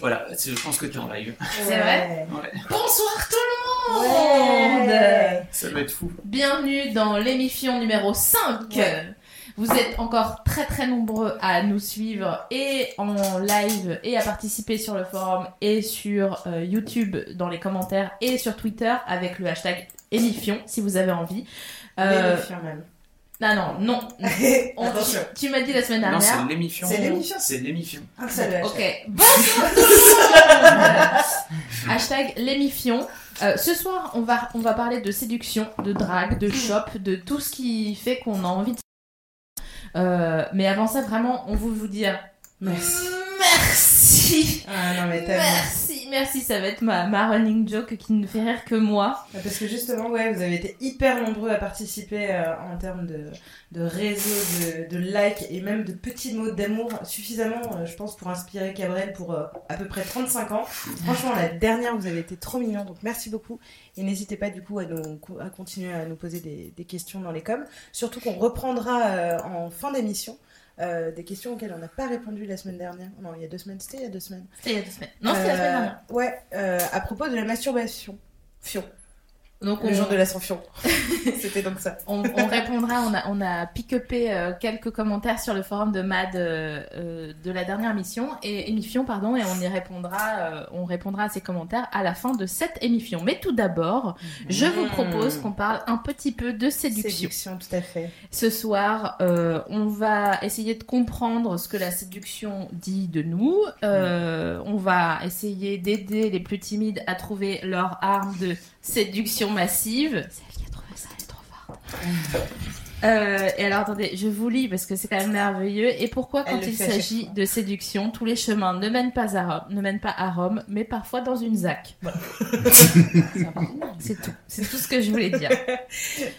Voilà, je pense que t'es en live. C'est vrai? Ouais, Bonsoir tout le monde Ouais. ça va être fou. Bienvenue dans l'émission numéro 5 Vous êtes encore très très nombreux à nous suivre et en live et à participer sur le forum et sur euh, YouTube dans les commentaires et sur Twitter avec le hashtag émifion si vous avez envie. Euh, L'émission même. non, non, non. On- Attention. tu m'as dit la semaine Non, c'est dernière. l'émission. C'est l'émission. C'est l'émission. Hashtag. Ok. Bonsoir Hashtag l'émifion. Euh, ce soir, on va, on va parler de séduction, de drague, de shop, de tout ce qui fait qu'on a envie de... Euh, mais avant ça, vraiment, on veut vous dire Merci. merci Ah non mais tellement. Merci, merci, ça va être ma, ma running joke qui ne fait rire que moi. Parce que justement, ouais, vous avez été hyper nombreux à participer euh, en termes de, de réseau, de, de likes et même de petits mots d'amour suffisamment, euh, je pense, pour inspirer Cabrel pour euh, à peu près 35 ans. Franchement, la dernière, vous avez été trop mignons, donc merci beaucoup. Et n'hésitez pas du coup à, nous, à continuer à nous poser des, des questions dans les coms. Surtout qu'on reprendra en fin d'émission. Euh, des questions auxquelles on n'a pas répondu la semaine dernière. Non, il y a deux semaines. C'était il y a deux semaines. C'était il y a deux semaines. Non, c'était la semaine Euh, dernière. Ouais, euh, à propos de la masturbation. Fion. Donc Le on, jour de l'ascension. C'était donc ça. on, on répondra, on a, on a pick-upé euh, quelques commentaires sur le forum de MAD euh, euh, de la dernière émission, et émission, pardon, et on y répondra, euh, on répondra à ces commentaires à la fin de cette émission. Mais tout d'abord, je vous propose qu'on parle un petit peu de séduction. Séduction, tout à fait. Ce soir, on va essayer de comprendre ce que la séduction dit de nous. On va essayer d'aider les plus timides à trouver leur arme de séduction massive. C'est elle qui a trouvé ça, elle est trop forte. Euh, et alors attendez, je vous lis parce que c'est quand même merveilleux. Et pourquoi quand il s'agit de séduction, tous les chemins ne mènent pas à Rome, ne mènent pas à Rome, mais parfois dans une ZAC. Voilà. c'est tout. C'est tout ce que je voulais dire.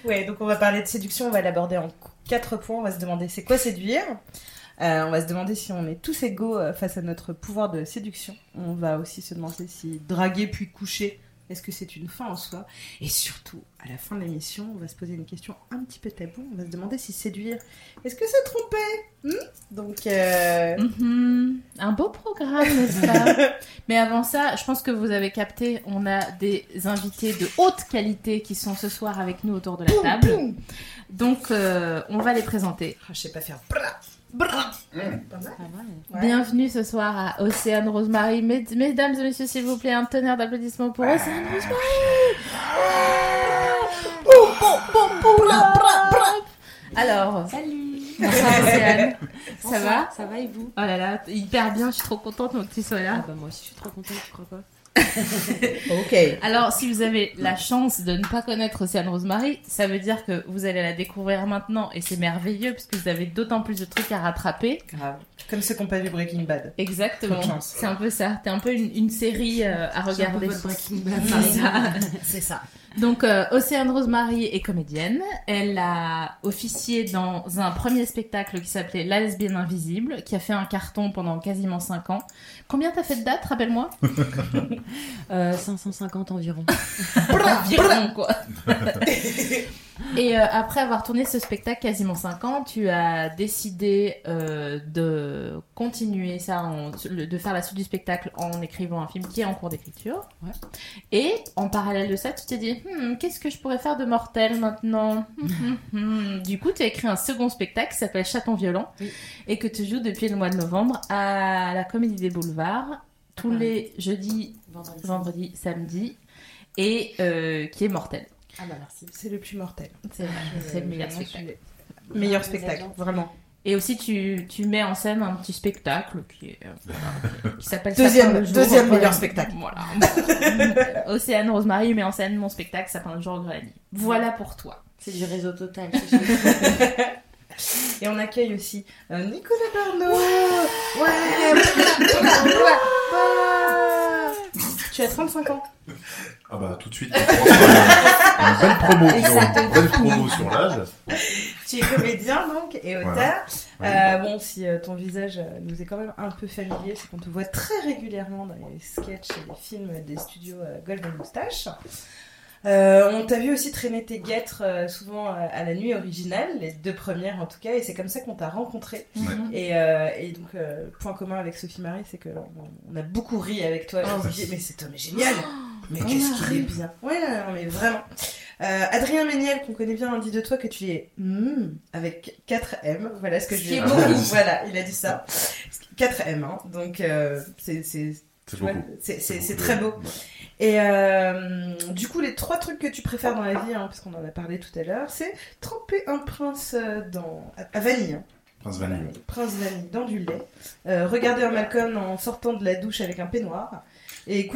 Ouais, donc on va parler de séduction, on va l'aborder en quatre points. On va se demander c'est quoi séduire. Euh, on va se demander si on est tous égaux euh, face à notre pouvoir de séduction. On va aussi se demander si draguer puis coucher, est-ce que c'est une fin en soi? Et surtout, à la fin de l'émission, on va se poser une question un petit peu tabou. On va se demander si séduire, est-ce que c'est tromper Hmm? Donc, euh, Mhm. Un beau programme, n'est-ce pas? Mais avant ça, je pense que vous avez capté, on a des invités de haute qualité qui sont ce soir avec nous autour de la table. boum Donc, euh, on va les présenter. Ah, je sais pas faire. Bienvenue ce soir à Océane Rosemary. Mes- mesdames et messieurs, s'il vous plaît, un tonnerre d'applaudissements pour Océane Rosemary. Alors, Salut. bonsoir Océane. Ça va? Ça va et vous? Oh là là, hyper bien, je suis trop contente donc, que tu sois là. Ah bah moi aussi je suis trop contente, tu crois pas Ok. Alors, si vous avez la chance de ne pas connaître Océane Rosemary, ça veut dire que vous allez la découvrir maintenant et c'est merveilleux puisque vous avez d'autant plus de trucs à rattraper. Grave. Comme ceux qui n'ont pas vu Breaking Bad. Exactement. C'est un peu ça. T'es un peu une, une série euh, à regarder. J'ai un peu votre Breaking Bad, C'est ça. C'est ça. Donc, euh, Océane Rosemary est comédienne. Elle a officié dans un premier spectacle qui s'appelait La lesbienne invisible, qui a fait un carton pendant quasiment 5 ans. Combien t'as fait de dates, rappelle-moi? Euh, 550 environ. Environ, quoi. Et euh, après avoir tourné ce spectacle quasiment 5 ans, tu as décidé euh, de continuer ça, en- de faire la suite du spectacle en écrivant un film qui est en cours d'écriture. Ouais. Et en parallèle de ça, tu t'es dit, Hmm, qu'est-ce que je pourrais faire de mortel maintenant Hmm. Du coup, tu as écrit un second spectacle qui s'appelle Chaton violent Oui. et que tu joues depuis le mois de novembre à la Comédie des Boulevards tous Ouais. les jeudis, Vendredi. vendredis, samedis et euh, qui est mortel. Ah bah merci. C'est le plus mortel. C'est c'est le meilleur spectacle. Meilleur spectacle, vraiment. Et aussi, tu, tu mets en scène un petit spectacle qui, est, euh, qui s'appelle Deuxième- Sapin de jour. deuxième Voilà. meilleur spectacle. Voilà. Océane Rosemary met en scène mon spectacle Sapin de jour Granny. Voilà pour toi. C'est du réseau total. Et on accueille aussi euh, Nicolas Barneau. Ouais. Ouais. Tu as 35 ans. Ah bah tout de suite, on commence par une belle promo, disons, une belle promo sur l'âge. Tu es comédien donc et auteur. Voilà. Euh, bon, si euh, ton visage euh, nous est quand même un peu familier, c'est qu'on te voit très régulièrement dans les sketchs et les films des studios euh, Golden Moustache. Euh, on t'a vu aussi traîner tes guêtres euh, souvent euh, à la nuit originale, les deux premières en tout cas, et c'est comme ça qu'on t'a rencontré. Ouais. Et, euh, et donc, euh, point commun avec Sophie Marie, c'est que on, on a beaucoup ri avec toi. Oh, dit, mais cet homme est génial! Mais qu'est-ce qu'il est bien! Ouais, non, mais vraiment. Euh, Adrien Méniel, qu'on connaît bien, dit de toi que tu es mm, avec 4 M. Voilà ce que je beaucoup. Voilà, il a dit ça. 4 M, hein. Donc, euh, c'est très beau. Ouais. Et euh, du coup, les trois trucs que tu préfères dans la vie, hein, parce qu'on en a parlé tout à l'heure, c'est tremper un prince euh, dans à, à vanille. hein. Prince Vanille. Prince vanille dans du lait. Euh, regarder un Malcolm en sortant de la douche avec un peignoir. Et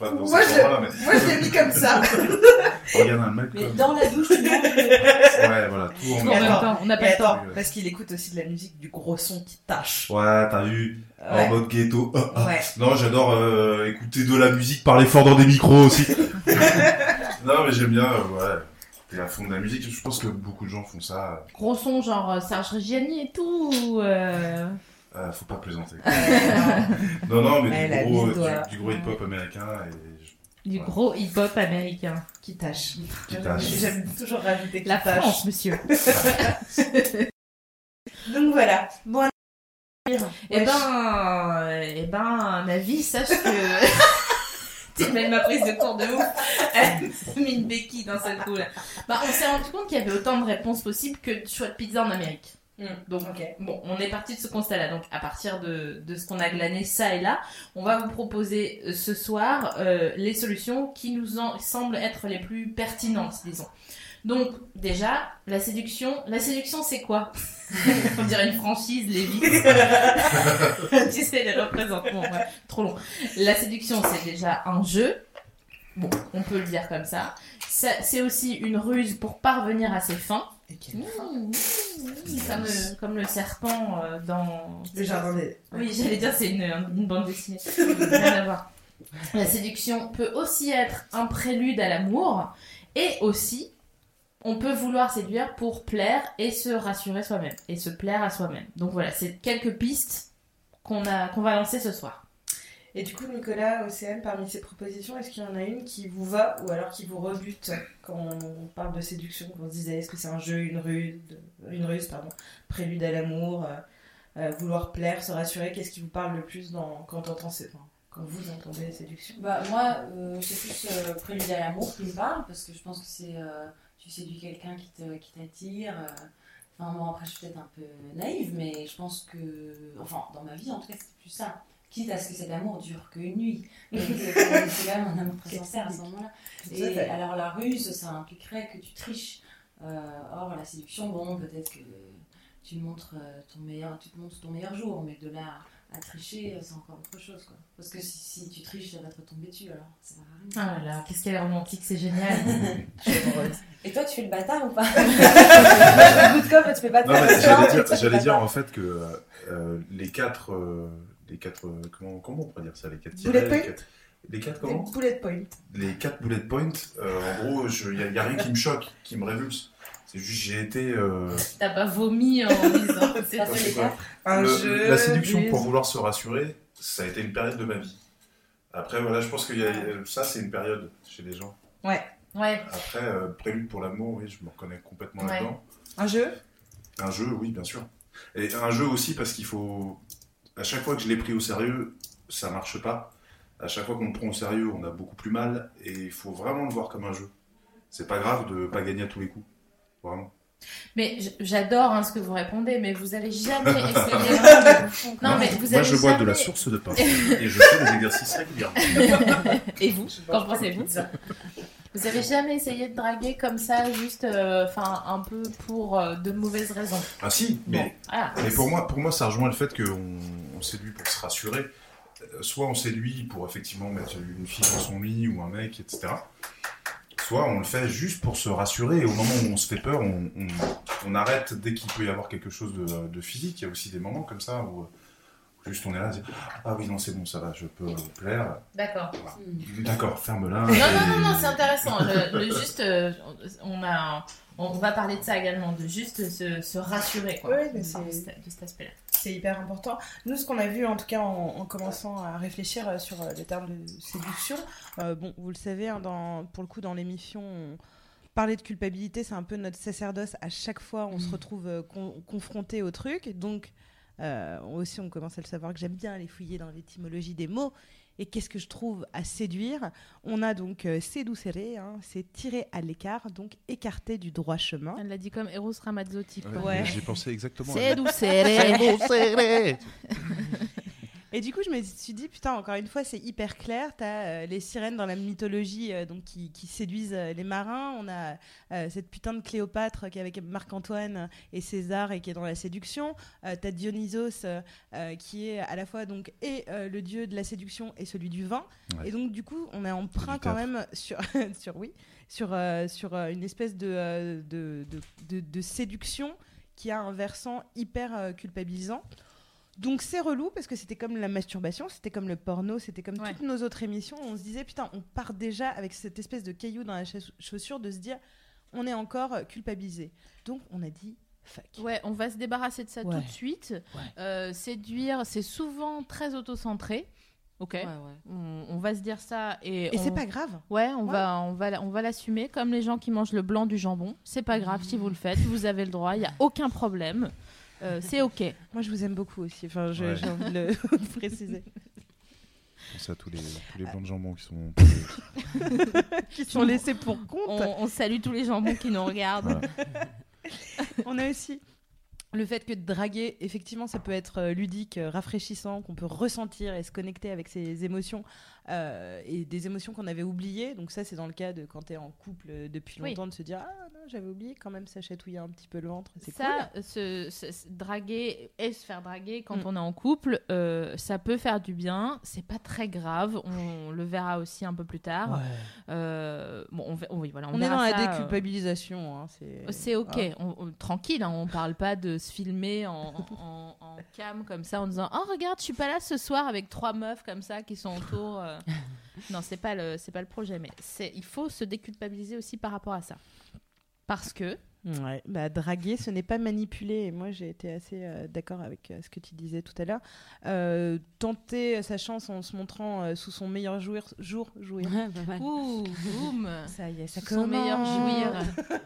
dans Moi, je- genre-là, mais Moi, je l'ai mis comme ça. regarde un Mais Malcolm. dans la douche, tu manges. Ouais, voilà, tout en même temps. on n'a pas le temps. parce qu'il écoute aussi de la musique du gros son qui tâche. Ouais, t'as vu, en mode ghetto. Ah, ah. Ouais. Non, j'adore euh, écouter de la musique, parler fort dans des micros aussi. non, mais j'aime bien, euh, ouais. T'es à fond de la musique, je pense que beaucoup de gens font ça. Gros son, genre euh, Serge Reggiani et tout. ou, euh, Euh, faut pas plaisanter. Ouais, Non, non, mais du gros, du, du gros hip-hop américain et je- du gros hip-hop américain. qui tâche. Qui tâche. J'aime toujours rajouter qui La tâche. France, monsieur. Donc voilà. Bon, Eh Ouais. ben, euh, eh ben, ma vie, sache que. T'es même ma prise de cours de ouf. Elle m'a mis une béquille d'un seul coup là. Bah, on s'est rendu compte qu'il y avait autant de réponses possibles que de choix de pizza en Amérique. Donc, ok. bon, on est parti de ce constat-là. Donc, à partir de, de ce qu'on a glané ça et là, on va vous proposer euh, ce soir euh, les solutions qui nous en semblent être les plus pertinentes, disons. Donc, déjà, la séduction. La séduction, c'est quoi? On dirait une franchise, Lévi. tu sais, les représentements. ouais, trop long. La séduction, c'est déjà un jeu. Bon, on peut le dire comme ça. Ça- C'est aussi une ruse pour parvenir à ses fins. Et quel- Mmh, mmh, comme, le, comme le serpent euh, dans. Le jardin des. Oui, j'allais dire c'est une, une bande dessinée. Rien à voir. La séduction peut aussi être un prélude à l'amour et aussi on peut vouloir séduire pour plaire et se rassurer soi-même et se plaire à soi-même. Donc voilà, c'est quelques pistes qu'on a qu'on va lancer ce soir. Et du coup, Nicolas, Océane, parmi ces propositions, est-ce qu'il y en a une qui vous va ou alors qui vous rebute quand on parle de séduction Quand on se disait, est-ce que c'est un jeu, une ruse, une ruse pardon, prélude à l'amour, euh, euh, vouloir plaire, se rassurer Qu'est-ce qui vous parle le plus dans, quand, quand vous entendez séduction Bah, moi, euh, c'est plus prélude à l'amour qui me parle, parce que je pense que c'est. tu séduis quelqu'un qui te- qui t'attire. Enfin, moi, après, je suis peut-être un peu naïve, mais je pense que. Enfin, dans ma vie, en tout cas, c'est plus ça. Quitte à ce que cet amour dure qu'une nuit. Donc, euh, c'est quand même un amour très sincère à ce moment-là. Et alors, la ruse, ça impliquerait que tu triches. Euh, or, la séduction, bon, peut-être que tu montres euh, ton meilleur, tu te montres ton meilleur jour, mais de là à tricher, c'est encore autre chose, quoi. Parce que si, si tu triches, ça va te retomber dessus, alors ça rien. Ah là là, qu'est-ce qu'elle est romantique, c'est génial. Et toi, tu fais le bâtard ou pas? Je m'écoute comme tu fais pas j'allais dire, j'allais dire en fait que euh, les quatre, euh, les quatre, euh, comment, comment on pourrait dire ça, les quatre Bullet tirets, point les quatre, les comment bullet points. Les quatre bullet points. euh, en gros, il y, a- y a rien qui me choque, qui me révulse. C'est juste j'ai été euh, T'as pas vomi en disant c'est les quatre Un Le- jeu. la séduction des- pour vouloir se rassurer, ça a été une période de ma vie. Après, voilà, je pense que y a- ça, c'est une période chez les gens. Ouais. Après, euh, prélude pour l'amour, oui, je me reconnais complètement Ouais. là-dedans. Un jeu? Un jeu, oui, bien sûr. Et un jeu aussi parce qu'il faut. À chaque fois que je l'ai pris au sérieux, ça marche pas. À chaque fois qu'on me prend au sérieux, on a beaucoup plus mal. Et il faut vraiment le voir comme un jeu. C'est pas grave de pas gagner à tous les coups. Vraiment. Mais j'adore hein, ce que vous répondez, mais vous allez jamais expliquer. non, mais vous Moi, allez je bois de la source de pain. et je fais des exercices régulièrement. Et vous Qu'en pensez-vous Vous avez jamais essayé de draguer comme ça, juste, euh, enfin, un peu pour euh, de mauvaises raisons? Ah si, mais, Ah, mais pour, moi, pour moi, ça rejoint le fait qu'on on séduit pour se rassurer. Euh, Soit on séduit pour effectivement mettre une fille dans son lit ou un mec, etc. On le fait juste pour se rassurer et au moment où on se fait peur, on, on- on arrête dès qu'il peut y avoir quelque chose de, de physique. Il y a aussi des moments comme ça où, où juste on est là, se dit, ah oui non c'est bon ça va, je peux plaire. D'accord. D'accord, ferme-la. Non, non, Et- non, non, c'est intéressant. Le, le juste, euh, on a, on va parler de ça également, de juste se, se rassurer, quoi. Mais de cet aspect-là. C'est hyper important. Nous, ce qu'on a vu, en tout cas, en, en commençant à réfléchir euh, sur euh, les termes de séduction, euh, bon, vous le savez, hein, dans, pour le coup, dans l'émission, on- parler de culpabilité, c'est un peu notre sacerdoce. À chaque fois, on se retrouve euh, con- confronté au truc. Donc, euh, aussi, on commence à le savoir que j'aime bien aller fouiller dans l'étymologie des mots. Et qu'est-ce que je trouve à séduire? On a donc euh, séducere, hein, c'est tirer à l'écart, donc écarter du droit chemin. Elle l'a dit comme Eros Ramazzotti. Ouais. J'y pensais exactement. C'est douce. Et du coup, je me suis dit, putain, encore une fois, c'est hyper clair. T'as euh, les sirènes dans la mythologie euh, donc, qui, qui séduisent euh, les marins. On a cette putain de Cléopâtre qui est avec Marc-Antoine et César et qui est dans la séduction. Euh, T'as Dionysos qui est à la fois donc, et le dieu de la séduction et celui du vin. Ouais. Et donc, du coup, on est emprunt quand même sur, sur, oui, sur, sur une espèce de, de, de, de- de séduction qui a un versant hyper culpabilisant. Donc c'est relou parce que c'était comme la masturbation, c'était comme le porno, c'était comme Ouais. toutes nos autres émissions. On se disait putain, on part déjà avec cette espèce de caillou dans la cha- chaussure de se dire on est encore culpabilisé. Donc on a dit fuck. Ouais, on va se débarrasser de ça Ouais. tout de suite. Euh, séduire, c'est souvent très auto-centré. Ok. Ouais. On, on va se dire ça et. Et on- c'est pas grave. Ouais, on va, on va, on va l'assumer comme les gens qui mangent le blanc du jambon. C'est pas grave si vous le faites, vous avez le droit, il y a aucun problème. Euh, c'est ok. Moi je vous aime beaucoup aussi. Enfin, Ouais. j'ai envie de le de préciser. pense à tous les, tous les blancs de jambon qui sont. Qui sont laissés pour compte. On, on salue tous les jambons qui nous regardent. Voilà. On a aussi le fait que draguer, effectivement, ça peut être euh, ludique, euh, rafraîchissant, qu'on peut ressentir et se connecter avec ses émotions euh, et des émotions qu'on avait oubliées. Donc ça, c'est dans le cas de quand tu es en couple euh, depuis Oui. longtemps, de se dire ah non, j'avais oublié quand même, ça chatouillait un petit peu le ventre. C'est cool. Ça, se, se- se draguer et se faire draguer quand Mm. on est en couple, euh, ça peut faire du bien. C'est pas très grave. On le verra aussi un peu plus tard. Euh, bon, on, ver- oui, voilà, on, On, est dans la ça, euh, déculpabilisation. hein, c'est C'est ok, Ah. on- on- tranquille, hein, on parle pas de se filmer en, en- en cam comme ça en disant Oh, regarde, je suis pas là ce soir avec trois meufs comme ça qui sont autour. Euh. non, c'est pas, le, c'est pas le projet, mais c'est, il faut se déculpabiliser aussi par rapport à ça. Parce que, Ouais, bah, draguer, ce n'est pas manipuler. Et moi, j'ai été assez euh, d'accord avec euh, ce que tu disais tout à l'heure. Euh, tenter sa chance en se montrant sous son meilleur jouir, jour, jouir. Ouais, mal. ouh, boum, Ça y est, ça son meilleur jouir.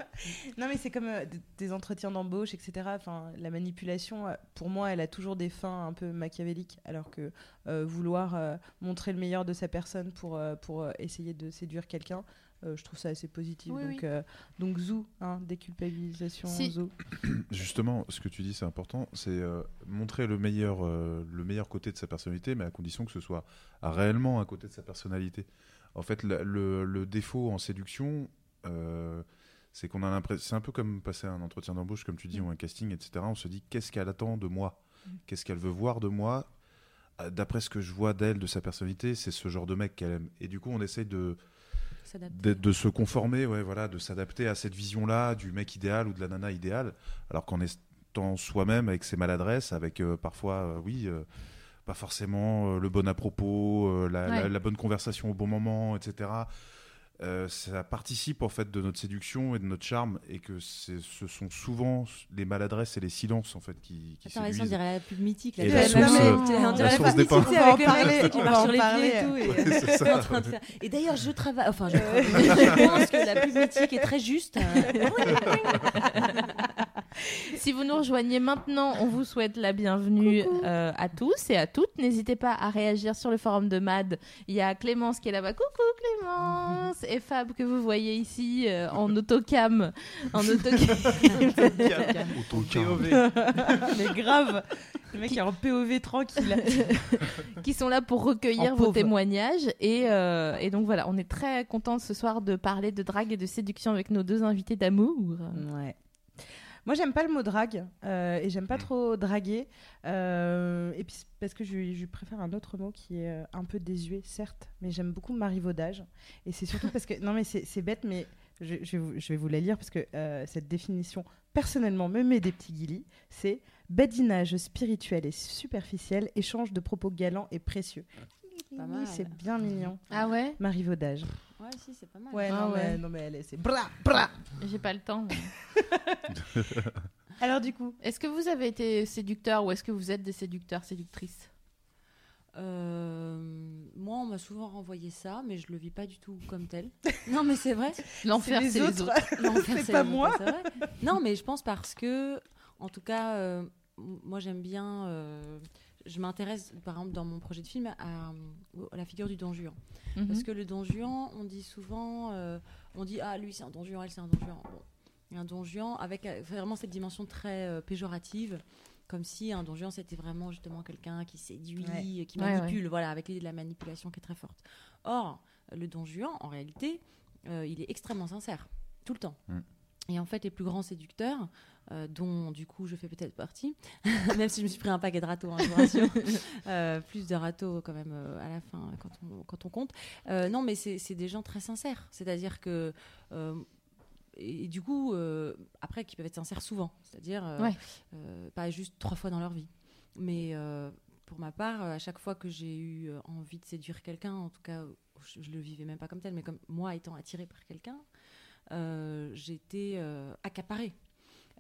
Non, mais c'est comme des entretiens d'embauche, etc. Enfin, la manipulation, pour moi, elle a toujours des fins un peu machiavéliques, alors que vouloir montrer le meilleur de sa personne pour, pour essayer de séduire quelqu'un, je trouve ça assez positif. Oui, donc, oui. euh, donc, zou, hein, déculpabilisation, Si. zou. Justement, ce que tu dis, c'est important, c'est euh, montrer le meilleur, euh, le meilleur côté de sa personnalité, mais à condition que ce soit réellement un côté de sa personnalité. En fait, la- le, le défaut en séduction, euh, c'est qu'on a l'impression, c'est un peu comme passer un entretien d'embauche, comme tu dis, ou un casting, etc. On se dit qu'est-ce qu'elle attend de moi, qu'est-ce qu'elle veut voir de moi? Euh, D'après ce que je vois d'elle, de sa personnalité, c'est ce genre de mec qu'elle aime. Et du coup, on essaye de. De, de se conformer, ouais, voilà, de s'adapter à cette vision-là du mec idéal ou de la nana idéale, alors qu'en étant soi-même avec ses maladresses, avec euh, parfois, euh, oui, euh, pas forcément le bon à propos, la, Ouais. la- la bonne conversation au bon moment, etc. Euh, ça participe en fait de notre séduction et de notre charme, et que ce sont souvent les maladresses et les silences en fait qui, qui Attends, Alexandre, on séduisent. dirait la pub mythique. Là, Et Tu la source, la euh, on la dirait source pub des mythique, pains. tu sais, On va en avec parler, qui marche sur les en pieds et parler. tout. Ouais, Et d'ailleurs, je travaille. Enfin, je, je pense que la pub mythique est très juste. Si vous nous rejoignez maintenant, on vous souhaite la bienvenue euh, à tous et à toutes. N'hésitez pas à réagir sur le forum de MAD. Il y a Clémence qui est là-bas. Coucou Clémence Et Fab que vous voyez ici euh, en autocam. En autocam. Mais grave. Le mec qui est en POV tranquille. qui sont là pour recueillir En vos pauvre. témoignages. Et, euh, et donc voilà, on est très content ce soir de parler de drague et de séduction avec nos deux invités d'amour. Ouais. Moi, j'aime pas le mot drague euh, et j'aime pas trop draguer. euh, et puis, parce que je, préfère un autre mot qui est euh, un peu désuet, certes, mais j'aime beaucoup marivaudage. Et c'est surtout parce que. Non, mais c'est bête, mais je, je vais vous, je vais vous la lire parce que euh, cette définition, personnellement, me met des petits guillis. C'est badinage spirituel et superficiel, échange de propos galants et précieux. Pas mal. C'est bien mignon. Ah ouais Marivaudage. Ouais, si, c'est pas mal. Ouais, Ah non, ouais. Mais, non, mais elle est. C'est bra, bra. J'ai pas le temps. mais- Alors, du coup. Est-ce que vous avez été séducteur ou est-ce que vous êtes des séducteurs, séductrices? Euh, moi, on m'a souvent renvoyé ça, mais je le vis pas du tout comme tel. non, mais c'est vrai. L'enfer, les c'est les autres. autres. L'enfer, C'est pas les moi. vrai. Non, mais je pense parce que, en tout cas, euh, moi j'aime bien. euh, je m'intéresse, par exemple, dans mon projet de film, à, à la figure du don Juan. Mhm. Parce que le don Juan, on dit souvent, euh, on dit ah lui c'est un don Juan, elle c'est un don Juan. Bon, un don Juan avec euh, vraiment cette dimension très euh, péjorative, comme si un don Juan c'était vraiment justement quelqu'un qui séduit, Ouais. qui Ouais, manipule, voilà, avec l'idée de la manipulation qui est très forte. Or, le don Juan, en réalité, euh, il est extrêmement sincère, tout le temps. Mm. Et en fait, les plus grands séducteurs, euh, dont du coup je fais peut-être partie, même si je me suis pris un paquet de râteaux, hein. Euh, plus de râteaux quand même euh, à la fin quand on, quand on compte. Non, mais c'est des gens très sincères. C'est-à-dire que. et, et du coup, après, qui peuvent être sincères souvent. C'est-à-dire, Ouais. pas juste trois fois dans leur vie. Mais pour ma part, à chaque fois que j'ai eu envie de séduire quelqu'un, en tout cas, je, je le vivais même pas comme tel, mais comme moi étant attirée par quelqu'un, j'étais accaparée.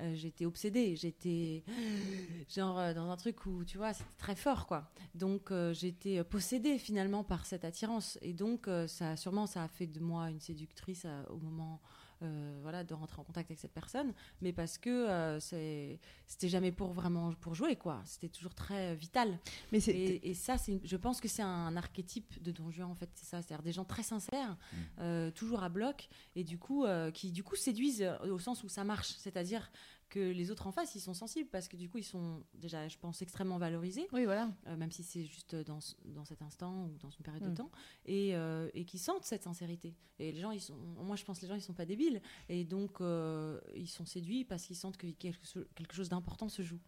Euh, j'étais obsédée, j'étais genre euh, dans un truc où tu vois c'était très fort quoi. Donc euh, j'étais possédée finalement par cette attirance et donc ça sûrement ça a fait de moi une séductrice au moment euh, voilà de rentrer en contact avec cette personne, mais parce que euh, c'est c'était jamais pour vraiment pour jouer quoi. C'était toujours très euh, vital. Mais c'est. Et, et ça, c'est, une- je pense que c'est un archétype de Don Juan, en fait, c'est ça, c'est-à-dire des gens très sincères, euh, toujours à bloc, et du coup, euh, qui du coup séduisent au sens où ça marche, c'est-à-dire que les autres en face, ils sont sensibles parce que du coup, ils sont déjà, je pense, extrêmement valorisés, Oui, voilà. euh, même si c'est juste dans, dans cet instant ou dans une période Mm. de temps, et, euh, et qui sentent cette sincérité. Et les gens, ils sont, moi, je pense que les gens, ils sont pas débiles, et donc euh, ils sont séduits parce qu'ils sentent que quelque, quelque chose d'important se joue.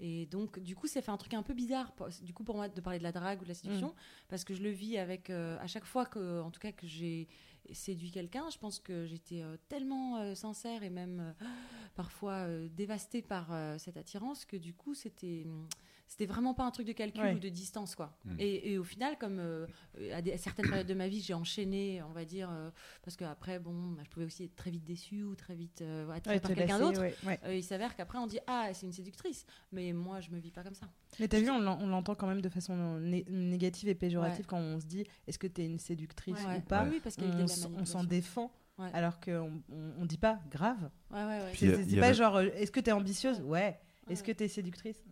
Et donc, du coup, ça fait un truc un peu bizarre, du coup, pour moi, de parler de la drague ou de la séduction, parce que je le vis avec, euh, à chaque fois que, en tout cas, que j'ai séduit quelqu'un, je pense que j'étais euh, tellement euh, sincère et même euh, parfois dévastée par cette attirance que du coup, c'était, hum, c'était vraiment pas un truc de calcul Ouais. ou de distance, quoi. Mm. Et, et au final, comme euh, à, des- à certaines périodes de ma vie, j'ai enchaîné, on va dire, euh, parce qu'après, bon, bah, je pouvais aussi être très vite déçue ou très vite euh, attirée Ouais, par quelqu'un d'autre. ouais, ouais. Euh, il s'avère qu'après on dit ah c'est une séductrice, mais moi je me vis pas comme ça. Mais t'as vu, on l'en- on l'entend quand même de façon né- négative et péjorative Ouais. quand on se dit est-ce que t'es une séductrice Ouais. ou pas. Oui, oui, parce On, s'en défend Ouais. alors qu'on on, on dit pas grave. Ouais ouais ouais. Puis C'est pas avait- genre euh, est-ce que t'es ambitieuse? Ouais. Est-ce que t'es séductrice?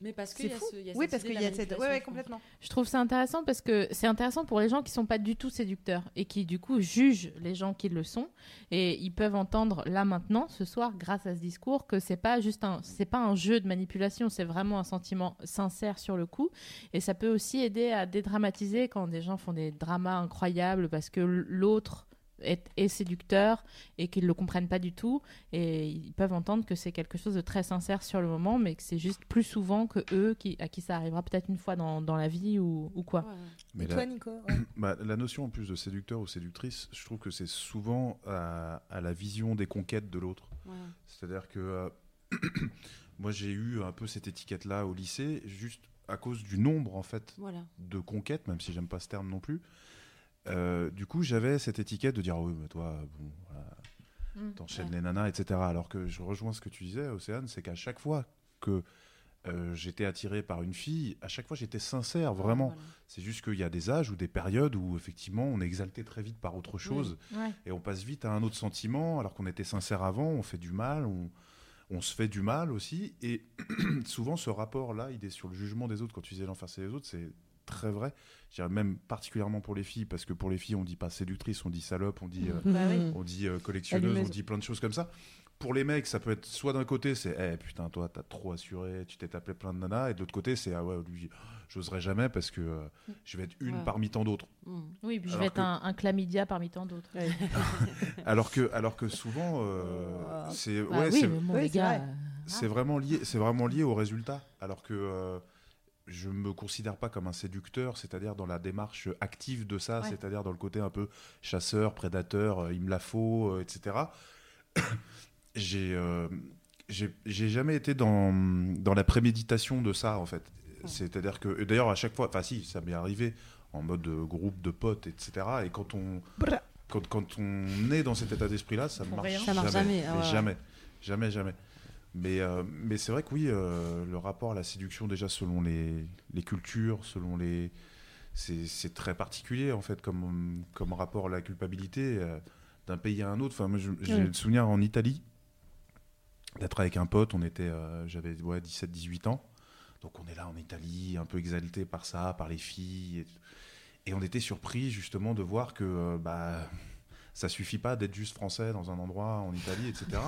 Mais parce que C'est il y ce- a Oui, parce qu'il y a cette. Ouais, ouais, complètement. Je trouve ça intéressant parce que c'est intéressant pour les gens qui sont pas du tout séducteurs et qui du coup jugent les gens qui le sont et ils peuvent entendre là maintenant ce soir grâce à ce discours que c'est pas juste un c'est pas un jeu de manipulation, c'est vraiment un sentiment sincère sur le coup et ça peut aussi aider à dédramatiser quand des gens font des dramas incroyables parce que l'autre est, est séducteur et qu'ils le comprennent pas du tout et ils peuvent entendre que c'est quelque chose de très sincère sur le moment mais que c'est juste plus souvent que eux qui, à qui ça arrivera peut-être une fois dans, dans la vie ou, ou quoi. Ouais. Mais la, toi, Nico ouais. bah, la notion en plus de séducteur ou séductrice, je trouve que c'est souvent à, à la vision des conquêtes de l'autre. Ouais. C'est-à-dire que euh, moi j'ai eu un peu cette étiquette-là au lycée, juste à cause du nombre en fait Voilà. de conquêtes, même si j'aime pas ce terme non plus. Euh, du coup, j'avais cette étiquette de dire oui, mais toi, bon, voilà, Mm. t'enchaînes Ouais. les nanas, etc. Alors que je rejoins ce que tu disais, Océane, c'est qu'à chaque fois que euh, j'étais attiré par une fille, à chaque fois j'étais sincère, vraiment. Voilà. C'est juste qu'il y a des âges ou des périodes où effectivement on est exalté très vite par autre chose Ouais. et on passe vite à un autre sentiment alors qu'on était sincère avant, on fait du mal, on, on se fait du mal aussi. Et souvent ce rapport-là, il est sur le jugement des autres. Quand tu disais l'enfer c'est les autres, c'est très vrai. Je dirais même particulièrement pour les filles, parce que pour les filles, on dit pas séductrice, on dit salope, on dit, euh, Bah oui. On dit euh, collectionneuse, on dit plein de choses comme ça. Pour les mecs, ça peut être soit d'un côté, c'est eh putain, toi, t'as trop assuré, tu t'es tapé plein de nanas, et de l'autre côté, c'est ah ouais, lui, j'oserais jamais parce que euh, je vais être une Ouais. parmi tant d'autres. Mm. Oui, puis je vais être un, un chlamydia parmi tant d'autres. Alors que, alors que souvent, euh, c'est Bah ouais, oui, c'est- bon, oui, c'est vrai. euh, c'est vraiment lié, c'est vraiment lié au résultat. Alors que euh, je me considère pas comme un séducteur, c'est-à-dire dans la démarche active de ça, Ouais. c'est-à-dire dans le côté un peu chasseur, prédateur, euh, il me la faut, euh, etc. j'ai, euh, j'ai, j'ai jamais été dans, dans la préméditation de ça en fait. C'est-à-dire que, d'ailleurs à chaque fois, enfin si, ça m'est arrivé en mode groupe de potes, etc. Et quand on, quand, quand on est dans cet état d'esprit-là, ça ne marche, rien. Ça marche jamais, ah ouais. jamais, jamais, jamais. Mais, euh, mais c'est vrai que oui, euh, le rapport à la séduction, déjà selon les, les cultures, selon les. C'est très particulier en fait comme, comme rapport à la culpabilité euh, d'un pays à un autre. Enfin, j'ai le souvenir en Italie d'être avec un pote, on était, j'avais ouais, 17-18 ans. Donc on est là en Italie, un peu exalté par ça, par les filles. Et, et on était surpris justement de voir que bah, ça suffit pas d'être juste français dans un endroit en Italie, etc.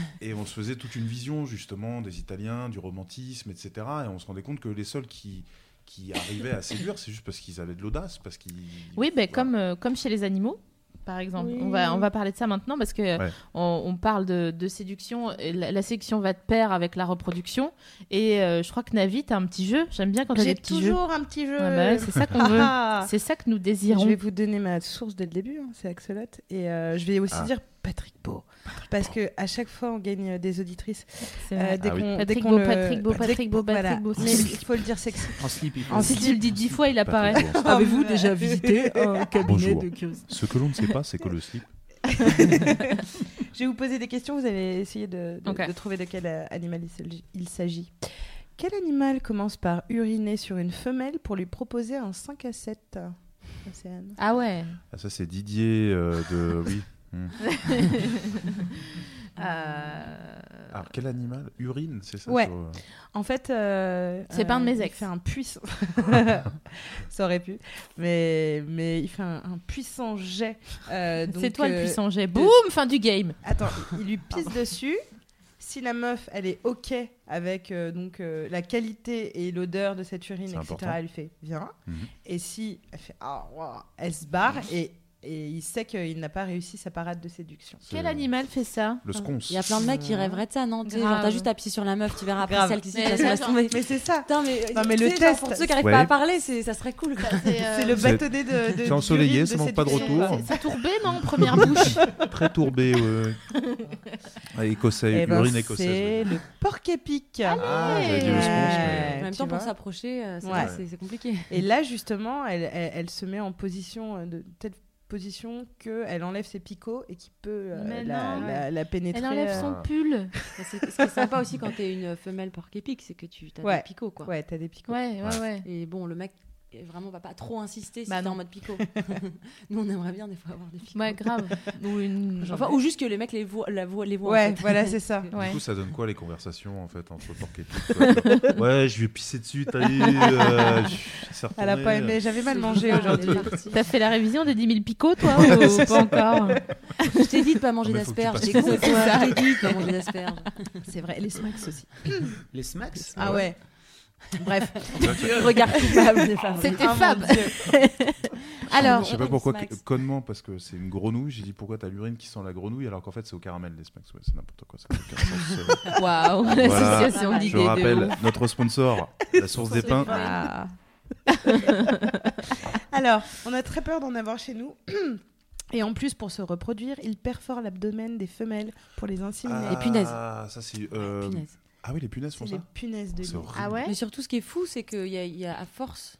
et on se faisait toute une vision justement des Italiens, du romantisme, etc. Et on se rendait compte que les seuls qui, qui arrivaient à séduire, c'est juste parce qu'ils avaient de l'audace, parce qu'ils... Oui, ben, voilà. comme, euh, comme chez les animaux, par exemple. Oui. On, va, on va parler de ça maintenant parce que Ouais. on, on parle de, de séduction. et La, la séduction va de pair avec la reproduction. Et euh, je crois que Navi, t'as un petit jeu. J'aime bien quand t'as des petits jeux. toujours un petit jeu. Ah bah ouais, c'est ça qu'on veut. Ah. C'est ça que nous Je désirons. vais vous donner ma source dès le début, hein, c'est Axolot. Et euh, je vais aussi Ah. dire Patrick Beau. Parce que à chaque fois, on gagne euh, des auditrices. C'est Euh, dès Ah qu'on- Patrick Beau, le- Patrick Beau, Patrick Beau. Patrick Beau. Mais il faut le dire sexy. En slip. Si tu le dis dix fois, il apparaît. Patrick Bourse. Avez-vous Oh, déjà visité un cabinet Bonjour. de curiosité Ce que l'on ne sait pas, c'est que le slip... Je vais vous poser des questions, vous allez essayer de, de- Ok. de trouver de quel euh, animal il s'agit-. Quel animal commence par uriner sur une femelle pour lui proposer un 5 à 7 Océane. Ah ouais. Ah, ça c'est Didier euh, de... Oui. Euh, Alors quel animal? Urine, c'est ça? Ouais. sur, euh, En fait, euh, C'est pas un de mes il ex. fait un puissant. ça aurait pu, mais mais il fait un, un puissant jet. euh, C'est toi le puissant jet. Boum, fin du game. Attends, il lui pisse dessus. Si la meuf, elle est ok avec euh, donc euh, la qualité et l'odeur de cette urine, C'est etc., important. elle lui fait viens. Mhm. Et si elle fait ah, elle se barre et, et il sait qu'il n'a pas réussi sa parade de séduction. Quel animal fait ça Le sconce. Il y a plein de mecs qui rêveraient de ça, non Tu sais, Genre, t'as juste à pisser sur la meuf, tu verras après celle qui s'y Mais passe là, la genre- tomber. Mais c'est ça. Putain, mais, Non, mais le sais, genre, test- Pour ceux qui n'arrivent Ouais. pas à parler, ça serait cool. quoi. C'est le bâtonnet de. de c'est ensoleillé, ça de manque pas de retour. C'est tourbé, non Première bouche. Très tourbé, ouais. Ah, écossais, Eh ben, urine écossaise. c'est le porc-épic. Ah, j'avais dit le sconce, mais... En même temps, pour s'approcher, euh, c'est Ouais. c'est- c'est compliqué. Et là, justement, elle, elle, elle se met en position euh, de telle position qu'elle enlève ses picots et qui peut euh, la, non. la, la pénétrer. Elle enlève euh, son pull. Bah, c'est- Ce qui est sympa aussi quand t'es une femelle porc-épic, c'est que tu as Ouais. des picots, quoi. Ouais, t'as des picots. Ouais, ouais, ouais. Et bon, le mec euh, vraiment va pas trop insister si Bah t'es en mode picot. Nous, on aimerait bien des fois avoir des picots. Ouais, grave. Ou une. Enfin, ou juste que les mecs les voient, la voient, les voient. en Ouais, fait. voilà, c'est ça. Ouais. Du coup, ça donne quoi les conversations en fait entre porc et Ouais, je vais pisser dessus, t'as vu euh, Elle a pas aimé, j'avais mal mangé Ah, aujourd'hui. on. T'as fait la révision des 10 000 picots, toi Ou pas encore Je t'ai dit de pas manger tu d'asperges. Je t'ai dit de pas manger d'asperges. C'est vrai, les smacks aussi. Les smacks? Ah ouais. Bref. Regarde coupable. C'était Ah, fab. Alors, Je sais pas pourquoi, connement, parce que c'est une grenouille. J'ai dit pourquoi t'as l'urine qui sent la grenouille alors qu'en fait c'est au caramel les smacks. Ouais, c'est n'importe quoi. Waouh, Voilà. l'association Je d'idées Je de rappelle notre sponsor, la source des pains. Ah. Alors, on a très peur d'en avoir chez nous. Et en plus, pour se reproduire, il perfore l'abdomen des femelles pour les inséminer. Les punaises. Ah, ça c'est. euh, Punaise. Ah oui, les punaises font C'est les ça. punaises de lit. Ah ouais Mais surtout, ce qui est fou, c'est qu'il y, y a à force,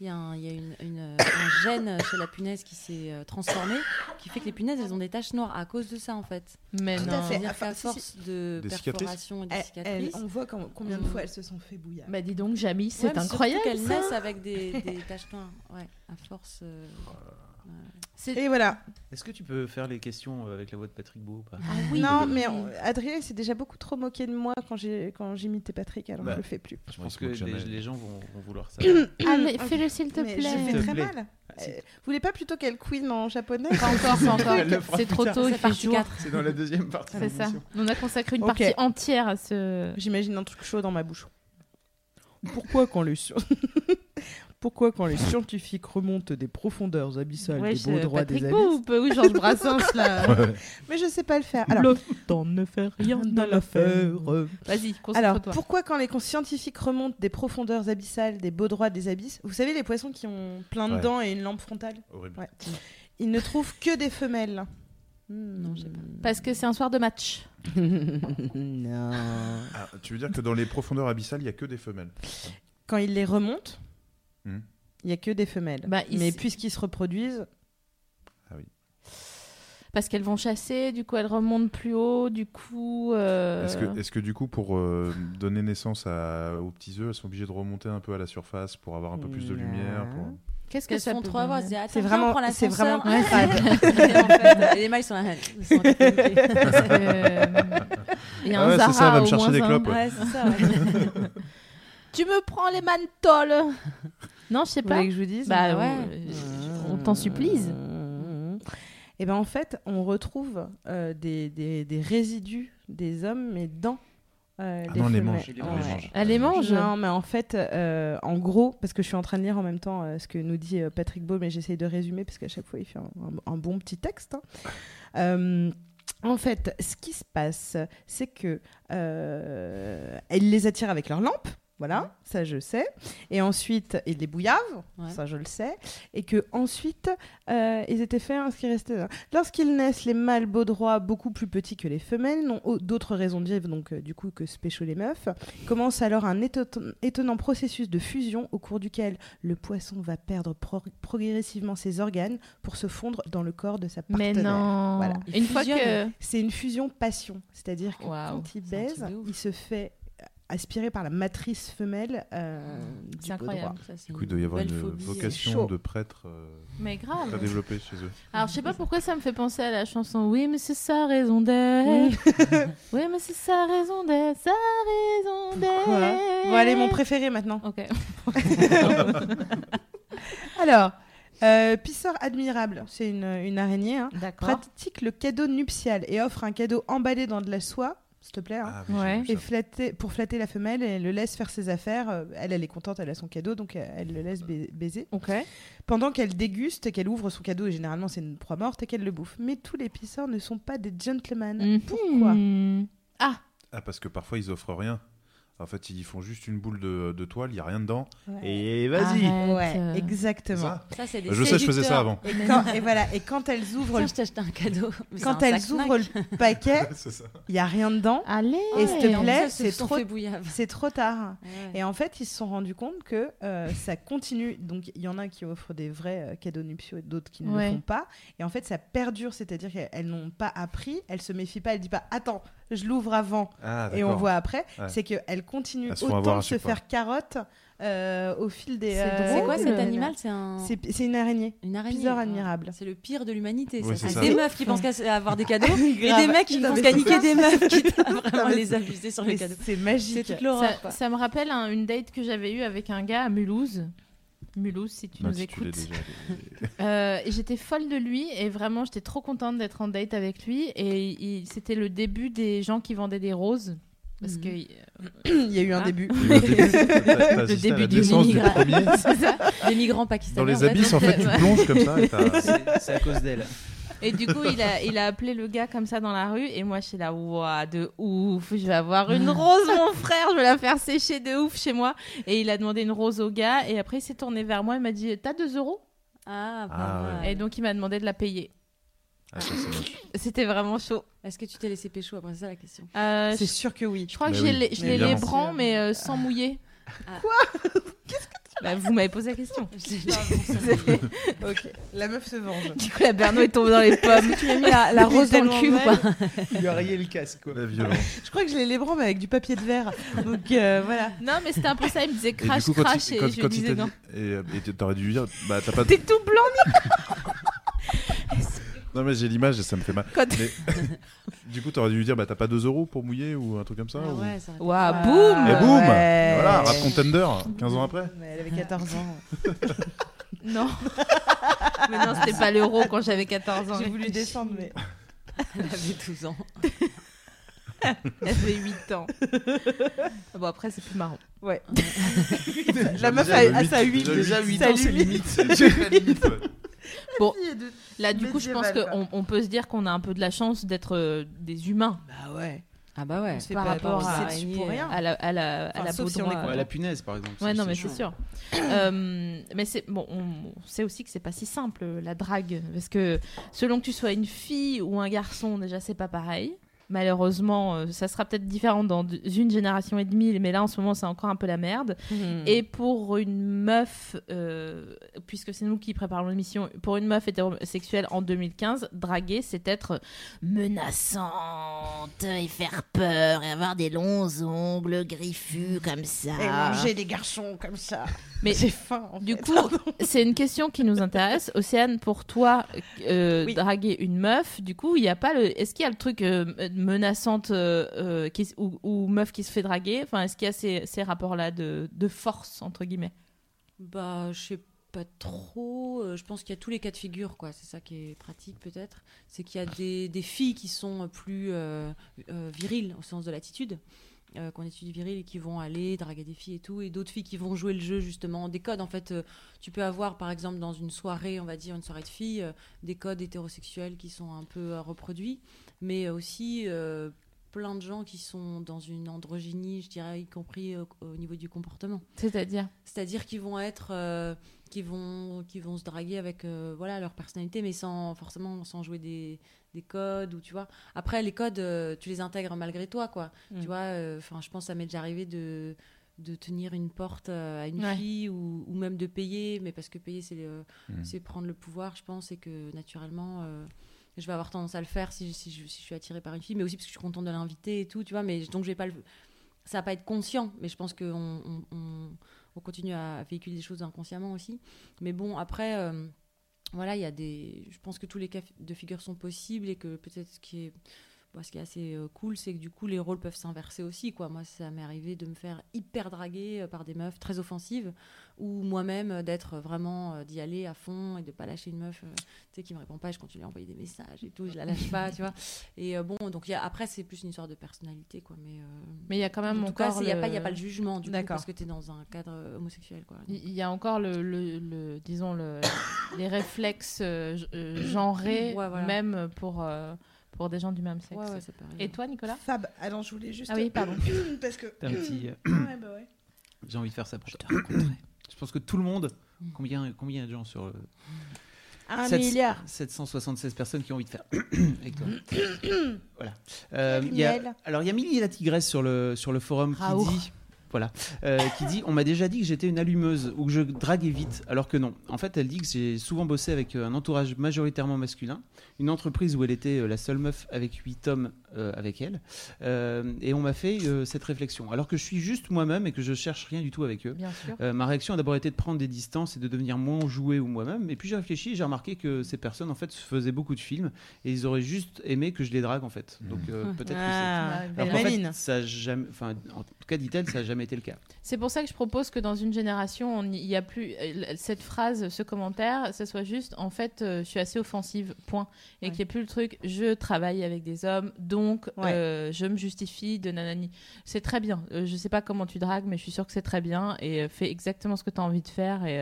il y a, un, il y a une, une, un gène chez la punaise qui s'est euh, transformé, qui fait que les punaises, elles ont des taches noires à cause de ça, en fait. Mais Tout non. à fait. C'est-à-dire Enfin, qu'à si, force de Des cicatrices perforation et de Elle- elle- cicatrices, on voit com- combien de fois elles se sont fait bouillir. Bah dis donc, Jamie, Ouais, c'est surtout incroyable. qu'elles ça. naissent avec des, des taches noires. Ouais, à force. euh, C'est- Et voilà. Est-ce que tu peux faire les questions euh, avec la voix de Patrick Beau ou pas Ah Non, mais on- Adrien s'est déjà beaucoup trop moqué de moi quand j'ai quand j'imitais Patrick, alors Bah, je le fais plus. Je pense se que les, les gens vont, vont vouloir savoir. Allez, fais-le s'il te Mais plaît. fait te très plaît. mal. Ah. Euh, vous voulez pas plutôt qu'elle queen en japonais Pas encore, pas encore. Le C'est trop tôt, il C'est fait partie jour. 4. C'est dans la deuxième partie. C'est ça. On a consacré une partie entière à ce. J'imagine un truc chaud dans ma bouche. Pourquoi quand sci- Pourquoi quand les scientifiques remontent des profondeurs abyssales Ouais, des beaux je- droits Patrick des abysses ou, ou Georges Brassens là Mais je sais pas le faire. Alors, Le temps ne fait rien dans l'affaire. Vas-y, alors concentre-toi. pourquoi quand les scientifiques remontent des profondeurs abyssales des beaux droits des abysses, vous savez les poissons qui ont plein de Ouais. dents et une lampe frontale, Horrible. Ouais. ils ne trouvent que des femelles. Non, je sais pas. Parce que c'est un soir de match. non. Ah, tu veux dire que dans les profondeurs abyssales, il y a que des femelles Quand ils les remontent, Hmm. Il y a que des femelles. Bah, ils- Mais puisqu'ils se reproduisent, Parce qu'elles vont chasser, du coup elles remontent plus haut, du coup. euh, Est-ce que, est-ce que du coup, pour euh, donner naissance à- aux petits œufs, elles sont obligées de remonter un peu à la surface pour avoir un peu plus de lumière pour- Qu'est-ce que Qu'elles ça disent, C'est vraiment- c'est vraiment Ouais. Et en fait, les mâles sont là. Ils sont que, euh, Il y a Ah un ouais, c'est Zara ça, va me chercher des clopes. ouais. Ouais, c'est ça. ouais. Tu me prends les mantoles Non, je sais vous pas. voulez que je vous dise Bah ouais. euh, on t'en supplie. Et ben en fait, on retrouve euh, des, des, des résidus des hommes, mais dans euh, Ah les non, les femelles. mange. les mange. les. Elle Non, mais en fait, euh, en gros, parce que je suis en train de lire en même temps euh, ce que nous dit euh, Patrick Beau, mais j'essaye de résumer parce qu'à chaque fois il fait un, un- un bon petit texte. hein. Euh, en fait, ce qui se passe, c'est que euh, elle les attire avec leurs lampes. Voilà, ça je sais. Et ensuite, ils les bouillavent, Ouais. ça je le sais. Et que ensuite, euh, ils étaient faits à ce qui restait. là. Lorsqu'ils naissent, les mâles beaux droits, beaucoup plus petits que les femelles, n'ont au- d'autres raisons de vivre, donc euh, du coup que se pécho les meufs. Commence alors un éton- étonnant processus de fusion au cours duquel le poisson va perdre pro- progressivement ses organes pour se fondre dans le corps de sa Mais partenaire. non. Voilà. Il Une fois que. C'est une fusion passion, c'est-à-dire que quand il baise, il se fait aspirer par la matrice femelle euh, du C'est beau incroyable. droit. Ça, Du coup, il doit y avoir une phobie. vocation de prêtre euh, Mais très grave. développée chez eux. Alors je sais pas pourquoi ça me fait penser à la chanson Oui, mais c'est sa raison d'être. oui, mais c'est sa raison d'être. Sa raison d'être. Quoi Bon, allez, mon préféré maintenant. Ok. Alors, euh, Pisseur admirable, c'est une, une araignée, hein, D'accord. pratique le cadeau nuptial et offre un cadeau emballé dans de la soie, s'il te plaît, hein, Ah, oui, Ouais. j'ai et flatter, pour flatter la femelle et le laisse faire ses affaires. Euh, Elle, elle est contente, elle a son cadeau, donc euh, elle le laisse ba- baiser. Pendant qu'elle déguste, qu'elle ouvre son cadeau, et généralement c'est une proie morte, et qu'elle le bouffe. Mais tous les pisseurs ne sont pas des gentlemen. Pourquoi? Mhm. Ah, parce que parfois, ils offrent rien. En fait, ils font juste une boule de, de toile, il n'y a rien dedans. Et vas-y. Arrête. Ouais, Euh, exactement. ça Ça, c'est des Je sais, je faisais ça avant. Et, quand, et voilà, et quand elles ouvrent Tiens, le, je t'ai acheté un cadeau. Mais quand c'est un elles ouvrent le paquet, C'est ça. il y a rien dedans. Allez. Et s'il te en plaît, plus, elles se c'est sont trop- fait bouillave. C'est trop tard. Ouais. Et en fait, ils se sont rendus compte que euh, ça continue. Donc, il y en a qui offrent des vrais euh, cadeaux nuptiaux et d'autres qui ne Ouais. le font pas. Et en fait, ça perdure, c'est-à-dire qu'elles n'ont pas appris, elles se méfient pas, elles disent pas Attends, je l'ouvre avant Ah, et on voit après. Ouais. C'est font avoir autant à de se faire carotte euh, au fil des. C'est euh, C'est quoi cet animal? C'est un... C'est c'est une araignée. une araignée. Quoi. admirable. C'est le pire de l'humanité. Oui, c'est C'est des meufs qui pensent qu'à avoir des cadeaux et des mecs qui pensent qu'à c'est niquer des meufs, Non, vraiment les c'est- abuser sur les cadeaux. C'est C'est magique. toute l'horreur. Ça, me rappelle un- une date que j'avais eue avec un gars à Mulhouse. Mulhouse, si tu Même nous si tu l'es écoutes. déjà. Euh, j'étais folle de lui et vraiment j'étais trop contente d'être en date avec lui et il- c'était le début des gens qui vendaient des roses parce Mhm. que Il y a eu un Ah. début. Il y a eu un début. La début du ça. Des migrants Dans pakistanais. les en fait. abysses, en fait, tu Ouais. plonges comme ça c'est à cause d'elle. Et du coup, il a, il a appelé le gars comme ça dans la rue. Et moi, je suis là, ouah, de ouf. Je vais avoir une rose, mon frère. Je vais la faire sécher de ouf chez moi. Et il a demandé une rose au gars. Et après, il s'est tourné vers moi. Il m'a dit, t'as 2 euros? Ah, pas Ah, mal. Et donc, il m'a demandé de la payer. Ah, ça, c'est moche. C'était vraiment chaud. Est-ce que tu t'es laissé pécho après? C'est ça la question Euh, C'est sûr que oui. je crois que Mais j'ai oui, les, je l'ai les évidemment. mais euh, sans mouiller. Ah. bah, Vous m'avez posé la question. ok. La meuf se venge. Du coup, la Berno est tombée dans les pommes. Tu m'as mis la, la rose dans le cul ou belle. pas Il lui a rayé le casque, quoi. La violence. Je crois que je l'ai les bras, mais avec du papier de verre. Donc euh, voilà. Non, mais c'était un peu ça. Il me disait Et crash, du coup, quand crash. il, Et quand, je quand lui il disais non. dit. Et, et t'aurais dû lui dire Bah, t'as pas. T'es tout blanc, Non, mais j'ai l'image et ça me fait mal. Quand- Mais- du coup, t'aurais dû lui dire, bah t'as pas 2 euros pour mouiller ou un truc comme ça Ah ou- ouais, ça Waouh, Ah, boum Et boum Ouais. Voilà, rap contender, 15 ans après. Mais elle avait 14 ans. Non. mais non, c'était pas l'euro quand j'avais 14 ans. J'ai voulu descendre, mais. Elle avait 12 ans. Elle avait 8 ans. Ah Bon, après, c'est plus marrant. Ouais. La meuf a, sa 8. déjà, Déjà 8 Ça ans, c'est limite. limite. Bon, là, du coup, je pense qu'on on peut se dire qu'on a un peu de la chance d'être euh, des humains Bah ouais. Ah bah ouais. On se fait par rapport à, dessus pour rien. à la, à la, à Enfin, la sauf si on baudroie. est Ouais, la punaise, par exemple. Ouais, non, mais c'est sûr. Euh, mais c'est bon, on sait aussi que c'est pas si simple la drague, parce que selon que tu sois une fille ou un garçon, déjà c'est pas pareil. Malheureusement, euh, ça sera peut-être différent dans une génération et demie, mais là en ce moment c'est encore un peu la merde. Et pour une meuf, euh, puisque c'est nous qui préparons l'émission, pour une meuf hétérosexuelle en 2015, draguer, c'est être menaçante et faire peur et avoir des longs ongles griffus comme ça. Et manger des garçons comme ça. Mais c'est fin. en Du fait. coup, c'est une question qui nous intéresse. Océane, pour toi, euh, Oui. draguer une meuf, du coup, il y a pas le. Est-ce qu'il y a le truc euh, menaçante euh, euh, qui, ou, ou meuf qui se fait draguer? Enfin, est-ce qu'il y a ces, ces rapports-là de, de force entre guillemets? Bah, je sais pas trop. Je pense qu'il y a tous les cas de figure, quoi. C'est ça qui est pratique, peut-être. C'est qu'il y a des, des filles qui sont plus viriles, au sens de l'attitude. Euh, qu'on étudie viril et qui vont aller draguer des filles et tout, et d'autres filles qui vont jouer le jeu justement des codes. En fait, euh, tu peux avoir par exemple dans une soirée, on va dire une soirée de filles, euh, des codes hétérosexuels qui sont un peu reproduits, mais aussi plein de gens qui sont dans une androgynie, je dirais, y compris au- au niveau du comportement. C'est-à-dire? C'est-à-dire qu'ils vont être, qui vont, qui vont se draguer avec, euh, voilà, leur personnalité, mais sans forcément sans jouer des, des codes ou tu vois. Après, les codes, euh, tu les intègres malgré toi, quoi. Mm. Tu vois. Enfin, je pense que ça m'est déjà arrivé de de tenir une porte euh, à une Ouais. fille ou, ou même de payer, mais parce que payer c'est Mm. c'est prendre le pouvoir, je pense, et que naturellement. euh, je vais avoir tendance à le faire si, si, je, si je suis attirée par une fille, mais aussi parce que je suis contente de l'inviter et tout, tu vois. Mais donc je vais pas le, ça va pas être conscient, mais je pense qu'on on, on- on continue à véhiculer des choses inconsciemment aussi. Mais bon, après, euh, voilà, il y a des. Je pense que tous les cas de figure sont possibles et que peut-être ce qui est. ce qui est assez euh, cool, c'est que du coup, les rôles peuvent s'inverser aussi. Quoi. Moi, ça m'est arrivé de me faire hyper draguer euh, par des meufs très offensives, ou moi-même euh, d'être vraiment, d'y aller à fond et de pas lâcher une meuf tu sais, qui me répond pas. Je continue à envoyer des messages et tout, je la lâche pas, tu vois. Et bon, donc il y a- après, c'est plus une histoire de personnalité, quoi. Mais, euh, Mais il y a quand même en tout encore il n'y a, pas- y a pas le jugement, du coup, parce que tu es dans un cadre homosexuel. Il y a encore le, le, le- disons le, les réflexes euh, genrés, Ouais, voilà. même pour pour pour des gens du même sexe. Ouais, ouais, c'est pareil. Et toi, Nicolas Fab, alors je voulais juste. Ah oui, pardon. Parce que. T'as un petit. euh, Ouais, bah ouais. J'ai envie de faire ça pour te rencontrer. Je pense que tout le monde. Combien, combien il y a de gens sur. le- Un Sept- milliard. 776 personnes qui ont envie de faire avec toi. voilà. Euh, il y a- Miel. alors il y a Milly la tigresse sur le sur le forum qui Raoult. dit voilà euh, qui dit on m'a déjà dit que j'étais une allumeuse ou que je draguais vite alors que non. En fait elle dit que j'ai souvent bossé avec euh, un entourage majoritairement masculin, une entreprise où elle était euh, la seule meuf avec 8 hommes euh, avec elle Euh, et on m'a fait cette réflexion alors que je suis juste moi-même et que je cherche rien du tout avec eux. Bien sûr. Ma réaction a d'abord été de prendre des distances et de devenir moins joué ou moi-même. Et puis j'ai réfléchi et j'ai remarqué que ces personnes en fait se faisaient beaucoup de films et ils auraient juste aimé que je les drague en fait. Donc euh, peut-être que c'est. Ah, Alors qu'en fait, ça a jamais, enfin, en tout cas, dit-elle, ça n'a jamais été le cas. C'est pour ça que je propose que dans une génération, on- il n'y a plus euh, cette phrase, ce commentaire, ça soit juste en fait, euh, je suis assez offensive, point. Et Ouais. qu'il n'y ait plus le truc, je travaille avec des hommes, donc Ouais. euh, je me justifie de nanani. C'est très bien. Euh, je sais pas comment tu dragues, mais je suis sûre que c'est très bien et euh, fais exactement ce que tu as envie de faire. Et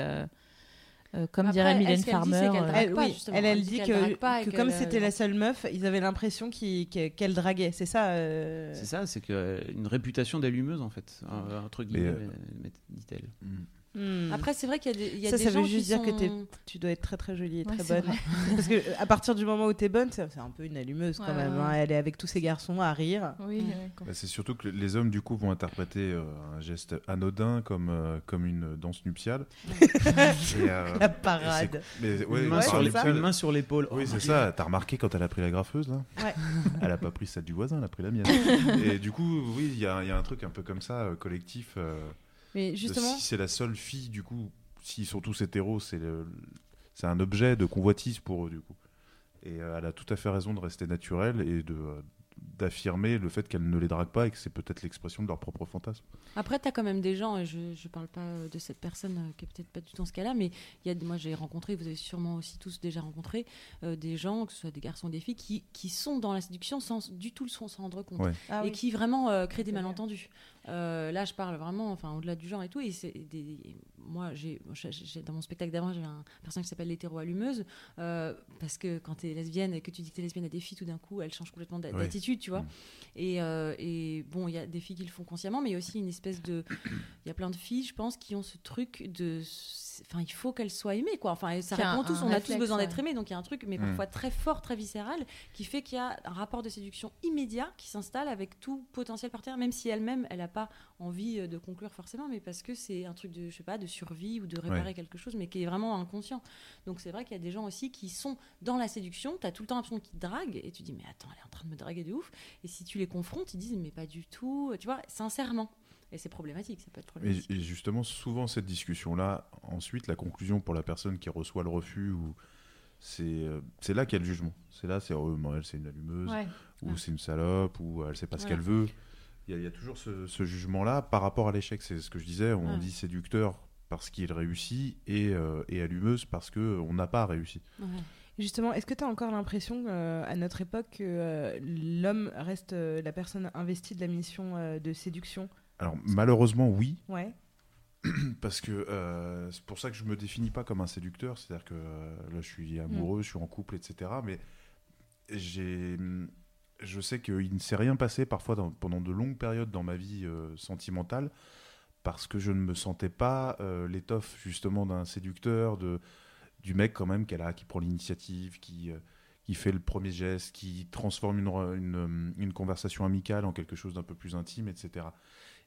euh, euh, comme Après, dirait Mylène dit, Farmer. euh, Elle, pas, oui, justement. elle, dit que, comme euh, c'était la seule meuf, ils avaient l'impression qu'elle draguait. C'est ça euh, C'est ça, c'est que euh, une réputation d'allumeuse en fait, un, un truc Mais, guillemets, hmm. Après, c'est vrai qu'il y a des, il y a Ça, des ça veut gens juste qui dire sont... que Tu dois être très très jolie et Ouais, très bonne. Parce que euh, à partir du moment où t'es bonne, c'est un peu une allumeuse quand Ouais, même. ouais. hein. Elle est avec tous ces garçons à rire. Oui. Bah, c'est surtout que les hommes, du coup, vont interpréter euh, un geste anodin comme, euh, comme une danse nuptiale. Et, euh, La parade. mais, ouais, une, main sur les- nuptiale. une main sur l'épaule. Oui, Oh, c'est ça. T'as remarqué quand elle a pris la graffeuse, là? Ouais. Elle a pas pris celle du voisin, elle a pris la mienne. Et du coup, oui, il y, a il y a un truc un peu comme ça, euh, collectif. Euh, Mais de justement, Si c'est la seule fille, du coup, s'ils sont tous hétéros, c'est le- c'est un objet de convoitise pour eux, du coup. Et euh, elle a tout à fait raison de rester naturelle et de euh, d'affirmer le fait qu'elle ne les drague pas et que c'est peut-être l'expression de leur propre fantasme. Après, tu as quand même des gens, et je ne parle pas euh, de cette personne euh, qui est peut-être pas du tout dans ce cas-là, mais il y a, des- moi j'ai rencontré, vous avez sûrement aussi tous déjà rencontré, euh, des gens, que ce soit des garçons ou des filles, qui, qui sont dans la séduction sans du tout s'en s'en rendre compte. Ouais. Ah et oui. qui vraiment euh, créent des malentendus. Euh, là, je parle vraiment, enfin, au-delà du genre et tout. Et c'est des, moi, j'ai, dans mon spectacle d'avant, j'ai un personnage qui s'appelle l'hétéro-allumeuse, euh, parce que quand tu es lesbienne et que tu dis que tu es lesbienne à des filles, tout d'un coup, elles changent complètement d'attitude, tu vois. Mm. Et, euh, et bon, il y a des filles qui le font consciemment, mais il y a aussi une espèce de. Il y a plein de filles, je pense, qui ont ce truc de. Enfin, il faut qu'elles soient aimées, quoi. Enfin, ça répond un- tous, un on a tous besoin ouais. d'être aimés, donc il y a un truc, mais Mm. parfois très fort, très viscéral, qui fait qu'il y a un rapport de séduction immédiat qui s'installe avec tout potentiel partenaire, même si elle-même, elle n'a pas envie euh, de conclure forcément, mais parce que c'est un truc de, je sais pas, de survie ou de réparer Ouais. quelque chose, mais qui est vraiment inconscient. Donc c'est vrai qu'il y a des gens aussi qui sont dans la séduction, tu as tout le temps l'impression qu'ils te draguent, et tu dis, mais attends, elle est en train de me draguer de ouf. Et si tu les confrontes, ils disent, mais pas du tout, tu vois, sincèrement. Et c'est problématique, ça peut être problématique. et justement, souvent cette discussion-là, ensuite, la conclusion pour la personne qui reçoit le refus, ou c'est euh, c'est là qu'il y a le jugement. C'est là, c'est oh, elle, c'est une allumeuse, Ouais. ou Ouais. c'est une salope, ou elle sait pas ce qu'elle veut. Il y, a- il y a toujours ce, ce jugement-là par rapport à l'échec. C'est ce que je disais. On Ouais. dit séducteur parce qu'il réussit et, euh, et allumeuse parce que on n'a pas réussi. Ouais. Justement, est-ce que tu as encore l'impression euh, à notre époque que euh, l'homme reste euh, la personne investie de la mission euh, de séduction? Alors malheureusement, oui, Ouais. parce que euh, c'est pour ça que je me définis pas comme un séducteur. C'est-à-dire que euh, là, je suis amoureux, je suis en couple, etc. Mais j'ai, je sais qu'il ne s'est rien passé parfois dans- pendant de longues périodes dans ma vie euh, sentimentale parce que je ne me sentais pas l'étoffe justement d'un séducteur, de, du mec quand même qui, est là, qui prend l'initiative, qui, qui fait le premier geste, qui transforme une, une conversation amicale en quelque chose d'un peu plus intime, etc.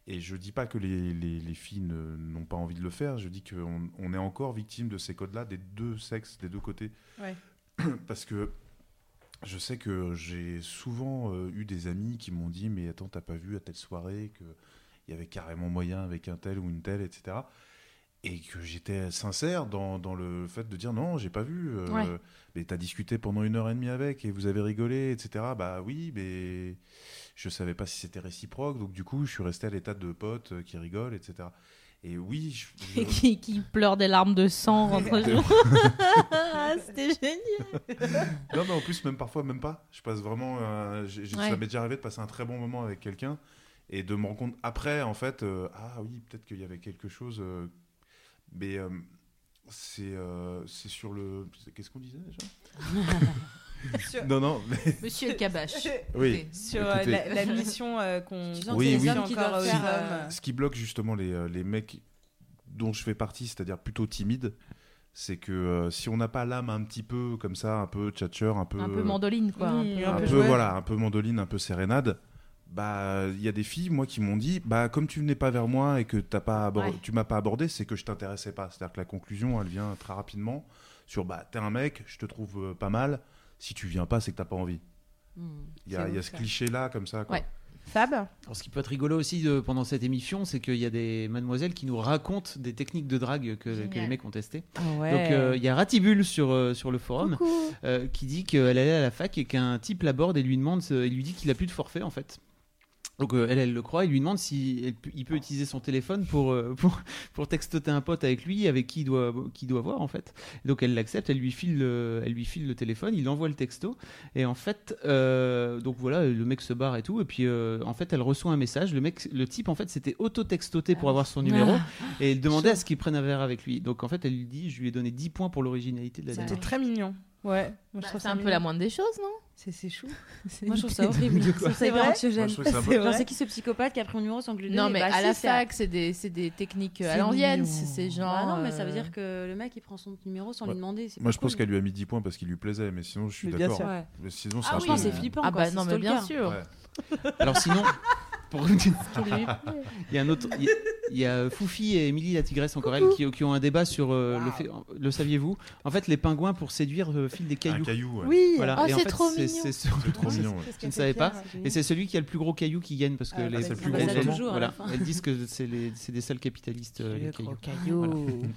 Et je dis pas que les, les- les filles ne- n'ont pas envie de le faire, je dis qu'on on est encore victime de ces codes-là des deux sexes, des deux côtés. Ouais. Parce que je sais que j'ai souvent euh, eu des amis qui m'ont dit Mais attends, t'as pas vu à telle soirée qu'il y avait carrément moyen avec un tel ou une telle, etc. Et que j'étais sincère dans, dans le fait de dire Non, j'ai pas vu. euh, Ouais. Mais t'as discuté pendant une heure et demie avec et vous avez rigolé, etc. Bah oui, mais je savais pas si c'était réciproque. Donc du coup, je suis resté à l'état de pote euh, qui rigole, etc. Et oui, je- qui, qui pleure des larmes de sang entre jour. C'était génial. Non, mais en plus, même parfois, même pas. Je passe vraiment. euh, Ouais. Ça m'est déjà arrivé de passer un très bon moment avec quelqu'un et de me rendre compte après, en fait, euh, ah oui, peut-être qu'il y avait quelque chose. Mais euh, c'est euh, c'est sur le. Qu'est-ce qu'on disait déjà Non, non, mais. Monsieur El Kabash. Oui. Sur euh, Écoutez. la, la mission euh, qu'on c'est les hommes qui doivent faire, euh, Ce qui bloque justement les, euh, les mecs dont je fais partie, c'est-à-dire plutôt timides, c'est que euh, si on n'a pas l'âme un petit peu comme ça, un peu tchatcheur, un peu. Un peu mandoline, quoi. Oui, un un peu- voilà un peu mandoline un peu sérénade bah il y a des filles moi qui m'ont dit bah comme tu venais pas vers moi et que t'as pas abor- Ouais. tu m'as pas abordé c'est que je t'intéressais pas c'est à dire que la conclusion elle vient très rapidement sur bah t'es un mec je te trouve euh, pas mal si tu viens pas c'est que t'as pas envie Hmm. il y a, y ce cliché là comme ça quoi. Ouais. Fab Alors, ce qui peut être rigolo aussi de- pendant cette émission, c'est qu'il y a des mademoiselles qui nous racontent des techniques de drague que, les mecs ont testées. Donc euh, il y a Ratibul sur, euh, sur le forum euh, qui dit qu'elle allait à la fac et qu'un type l'aborde et lui demande, il lui dit qu'il a plus de forfait en fait. Donc euh, elle, elle le croit, il lui demande si elle il peut utiliser son téléphone pour, euh, pour, pour textoter un pote avec lui, avec qui il doit, qui doit voir en fait. Donc elle l'accepte, elle lui file, le, elle lui file le téléphone, il envoie le texto. Et en fait, euh, donc voilà, le mec se barre et tout, et puis euh, en fait elle reçoit un message, le mec, le type en fait s'était auto-textoté pour avoir son numéro. Et il demandait à ce qu'il prenne un verre avec lui. Donc en fait elle lui dit, je lui ai donné 10 points pour l'originalité de la C'était très mignon. Ouais, Bah, trouve c'est un peu la moindre des choses, non? C'est chou. Moi, je trouve ça horrible. C'est vrai anxiogène. Moi, je trouve ça C'est qui ce psychopathe qui a pris mon numéro sans que je lui Non, donne mais Bah, à si, la fac, c'est des, c'est des techniques euh, à C'est l'ancienne. C'est c'est genre. Bah non, mais ça veut euh, dire que le mec il prend son numéro sans Ouais. lui demander. moi je pense qu'elle lui a mis 10 points parce qu'il lui plaisait mais sinon je suis d'accord. Ouais. Mais sinon Ah oui, peu- c'est flippant. Ah quoi, bah c'est non, mais bien sûr. Alors sinon, pour lui plaît. Il y a un autre, il y a- il y a Foufi et Émilie la tigresse encore elle qui, qui ont un débat sur euh, le fait. Le saviez-vous? En fait, les pingouins pour séduire euh, filent des un cailloux. caillou ouais. Oui Voilà. Oh, et en c'est fait, trop c'est mignon. c'est ce- trop mignon ouais. Je ne savais pas. Et c'est celui qui a le plus gros caillou qui gagne parce que Ah, les, bah, c'est le c'est plus gros toujours, Voilà. Elles disent que c'est les, c'est des sales capitalistes euh, les Le cailloux.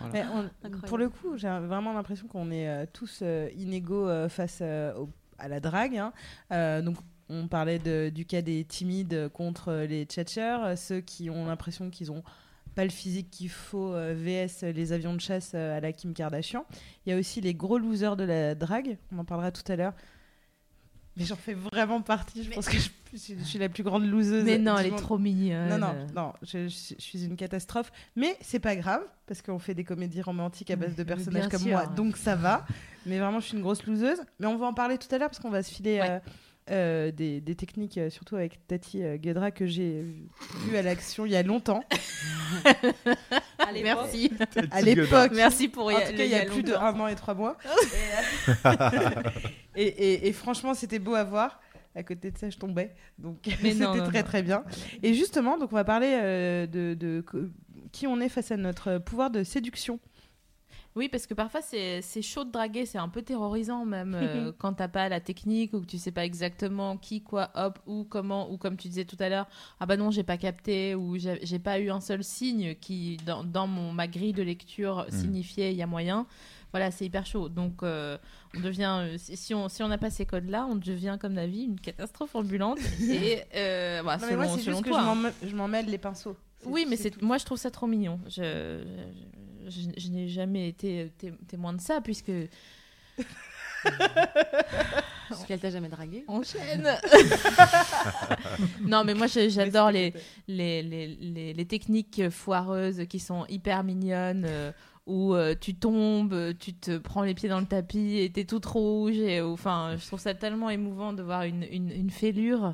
Voilà. Mais on- Incroyable. pour le coup, j'ai vraiment l'impression qu'on est euh, tous euh, inégaux euh, face euh, au- à la drague. hein. Euh, donc, on parlait de- du cas des timides contre les tchatchers, ceux qui ont l'impression qu'ils ont pas le physique qu'il faut, euh, VS les avions de chasse euh, à la Kim Kardashian. Il y a aussi les gros losers de la drague, on en parlera tout à l'heure. Mais j'en fais vraiment partie, je pense que je, je suis la plus grande loseuse. Mais non, elle est trop mignonne. Non, non, non, je, je- je suis une catastrophe. Mais c'est pas grave, parce qu'on fait des comédies romantiques à base de personnages comme sûr. moi, donc ça va. Mais vraiment, je suis une grosse loseuse. Mais on va en parler tout à l'heure, parce qu'on va se filer Ouais. euh, euh, des, des techniques, euh, surtout avec Tati euh, Guedra, que j'ai vu à l'action il y a longtemps. Merci. À l'époque. Merci pour En tout cas, il y a plus de longtemps. un an et trois mois. et, et- et franchement, c'était beau à voir. À côté de ça, je tombais. Donc, c'était très, très bien. Et justement, donc, on va parler euh, de, de qui on est face à notre pouvoir de séduction. Oui, parce que parfois c'est chaud de draguer, c'est un peu terrorisant même euh, quand t'as pas la technique ou que tu sais pas exactement qui, quoi, hop, où, comment, ou comme tu disais tout à l'heure, ah bah non, j'ai pas capté ou j'ai pas eu un seul signe qui, dans, dans mon, ma grille de lecture, signifiait il y a moyen. Voilà, c'est hyper chaud. Donc, euh, on devient, euh, si on si on n'a pas ces codes-là, on devient, comme la vie, une catastrophe ambulante. et euh, bah, Non, selon, moi, c'est juste que toi. je hein. m'en- je m'en mêle les pinceaux. Oui, mais c'est moi je trouve ça trop mignon. Je, je, je- je n'ai jamais été té- témoin de ça puisque Parce qu'elle t'a jamais dragué. enchaîne. non, mais moi j'adore les, les, les, les, les techniques foireuses qui sont hyper mignonnes. Euh, où euh, tu tombes, tu te prends les pieds dans le tapis et t'es toute rouge. Et, enfin, je trouve ça tellement émouvant de voir une, une, une fêlure.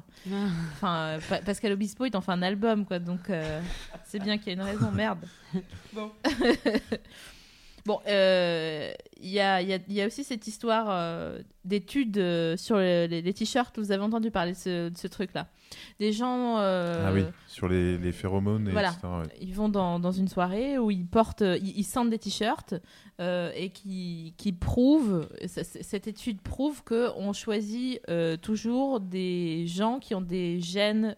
Enfin, euh, Pa- Pascal Obispo, il t'en fait un album, quoi. Donc, euh, c'est bien qu'il y ait une raison, merde. Bon. bon, euh, il y, a, y, a, il y a aussi cette histoire euh, d'études euh, sur les, t-shirts. Vous avez entendu parler de ce, de ce truc-là. Des gens. euh, Ah oui, sur les, les phéromones, et voilà. etc. ouais. Ils vont dans, dans une soirée où ils portent, ils, ils sentent des t-shirts euh, et qui, qui prouvent, cette étude prouve que on choisit euh, toujours des gens qui ont des gènes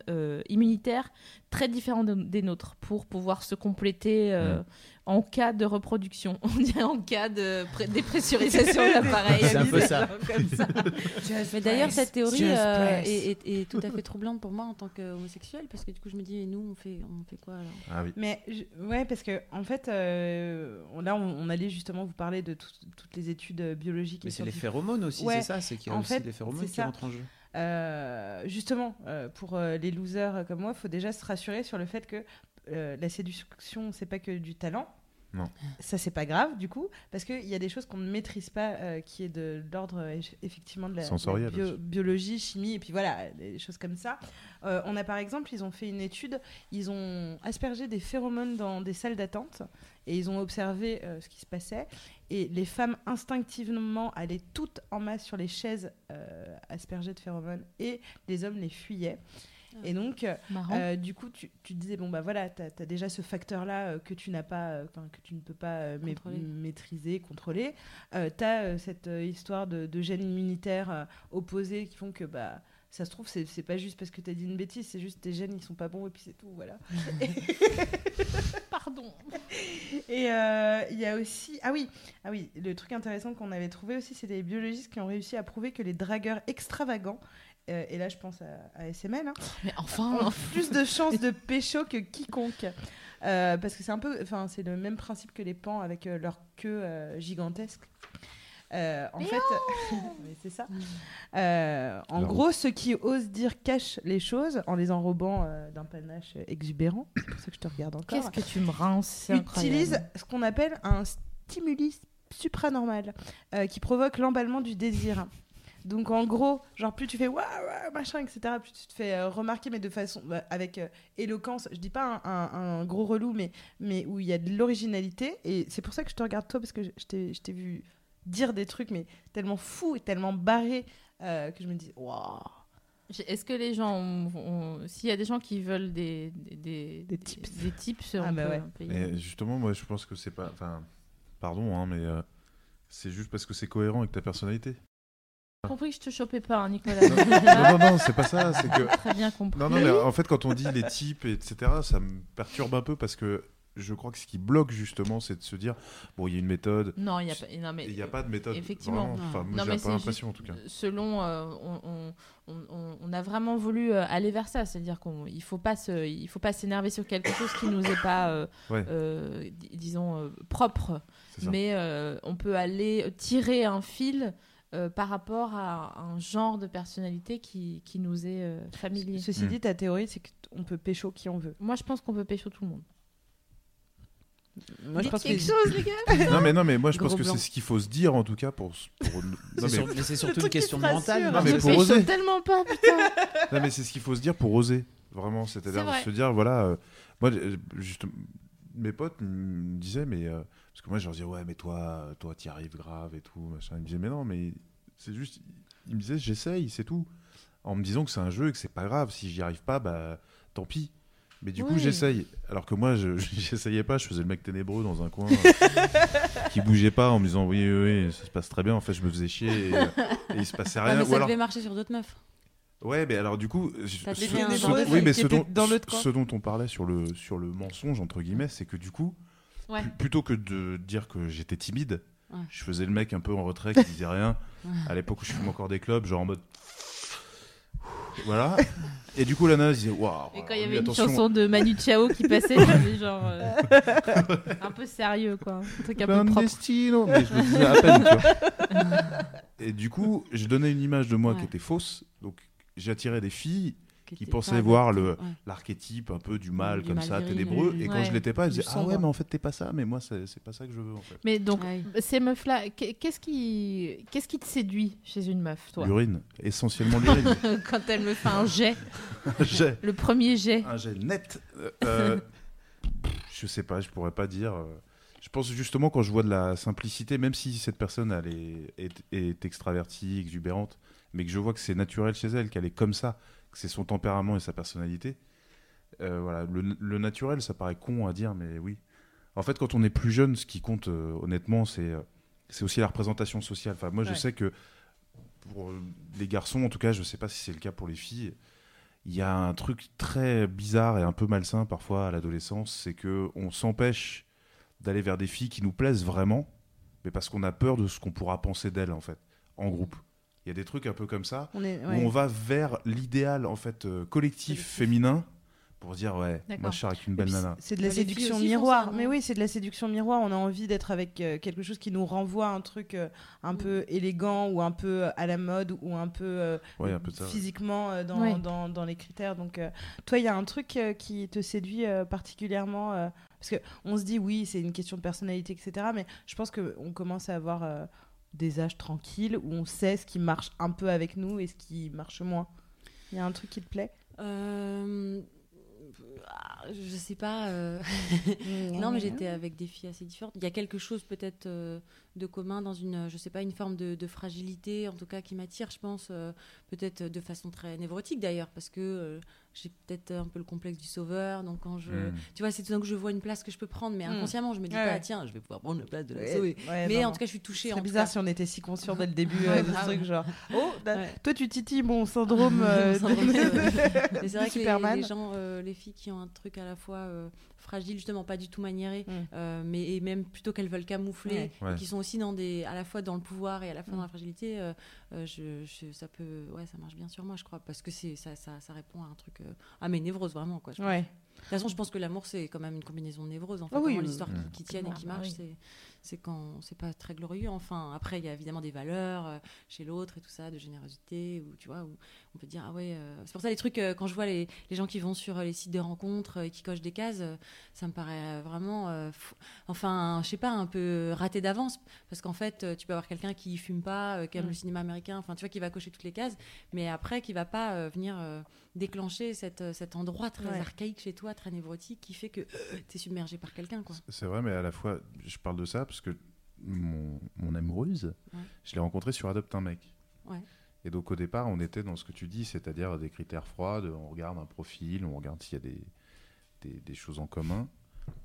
immunitaires très différents de- des nôtres pour pouvoir se compléter euh, en cas de reproduction. On dirait en cas de dépressurisation de l'appareil. C'est un peu ça. Mais d'ailleurs, cette théorie euh, est, est- est tout à fait troublante pour moi en tant qu'homosexuel, parce que du coup, je me dis, et nous, on fait, on fait quoi alors? Ah oui. Mais je- ouais, parce que en fait, euh, là, on, on allait justement vous parler de tout- toutes les études biologiques. Mais c'est les phéromones aussi, Ouais, c'est ça, c'est qu'il y a en aussi fait, les phéromones qui rentrent en jeu. Euh, justement, euh, pour euh, les losers comme moi, il faut déjà se rassurer sur le fait que la séduction, c'est pas que du talent. Non. Ça, c'est pas grave, du coup, parce qu'il y a des choses qu'on ne maîtrise pas, euh, qui est de l'ordre, euh, effectivement, de la, de la Sensoriel bio- aussi. biologie, chimie, et puis voilà, des choses comme ça. Euh, on a par exemple, ils ont fait une étude, ils ont aspergé des phéromones dans des salles d'attente, et ils ont observé ce qui se passait. Et les femmes instinctivement allaient toutes en masse sur les chaises aspergées de phéromones, et les hommes les fuyaient. Et donc, euh, euh, du coup, tu, tu te disais, bon, bah voilà, tu as, déjà ce facteur-là euh, que tu n'as pas, euh, que tu ne peux pas ma- Contrôler. maîtriser, contrôler. tu as cette histoire de, de gènes immunitaires opposés qui font que, bah, ça se trouve, c'est pas juste parce que tu as dit une bêtise, c'est juste tes gènes, ils sont pas bons et puis c'est tout, voilà. Pardon. Et il y a aussi. Ah oui, ah oui, le truc intéressant qu'on avait trouvé aussi, c'est des biologistes qui ont réussi à prouver que les dragueurs extravagants, euh, et là je pense à, à SML, hein, Mais enfin. ont plus de chances de pécho que quiconque. Euh, parce que c'est un peu. Enfin, c'est le même principe que les pans avec euh, leur queue euh, gigantesque. Euh, en fait, c'est ça. Euh, en gros, ceux qui osent dire cachent les choses en les enrobant euh, d'un panache exubérant. C'est pour ça que je te regarde encore Qu'est-ce que tu me rinces utilise ce qu'on appelle un stimulus supranormal euh, qui provoque l'emballement du désir. Donc en gros, genre plus tu fais waouh machin etc, plus tu te fais euh, remarquer mais de façon bah, avec euh, éloquence. Je dis pas un, un- un gros relou mais mais où il y a de l'originalité et c'est pour ça que je te regarde toi parce que je je t'ai je t'ai vu dire des trucs mais tellement fous et tellement barrés euh, que je me dis waouh. Est-ce que les gens, s'il y a des gens qui veulent des des, des, Des tips. des tips, Ah on bah ouais. Mais justement, moi, je pense que c'est pas. Enfin, pardon, hein, mais euh, c'est juste parce que c'est cohérent avec ta personnalité. J'ai compris que je te chopais pas, hein, Nicolas. non, non, non, c'est pas ça. C'est que. Très bien compris. Non, non, mais en fait, quand on dit les types, etc., ça me perturbe un peu parce que je crois que ce qui bloque justement, c'est de se dire bon, il y a une méthode. Non, il y a pas. Non, mais Il n'y a pas de méthode. Effectivement. vraiment. Enfin, moi, Non, mais pas l'impression en tout cas. Selon, euh, on, on- on- on- on a vraiment voulu euh, aller vers ça, c'est-à-dire qu'il faut pas se, il faut pas s'énerver sur quelque chose qui nous est pas, euh, Ouais. euh, disons propre, mais on peut aller tirer un fil euh, par rapport à un genre de personnalité qui, qui nous est euh, familier. Ceci Mm. dit, ta théorie, c'est qu'on peut pécho qui on veut. Moi, je pense qu'on peut pécho tout le monde. Moi, je Dites pense que quelque chose, les gars. non mais non mais moi je Gros pense que c'est ce qu'il faut se dire en tout cas pour. pour- non, C'est sur- mais surtout une question mentale. Non, mais je pour pécho oser. tellement pas, putain. non, mais c'est ce qu'il faut se dire pour oser vraiment, C'est c'est-à-dire vrai. se dire voilà, euh, moi juste mes potes me disaient mais euh, parce que moi je leur disais ouais mais toi toi t'y arrives grave et tout machin. Ils me disaient mais non mais c'est juste ils me disaient j'essaye c'est tout en me disant que c'est un jeu et que c'est pas grave si j'y arrive pas bah tant pis. Mais du coup, j'essaye. Alors que moi, je j'essayais pas. Je faisais le mec ténébreux dans un coin euh, qui bougeait pas en me disant oui, oui, oui, ça se passe très bien. En fait, je me faisais chier et, et il se passait Ah, rien. mais Ou ça alors- devait marcher sur d'autres meufs. Ouais, mais alors du coup, ce, ce- oui, mais ce dont, dans ce dont on parlait sur le, sur le mensonge, entre guillemets, c'est que du coup, Ouais. plutôt que de dire que j'étais timide, Ouais. je faisais le mec un peu en retrait qui disait rien. À l'époque où je fumais encore des clubs, genre en mode. Voilà. Et du coup, la nana disait Waouh, Et quand il y avait une chanson de Manu Chao qui passait, j'avais genre euh, un peu sérieux quoi, un truc un peu propre. Mais je le disais à peine, tu vois. Et du coup, je donnais une image de moi Ouais. qui était fausse. Donc, j'attirais des filles qui pas voir le- Ouais. l'archétype un peu du mal Du comme mal ça, viril, ténébreux. Et quand ouais. je l'étais pas, Du disaient Ah ouais, mais en fait, t'es pas ça. Mais moi, c'est c'est pas ça que je veux en fait. Mais donc Ouais. ces meufs là, qu'est-ce qui qu'est-ce qui te séduit chez une meuf toi? L'urine, essentiellement l'urine. quand elle me fait un jet, un jet, le premier jet. un jet net. Euh, euh, je sais pas, je pourrais pas dire. euh, Je pense justement quand je vois de la simplicité, même si cette personne elle est, est, est extravertie, exubérante, mais que je vois que c'est naturel chez elle, qu'elle est comme ça, c'est son tempérament et sa personnalité. euh, voilà, le, le naturel, ça paraît con à dire, mais oui. En fait, quand on est plus jeune, ce qui compte, euh, honnêtement, c'est euh, c'est aussi la représentation sociale. Enfin, moi, je sais que pour les garçons, en tout cas, je sais pas si c'est le cas pour les filles, il y a un truc très bizarre et un peu malsain parfois à l'adolescence, c'est que on s'empêche d'aller vers des filles qui nous plaisent vraiment, mais parce qu'on a peur de ce qu'on pourra penser d'elles en fait, en groupe. Il y a des trucs un peu comme ça On est, où on va vers l'idéal en fait euh, collectif, féminin pour dire ouais, moi je suis avec une belle nana. C'est de la séduction miroir. ça, non mais oui, c'est de la séduction miroir. On a envie d'être avec euh, quelque chose qui nous renvoie à un truc euh, un Mm. peu élégant ou un peu à la mode ou un peu euh, Ouais, un peu de ça. ouais. physiquement euh, dans, Ouais. dans, dans les critères. Donc, euh, toi, il y a un truc euh, qui te séduit euh, particulièrement euh, Parce que on se dit, oui, c'est une question de personnalité, etc. Mais je pense qu'on commence à avoir euh, des âges tranquilles où on sait ce qui marche un peu avec nous et ce qui marche moins. Il y a un truc qui te plaît? Euh, je sais pas. euh, non, mais j'étais avec des filles assez différentes. Il y a quelque chose peut-être euh, de commun dans une, je sais pas, une forme de, de fragilité, en tout cas, qui m'attire, je pense, euh, peut-être de façon très névrotique d'ailleurs, parce que euh, j'ai peut-être un peu le complexe du sauveur. Donc quand je, Mm. tu vois, c'est tout d'un coup que je vois une place que je peux prendre, mais Mm. inconsciemment, je me dis Ouais, pas, ouais. tiens, je vais pouvoir prendre la place de la Ouais, sauver. ouais, Mais vraiment. en tout cas, je suis touchée. C'est bizarre cas. si on était si conscient dès le début euh, de ce truc genre oh Ouais. toi tu titilles mon syndrome euh, Syndrome de- de- Mais c'est vrai que les, Superman. les gens, euh, les filles qui ont un truc à la fois euh, fragile, justement pas du tout maniéré, Mm. euh, mais et même plutôt qu'elles veulent camoufler, Ouais. Ouais. et qui sont aussi dans des, à la fois dans le pouvoir et à la fois Mm. dans la fragilité, euh, euh, je, je- ça peut, ouais, ça marche bien sur moi, je crois, parce que c'est ça, ça, ça répond à un truc, euh, à mes névroses vraiment, quoi. je ouais De toute façon, je pense que l'amour c'est quand même une combinaison de névroses. En fait, Ah oui, l'histoire oui. qui, qui tienne et qui Ah, bah marche, oui. C'est quand c'est pas très glorieux. Enfin, après, il y a évidemment des valeurs euh, chez l'autre et tout ça, de générosité, ou tu vois, où on peut dire ah ouais. euh, C'est pour ça les trucs euh, quand je vois les, les gens qui vont sur les sites de rencontres et qui cochent des cases, ça me paraît vraiment, fou- enfin, je sais pas, un peu raté d'avance, parce qu'en fait, tu peux avoir quelqu'un qui fume pas, qui aime Mm. le cinéma américain, enfin, tu vois, qui va cocher toutes les cases, mais après, qui va pas venir déclencher cette, euh, cet endroit très Ouais. archaïque chez toi, très névrotique, qui fait que tu es submergé par quelqu'un. C'est vrai, mais à la fois, je parle de ça parce que mon, mon amoureuse, Ouais. je l'ai rencontrée sur Adopte un mec. Ouais. Et donc au départ, on était dans ce que tu dis, c'est-à-dire des critères froids, de- on regarde un profil, on regarde s'il y a des, des, des choses en commun.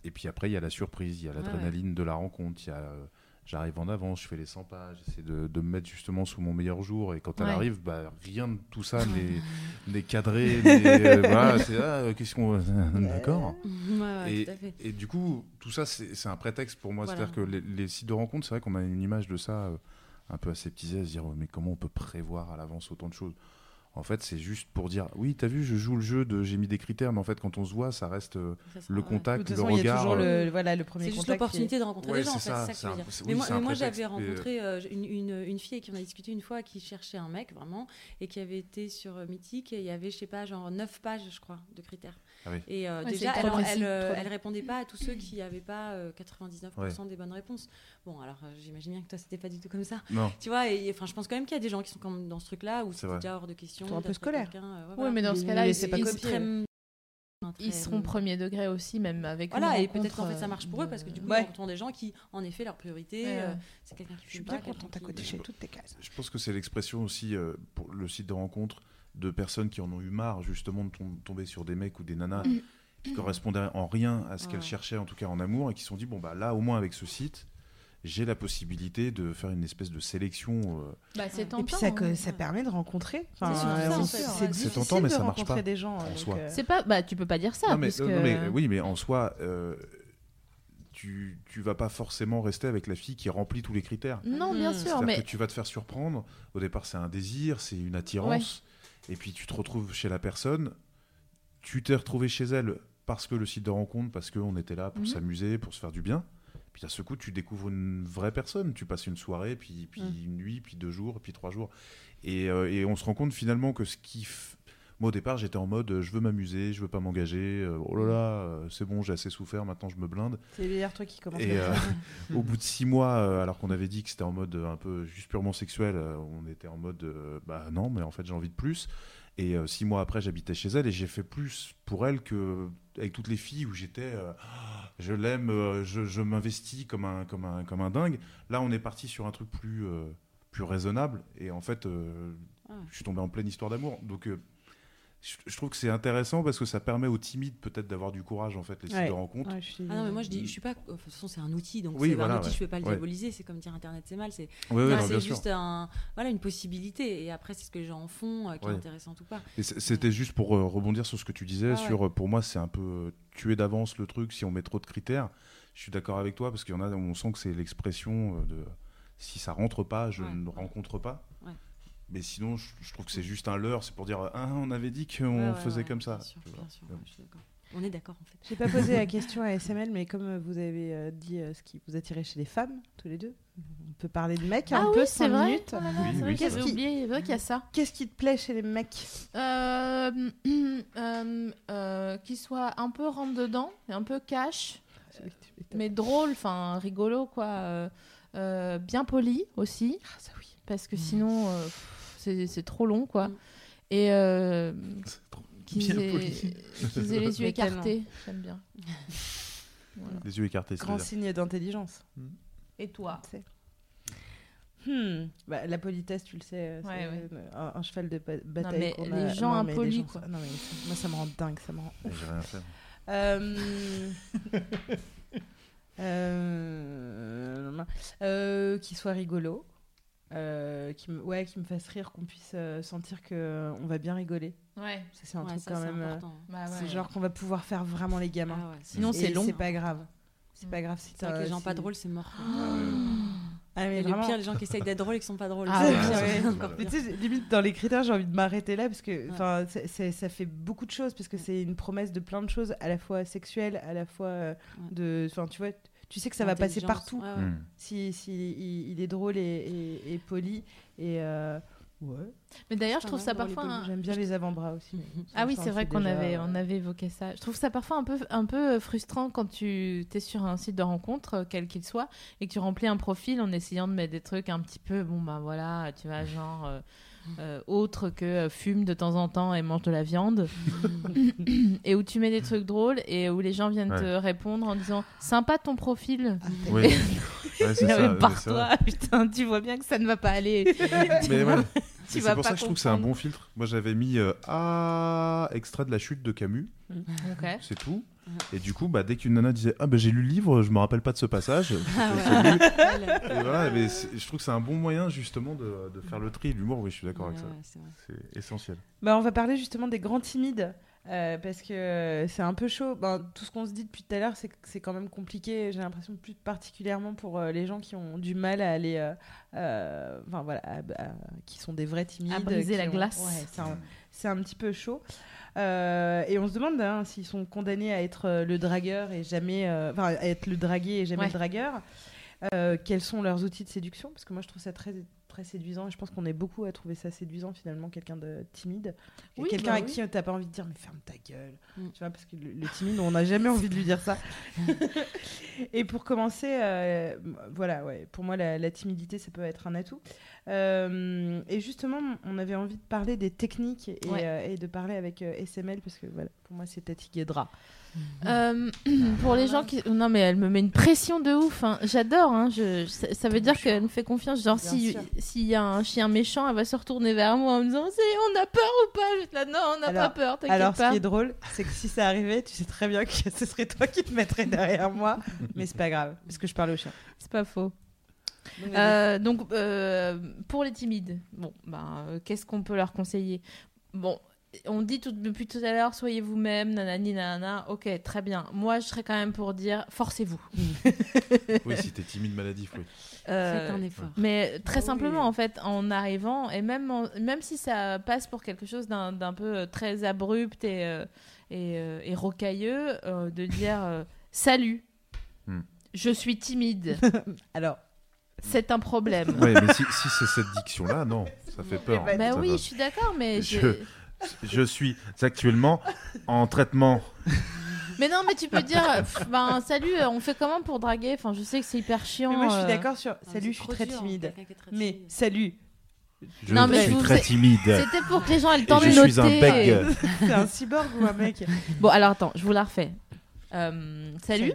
Et puis après, il y a la surprise, il y a l'adrénaline de la rencontre, il y a euh, j'arrive en avance, je fais les 100 pages, j'essaie de, de me mettre justement sous mon meilleur jour. Et quand elle Ouais. arrive, bah, rien de tout ça n'est- cadré. euh, voilà, c'est ah, euh, qu'est-ce qu'on. D'accord. Ouais, ouais, Et, et du coup, tout ça, c'est un prétexte pour moi. Voilà. C'est-à-dire que les, les sites de rencontres, c'est vrai qu'on a une image de ça euh, un peu aseptisée, à se dire Ouais, mais comment on peut prévoir à l'avance autant de choses? En fait, c'est juste pour dire oui, t'as vu, je joue le jeu de j'ai mis des critères, mais en fait, quand on se voit, ça reste euh, Ça sera- le. De contact, le façon, il y a regard. toujours euh, le, voilà, le premier C'est juste est- l'opportunité de rencontrer Ouais, des gens, en c'est fait, ça, c'est ça que c'est je veux un- dire. c'est- Mais oui, moi, j'avais mais, rencontré euh, une, une, une fille avec qui on a discuté une fois qui cherchait un mec, vraiment, et qui avait été sur euh, Mythique, et il y avait, je sais pas, genre 9 pages, je crois, de critères. Ah oui. Et euh, Ouais, déjà, elle, trop précis, elle, euh, elle répondait pas à tous ceux qui n'avaient pas euh, 99% des bonnes réponses. Bon, alors euh, j'imagine bien que toi, c'était pas du tout comme ça. Non, Tu vois, et enfin, je pense quand même qu'il y a des gens qui sont comme dans ce truc-là où C'est déjà hors de question. Ils sont un peu euh, ouais, Oui, voilà. mais dans ce cas-là, ils, pas seront premier degré aussi, même avec Voilà, et peut-être qu'en rencontre, fait ça marche pour eux parce que du coup, Ouais. ils rencontrent des gens qui, en effet, leur priorité, euh, c'est quelqu'un qui Je suis bien contente à qui- côté chez toutes tes cases. je pense que c'est l'expression aussi euh, pour le site de rencontre de personnes qui en ont eu marre justement de tom- tomber sur des mecs ou des nanas qui correspondaient en rien à ce Ouais. qu'elles cherchaient, en tout cas en amour, et qui se sont dit bon bah là au moins avec ce site, j'ai la possibilité de faire une espèce de sélection. euh, Bah, c'est Et tentant. Et puis ça, hein. que- ça permet de rencontrer. Enfin, C'est euh, ça, on- en fait, c'est ouais. C'est difficile tentant, mais de ça marche rencontrer pas, des gens. en donc, soi. euh, C'est pas, bah, tu peux pas dire ça. non, mais, puisque... euh, non, mais- oui, mais en soi, euh, tu, tu vas pas forcément rester avec la fille qui remplit tous les critères. Non, bien Mhm. sûr, C'est-à-dire mais que tu vas te faire surprendre. Au départ, c'est un désir, c'est une attirance. Et puis tu te retrouves chez la personne. Tu t'es retrouvé chez elle parce que le site de rencontre, parce qu'on était là pour Mhm. s'amuser, pour se faire du bien. Puis à ce coup, tu découvres une vraie personne. Tu passes une soirée, puis, puis Mhm. une nuit, puis deux jours, puis trois jours. Et, euh, et on se rend compte finalement que ce qui. f- Moi, au départ, j'étais en mode euh, je veux m'amuser, je veux pas m'engager. euh, oh là là, euh, c'est bon, j'ai assez souffert, maintenant je me blinde. C'est les meilleurs trucs qui commencent. Et euh, au bout de six mois, alors qu'on avait dit que c'était en mode un peu juste purement sexuel, on était en mode bah non, mais en fait j'ai envie de plus. Et euh, six mois après, j'habitais chez elle et j'ai fait plus pour elle que avec toutes les filles où j'étais, euh, je l'aime, euh, je, je m'investis comme un, comme, un, comme un dingue. Là, on est parti sur un truc plus, plus raisonnable et en fait, Ah. je suis tombé en pleine histoire d'amour. Donc, je, trouve que c'est intéressant parce que ça permet aux timides peut-être d'avoir du courage en fait, les sites Ouais. de rencontre. Ouais, je suis- Ah non, mais moi je dis, je suis pas. De toute façon, c'est un outil, donc Oui, c'est voilà, un outil, ouais. je peux pas le Ouais. diaboliser. C'est comme dire Internet, c'est mal. C'est c'est sûr. juste un, voilà, une possibilité. Et après, c'est ce que les gens en font euh, qui Ouais. est intéressant ou pas. C'était juste pour euh, rebondir sur ce que tu disais, Ah sur euh, pour moi c'est un peu tuer d'avance le truc si on met trop de critères. Je suis d'accord avec toi parce qu'il y en a on sent que c'est l'expression de si ça rentre pas, je Ouais, ne rencontre pas. Mais sinon, je, je trouve que c'est juste un leurre, c'est pour dire ah on avait dit qu'on Ouais, faisait ouais, comme ça. Bien sûr, sûr, ouais, je suis d'accord. On est d'accord en fait. J'ai pas posé la question à SML, mais comme euh, vous avez euh, dit euh, ce qui vous attirait chez les femmes, tous les deux, on peut parler de mecs Ah un oui, peu, c'est cinq vrai. minutes. Oh là là, Oui, c'est oui, vrai c'est que j'avais vrai. oublié. C'est vrai qu'il y a ça. Qu'est-ce qui te plaît chez les mecs? Euh, euh, euh, qu'il soit un peu rentre dedans, et un peu cash, mais drôle, enfin rigolo quoi. Euh, euh, bien poli aussi, Ah, ça oui. parce que sinon euh, pff, c'est c'est trop long quoi. Mm. Et euh, C'est trop- qu'ils aient, qu'ils aient les yeux écartés, j'aime bien. Voilà. Les yeux écartés. Grand c'est-à-dire. signe d'intelligence. Et toi. Hmm. Bah, la politesse, tu le sais, euh, Ouais, c'est ouais. un, un cheval de ba- bataille. mais qu'on les a- gens non, mais les impolis, gens, quoi. ça- non, mais ça- moi, ça me rend dingue, ça me rend J'ai rien à faire. Euh... euh... euh, Qu'il soit rigolo. Euh, qui me... Ouais, qui me fasse rire, qu'on puisse euh, sentir que on va bien rigoler. Ouais. Ça, c'est un Ouais, truc ça, quand même. euh. Bah C'est genre qu'on va pouvoir faire vraiment les gamins. Ah ouais, Sinon, c'est long. C'est pas grave. C'est pas grave si t'as- les gens pas drôles, c'est mort. quoi. Ah, mais Et le pire, les gens qui essayent d'être drôles et qui sont pas drôles. Ah C'est ouais, le pire, ouais. c'est encore Mais tu sais, limite dans les critères, j'ai envie de m'arrêter là parce que c'est- ça fait beaucoup de choses parce que c'est une promesse de plein de choses, à la fois sexuelles, à la fois euh, de, enfin, tu vois, tu sais que ça va passer partout ouais, ouais. Hmm. si, si il, il est drôle et, et, et poli et euh, ouais. Mais d'ailleurs, je trouve ça parfois. un- J'aime bien les avant-bras aussi. Ah oui, c'est vrai qu'on déjà, avait, euh, on avait évoqué ça. Je trouve ça parfois un peu, un peu frustrant quand tu es sur un site de rencontre, euh, quel qu'il soit, et que tu remplis un profil en essayant de mettre des trucs un petit peu, bon ben voilà, tu vois, genre euh, euh, autre que euh, fume de temps en temps et mange de la viande, et où tu mets des trucs drôles et où les gens viennent te répondre en disant sympa ton profil. Oui. Ouais, c'est Ah, ça, mais ouais, par toi, putain, tu vois bien que ça ne va pas aller. Mais ouais, C'est pour ça que je trouve que c'est un bon filtre. Moi, j'avais mis euh, Ah, extrait de la chute de Camus, Ok. c'est tout. Et du coup, bah, dès qu'une nana disait Ah, bah, j'ai lu le livre, je me rappelle pas de ce passage. Ah ouais. Et voilà, mais je trouve que c'est un bon moyen justement de, de faire le tri. L'humour, oui, je suis d'accord avec ça. ouais. C'est essentiel. Bah, on va parler justement des grands timides. Euh, parce que c'est un peu chaud. Ben, tout ce qu'on se dit depuis tout à l'heure, c'est que c'est quand même compliqué. J'ai l'impression plus particulièrement pour euh, les gens qui ont du mal à aller, euh, enfin voilà, à- à- qui sont des vrais timides, À briser la ont- glace. ouais, c'est un, petit peu chaud. Et on se demande hein, s'ils sont condamnés à être le dragueur et jamais, enfin à être le dragué et jamais Ouais. le dragueur. Quels sont leurs outils de séduction? Parce que moi, je trouve ça très très séduisant et je pense qu'on est beaucoup à trouver ça séduisant finalement quelqu'un de timide Oui, quelqu'un bah à oui. qui t'as pas envie de dire mais ferme ta gueule Mm. tu vois parce que le, le timide on n'a jamais envie de lui dire ça et pour commencer euh, voilà ouais pour moi la, la timidité ça peut être un atout Euh, et justement on avait envie de parler des techniques et, Ouais. euh, et de parler avec SML parce que voilà pour moi c'est Tati Guedra Euh, pour les gens qui. Non, mais elle me met une pression de ouf. hein. J'adore. hein. Je... Ça, veut dire qu'elle me fait confiance. Genre, si- s'il y a un chien méchant, elle va se retourner vers moi en me disant C'est- On a peur ou pas? Je là, non, on n'a pas peur, t'inquiète alors ce qui est drôle c'est que si ça arrivait tu sais très bien que ce serait toi qui te mettrais derrière moi mais c'est pas grave parce que je parle au chien C'est pas faux. Euh, donc, euh, pour les timides, bon, euh, qu'est-ce qu'on peut leur conseiller? Bon, on dit tout, depuis tout à l'heure, soyez vous-même, nanani, nanana. Ok, très bien. Moi, je serais quand même pour dire, forcez-vous. Oui, si t'es timide maladif, oui. Euh, Faites un effort. Mais très oui. simplement, en fait, en arrivant, et même, en- même si ça passe pour quelque chose d'un d'un peu euh, très abrupt et, euh, et, euh, et rocailleux, euh, de dire euh, Salut, Hmm. je suis timide, alors c'est un problème. Ouais, mais si, si c'est cette diction-là, non, ça fait peur. bah, Bah Ça oui, va. je suis d'accord, mais Je- Je suis actuellement en traitement. Mais non, mais tu peux dire, pff, ben salut, euh, on fait comment pour draguer? Enfin, je sais que c'est hyper chiant. mais moi je suis euh. d'accord sur Non, salut je suis trop très dur, timide quelqu'un qui est très mais timide. salut Je Non, mais suis je vous très timide. C'était pour que les gens aient le Et temps de je noter. suis un beg. c'est un cyborg ou un mec? Bon, alors attends, je vous la refais. Euh, salut.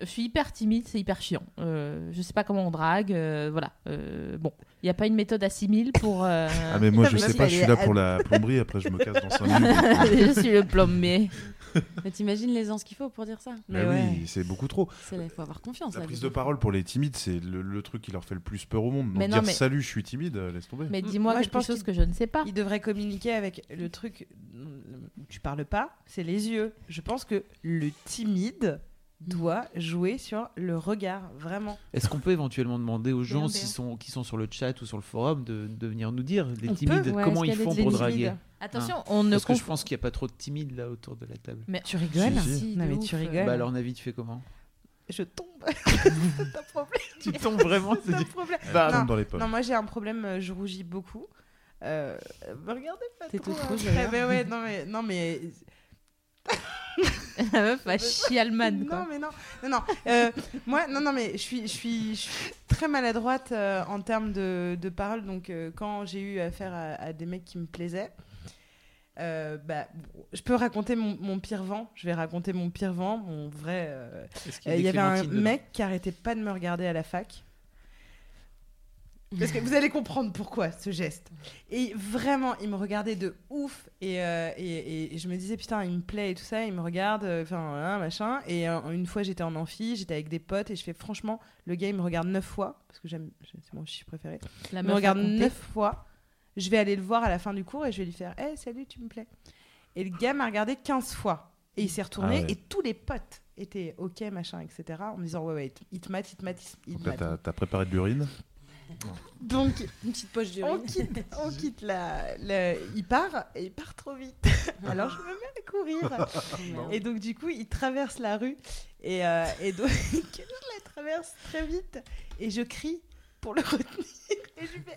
Je suis hyper timide, c'est hyper chiant. Euh, je sais pas comment on drague, euh, voilà. Euh, bon, il n'y a pas une méthode à 6000 pour. euh, Ah, mais moi, je sais pas, je suis là pour la plomberie, après je me casse dans 5 minutes. je suis le plombier. Mais t'imagines l'aisance qu'il faut pour dire ça Mais Mais oui, c'est beaucoup trop. Il faut avoir confiance. La là, prise de parole pour les timides, c'est le, le truc qui leur fait le plus peur au monde. Donc Mais non, dire mais- salut, je suis timide, laisse tomber. Mais dis-moi moi, je quelque pense chose que je ne sais pas. il devrait communiquer avec le truc où tu parles pas c'est les yeux je pense que le timide doit jouer sur le regard vraiment. Est-ce qu'on peut éventuellement demander aux gens bien. sont, qui sont sur le chat ou sur le forum de, de venir nous dire, les On timides, peut, ouais, comment ils font pour draguer? Attention, on ne Parce que je pense qu'il n'y a pas trop de timides là autour de la table. Mais tu rigoles? Si, si, non mais ouf. tu rigoles. Bah alors Navi, tu fais comment? Je tombe. C'est un problème. Tu tombes vraiment c'est un problème. Bah, non, dans les non moi j'ai un problème euh, je rougis beaucoup. Euh, me regardez pas T'es trop toute rouge, après. d'ailleurs. mais ouais non mais non mais La meuf a chialman, Non, quoi. mais non, non, non. Euh, moi, non, non, mais je suis, je suis, je suis très maladroite euh, en termes de, de parole. Donc, euh, quand j'ai eu affaire à, à des mecs qui me plaisaient, euh, bah, je peux raconter mon, mon pire vent. Je vais raconter mon pire vent, mon vrai. euh, euh, Il y, avait un mec qui arrêtait pas de me regarder à la fac. Parce que vous allez comprendre pourquoi ce geste. Et vraiment, il me regardait de ouf. Et, euh, et, et je me disais, putain, il me plaît et tout ça. Il me regarde, euh, enfin, voilà, machin. Et euh, une fois, j'étais en amphi, j'étais avec des potes. Et je fais, franchement, le gars, il me regarde neuf fois. Parce que j'aime, c'est mon chiffre préféré. La Il me regarde neuf fois. Je vais aller le voir à la fin du cours et je vais lui faire, hey, salut, tu me plais. Et le gars m'a regardé 15 fois. Et il s'est retourné. Ah ouais. Et tous les potes étaient OK, machin, etc. En me disant, ouais, ouais, il te mate, il te mate, il te mate. t'as préparé de l'urine. Donc, Une petite poche de on quitte, on quitte la, la- Il part et il part trop vite. Alors je me mets à courir. Et donc du coup, il traverse la rue et, euh, et donc je la traverse très vite et je crie pour le retenir. Et je lui fais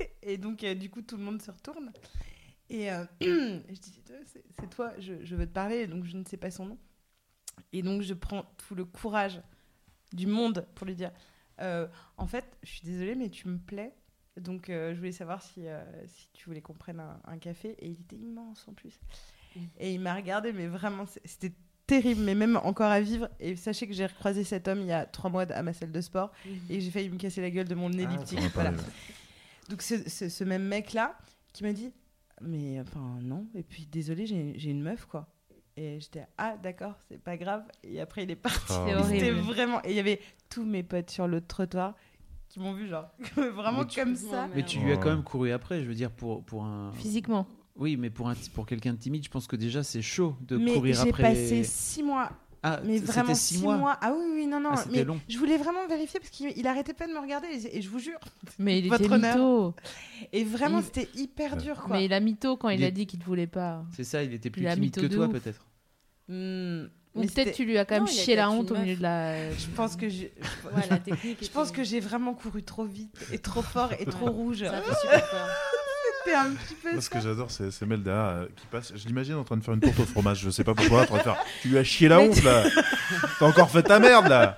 Hey et donc euh, du coup tout le monde se retourne. Et euh, je dis c'est toi, je, je veux te parler donc je ne sais pas son nom. Et donc je prends tout le courage du monde pour lui dire en fait, je suis désolée, mais tu me plais. Donc, euh, je voulais savoir si, euh, si tu voulais qu'on prenne un, un café. Et il était immense en plus. Et il m'a regardé, mais vraiment, c'était terrible, mais même encore à vivre. Et sachez que j'ai recroisé cet homme il y a trois mois à ma salle de sport. Et j'ai failli me casser la gueule de mon elliptique. voilà. parlait, donc c'est c'est ce même mec là qui m'a dit mais enfin non et puis désolé j'ai j'ai une meuf quoi et j'étais ah d'accord c'est pas grave et après il est parti C'est oui. c'était horrible. vraiment et il y avait tous mes potes sur le trottoir qui m'ont vu genre vraiment Mais tu- comme ça Mais tu lui as quand même couru après, je veux dire, pour, pour un. Physiquement. Oui, mais pour, un, pour quelqu'un de timide, je pense que déjà c'est chaud de mais courir j'ai après. passé six mois Ah, mais vraiment six six mois. ah oui oui non non Ah, mais long. je voulais vraiment vérifier parce qu'il il arrêtait pas de me regarder et, et je vous jure Mais il Votre était honneur. mytho. et vraiment Il- c'était hyper dur quoi Mais il a mytho quand il, Il a dit qu'il ne voulait pas. C'est ça, il était plus Il timide que toi peut-être. Hmm, Ou mais peut-être tu lui as quand même Non, chié la honte au milieu de la. je pense que Ouais, la technique. je pense que j'ai vraiment couru trop vite et trop fort et trop rouge Ça fait super peur. c'était un petit peu Moi, ce que j'adore, c'est c'est Mel derrière euh, qui passe. Je l'imagine en train de faire une tourte au fromage. Je sais pas pourquoi. En train de faire. Tu lui as chié la honte là. T'as encore fait ta merde là.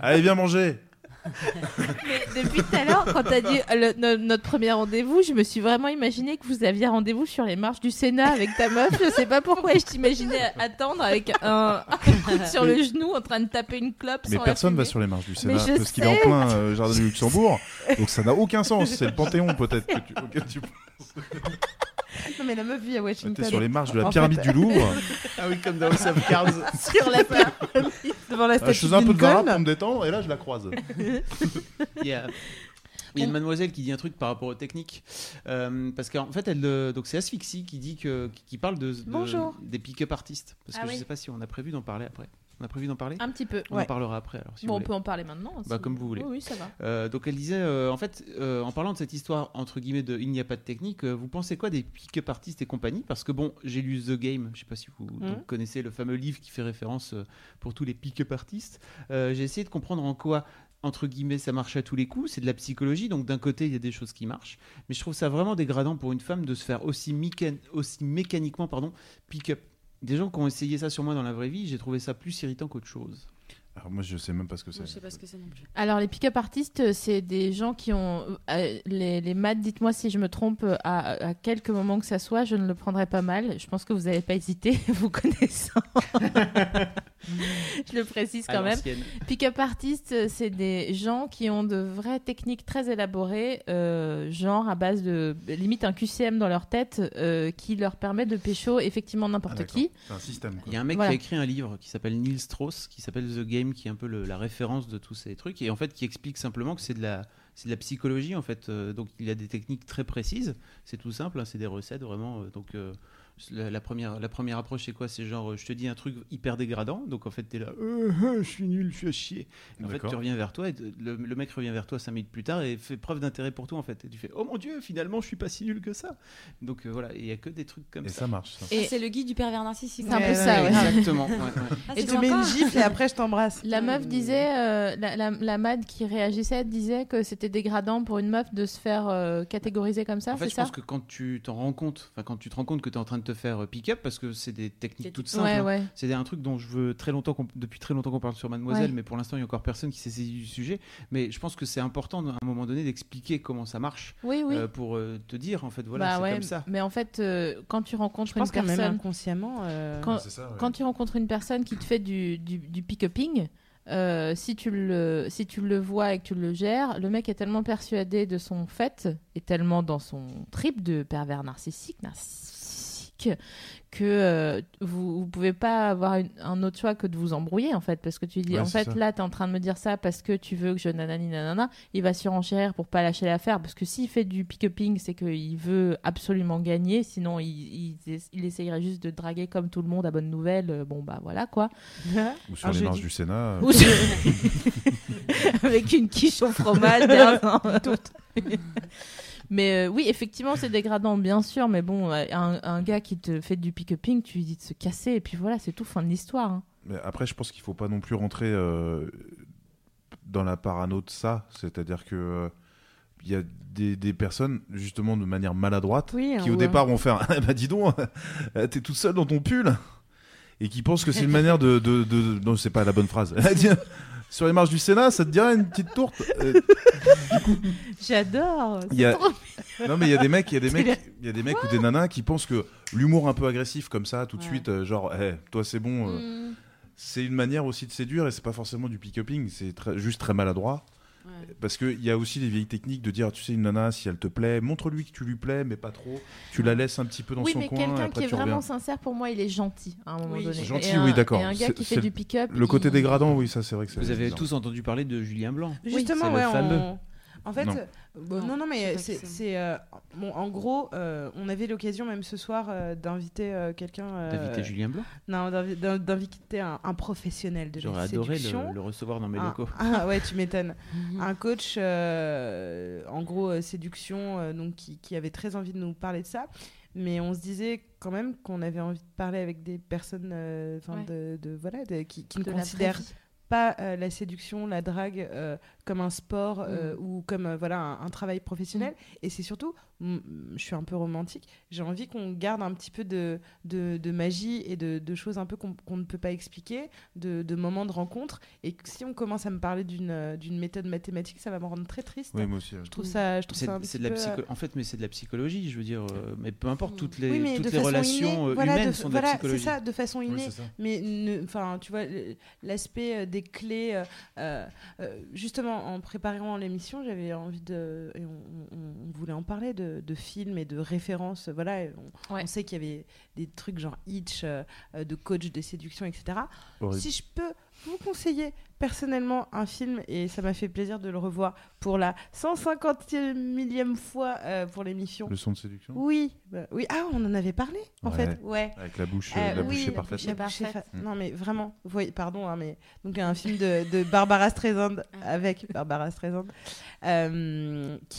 Allez, viens manger. Mais depuis tout à l'heure, quand t'as dit le- no- notre premier rendez-vous, je me suis vraiment imaginé que vous aviez rendez-vous sur les marches du Sénat avec ta meuf. Je sais pas pourquoi, je t'imaginais attendre avec un, un coude sur le genou en train de taper une clope. Mais sans la personne va sur les marches du Sénat je parce qu'il est en sais. plein euh, jardin du Luxembourg. Donc ça n'a aucun sens. C'est le Panthéon peut-être que tu, auquel tu non mais la meuf vit à T'es Washington sur les marches de la En pyramide fait- du Louvre. Ah oui, comme dans House of Cards. sur la pyramide. devant la Ah, je statue faisais un peu de vara Lincoln. pour me détendre et là je la croise. Il y a, il y a une mademoiselle qui dit un truc par rapport aux techniques. Euh, parce qu'en fait, elle, euh, donc c'est Asphyxie qui dit que, qui parle de, des pick-up artistes. Parce Ah que je oui. sais pas si on a prévu d'en parler après. On a prévu d'en parler Un petit peu. On Ouais. en parlera après. Alors, si Bon, on voulez. peut en parler maintenant. Bah, comme vous voulez. Oui, oui, ça va. Euh, donc elle disait, euh, en fait, euh, en parlant de cette histoire entre guillemets de il n'y a pas de technique, vous pensez quoi des pick-up artistes et compagnie? Parce que bon, j'ai lu The Game, je sais pas si vous donc, connaissez le fameux livre qui fait référence pour tous les pick-up artistes. J'ai essayé de comprendre en quoi entre guillemets ça marche à tous les coups, c'est de la psychologie, donc d'un côté il y a des choses qui marchent, mais je trouve ça vraiment dégradant pour une femme de se faire aussi, mécan- aussi mécaniquement pardon, pick-up. Des gens qui ont essayé ça sur moi dans la vraie vie, j'ai trouvé ça plus irritant qu'autre chose. Alors moi je sais même pas ce que c'est. je sais pas ce que c'est non plus. Alors, les pick-up artistes, c'est des gens qui ont. euh, les, les maths, dites-moi si je me trompe, à, à quelques moments que ça soit, je ne le prendrais pas mal. Je pense que vous n'avez pas hésité, vous connaissant. je le précise quand même. Pick-up artistes, euh, c'est des gens qui ont de vraies techniques très élaborées, euh, genre à base de limite un QCM dans leur tête, euh, qui leur permet de pécho effectivement Ah, n'importe d'accord. qui. C'est un système. Il y a un mec Voilà. qui a écrit un livre qui s'appelle Neil Strauss, qui s'appelle The Game, qui est un peu le- la référence de tous ces trucs, et en fait qui explique simplement que c'est de la, c'est de la psychologie en fait. Donc il a des techniques très précises. C'est tout simple, hein, c'est des recettes vraiment. donc euh, la, la première, la première approche c'est quoi? C'est genre euh, je te dis un truc hyper dégradant, donc en fait t'es là, Euh, euh, je suis nul, je suis à chier. Et en fait tu reviens vers toi, et le, le mec revient vers toi cinq minutes plus tard et fait preuve d'intérêt pour toi en fait. Et tu fais oh mon dieu, finalement je suis pas si nul que ça. Donc euh, voilà, il y a que des trucs comme Et ça. ça marche. Ça. Et Ah, c'est le guide du pervers narcissique. C'est un peu Ouais, ça, ouais. Exactement. ouais, ouais. Ah, Et te mets une gifle et après je t'embrasse La meuf disait, euh, la, la, la mad qui réagissait disait que c'était dégradant pour une meuf de se faire euh, catégoriser comme ça, En fait, c'est je ça? pense que quand tu t'en rends compte, enfin quand tu te rends compte que tu es en train de te faire euh, pick-up, parce que c'est des techniques toutes simples. Ouais, hein. ouais. C'est un truc dont je veux très longtemps, qu'on- depuis très longtemps qu'on parle sur Mademoiselle, Ouais. mais pour l'instant il y a encore personne qui s'est saisi du sujet. Mais je pense que c'est important à un moment donné d'expliquer comment ça marche Oui, oui. euh, pour euh, te dire en fait voilà bah c'est ouais, comme ça. mais en fait, euh, quand tu rencontres je pense une quand même personne, inconsciemment euh, quand, C'est ça, ouais. quand tu rencontres une personne qui te fait du, du, du pick-upping, euh, si, tu le, si tu le vois et que tu le gères, le mec est tellement persuadé de son fait et tellement dans son trip de pervers narcissique, narcissique que euh, vous ne pouvez pas avoir une- un autre choix que de vous embrouiller en fait. Parce que tu dis Ouais, en fait ça. là tu es en train de me dire ça parce que tu veux que je nanani nanana. Il va surenchérir pour pas lâcher l'affaire. Parce que s'il fait du pick-upping c'est qu'il veut absolument gagner. Sinon il, il, il essayerait juste de draguer comme tout le monde à bonne nouvelle. Euh, bon bah voilà quoi. Ou sur les marches du Sénat. euh, Ou sur- avec une quiche au fromage derrière. Mais euh, oui, effectivement, c'est dégradant, bien sûr. Mais bon, euh, un, un gars qui te fait du pick-upping, tu lui dis de se casser, et puis voilà, c'est tout, fin de l'histoire. hein. Mais après, je pense qu'il faut pas non plus rentrer euh, dans la parano de ça. C'est-à-dire que euh, il y a des, des personnes, justement, de manière maladroite, Oui, qui au ouais. départ vont faire Ah bah dis donc, t'es toute seule dans ton pull et qui pensent que c'est une manière de, de, de- non c'est pas la bonne phrase sur les marches du Sénat ça te dirait une petite tourte Euh, J'adore. il y a- non mais il y a des mecs il y a des mecs il y a des mecs ou des nanas qui pensent que l'humour un peu agressif comme ça tout de Ouais. suite euh, genre Eh, toi c'est bon euh, Mm. c'est une manière aussi de séduire et c'est pas forcément du pick-upping c'est très- juste très maladroit Ouais. Parce qu'il y a aussi des vieilles techniques de dire, tu sais, une nana, si elle te plaît, montre-lui que tu lui plais, mais pas trop. Tu la laisses un petit peu dans oui, son mais coin, quelqu'un après qui est vraiment sincère, pour moi, il est gentil à un moment Oui. donné. Gentil, Et oui, d'accord. Un gars qui fait du pick-up. Le côté il- dégradant, oui, ça c'est vrai que c'est. Vous avez bizarre. tous entendu parler de Julien Blanc. Justement, ouais, le on- fameux. En fait, Non. euh, bon, Non, mais c'est, euh, bon, en gros, euh, on avait l'occasion même ce soir euh, d'inviter euh, quelqu'un. euh, D'inviter Julien Blanc. Non, d'invi- d'in- d'inviter un, un professionnel de J'aurais la adoré le, le recevoir dans mes Un- locaux. Ah ouais, tu m'étonnes. Mhm. un coach, euh, en gros, euh, séduction, euh, donc qui, qui avait très envie de nous parler de ça. Mais on se disait quand même qu'on avait envie de parler avec des personnes, euh, Ouais. de, de- voilà, de- qui, qui ne de considèrent. Pas euh, la séduction, la drague euh, comme un sport euh, Mm. ou comme voilà un, un travail professionnel. Et c'est surtout, mm, je suis un peu romantique, j'ai envie qu'on garde un petit peu de, de, de magie et de, de choses un peu qu'on ne peut pas expliquer, de, de moments de rencontre. Et que si on commence à me parler d'une euh, d'une méthode mathématique, ça va me rendre très triste. Oui, moi aussi. ouais. Je trouve ça, je trouve C'est ça un c'est petit de la peu, euh, psycho- En fait, mais c'est de la psychologie, je veux dire. euh, mais peu importe, toutes les, oui, toutes les relations innée, voilà, humaines de- sont de la voilà, c'est psychologie. ça, de façon Oui, innée. c'est ça. Mais ne- enfin, tu vois, l'aspect des clés. euh, euh, euh, justement, en préparant l'émission, j'avais envie de, et on, on- on voulait en parler de, de films et de références. Voilà, on, Ouais. on sait qu'il y avait des trucs genre Hitch, euh, euh, de coach de séduction, etc. Horrible. Si je peux vous conseiller personnellement un film, et ça m'a fait plaisir de le revoir pour la 150 millième fois euh, pour l'émission. Le son de séduction? Oui, bah, oui. Ah, on en avait parlé, en Ouais. fait. Ouais. Avec la bouche, Euh, euh, la oui, bouche la parfaite. bouche est Parfaite. fa-. Non, mais vraiment, voyez, pardon, hein, mais donc un film de, de Barbara Streisand avec Barbara Streisand. euh, qui-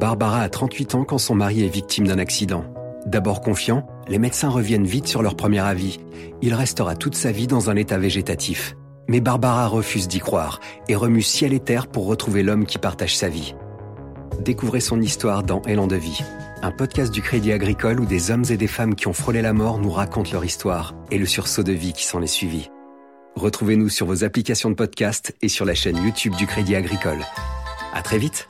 Barbara a 38 ans quand son mari est victime d'un accident. D'abord confiant, les médecins reviennent vite sur leur premier avis. Il restera toute sa vie dans un état végétatif. Mais Barbara refuse d'y croire et remue ciel et terre pour retrouver l'homme qui partage sa vie. Découvrez son histoire dans Élan de vie, un podcast du Crédit Agricole où des hommes et des femmes qui ont frôlé la mort nous racontent leur histoire et le sursaut de vie qui s'en est suivi. Retrouvez-nous sur vos applications de podcast et sur la chaîne YouTube du Crédit Agricole. À très vite!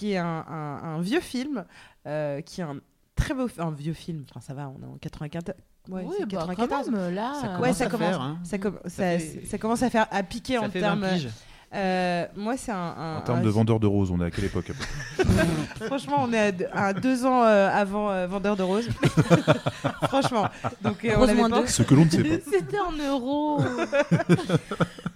Qui est un, un- un vieux film, euh, qui est un très beau, un vieux film. Enfin, ça va, on est en 94. Ouais, oui, c'est bah, 94. quand même, là. Ça commence Ouais, ça à commence. faire, hein. Ça, com- ça, fait- ça commence à faire à piquer Ça en termes. 20 piges. euh, moi, c'est un, un- En termes un- de vendeur de roses, on est à quelle époque Franchement, on est à deux, à deux ans euh, avant euh, Vendeur de roses. Franchement. Donc, euh, on Rose avait moins pas- deux. Ce que l'on ne sait pas. C'était en euros.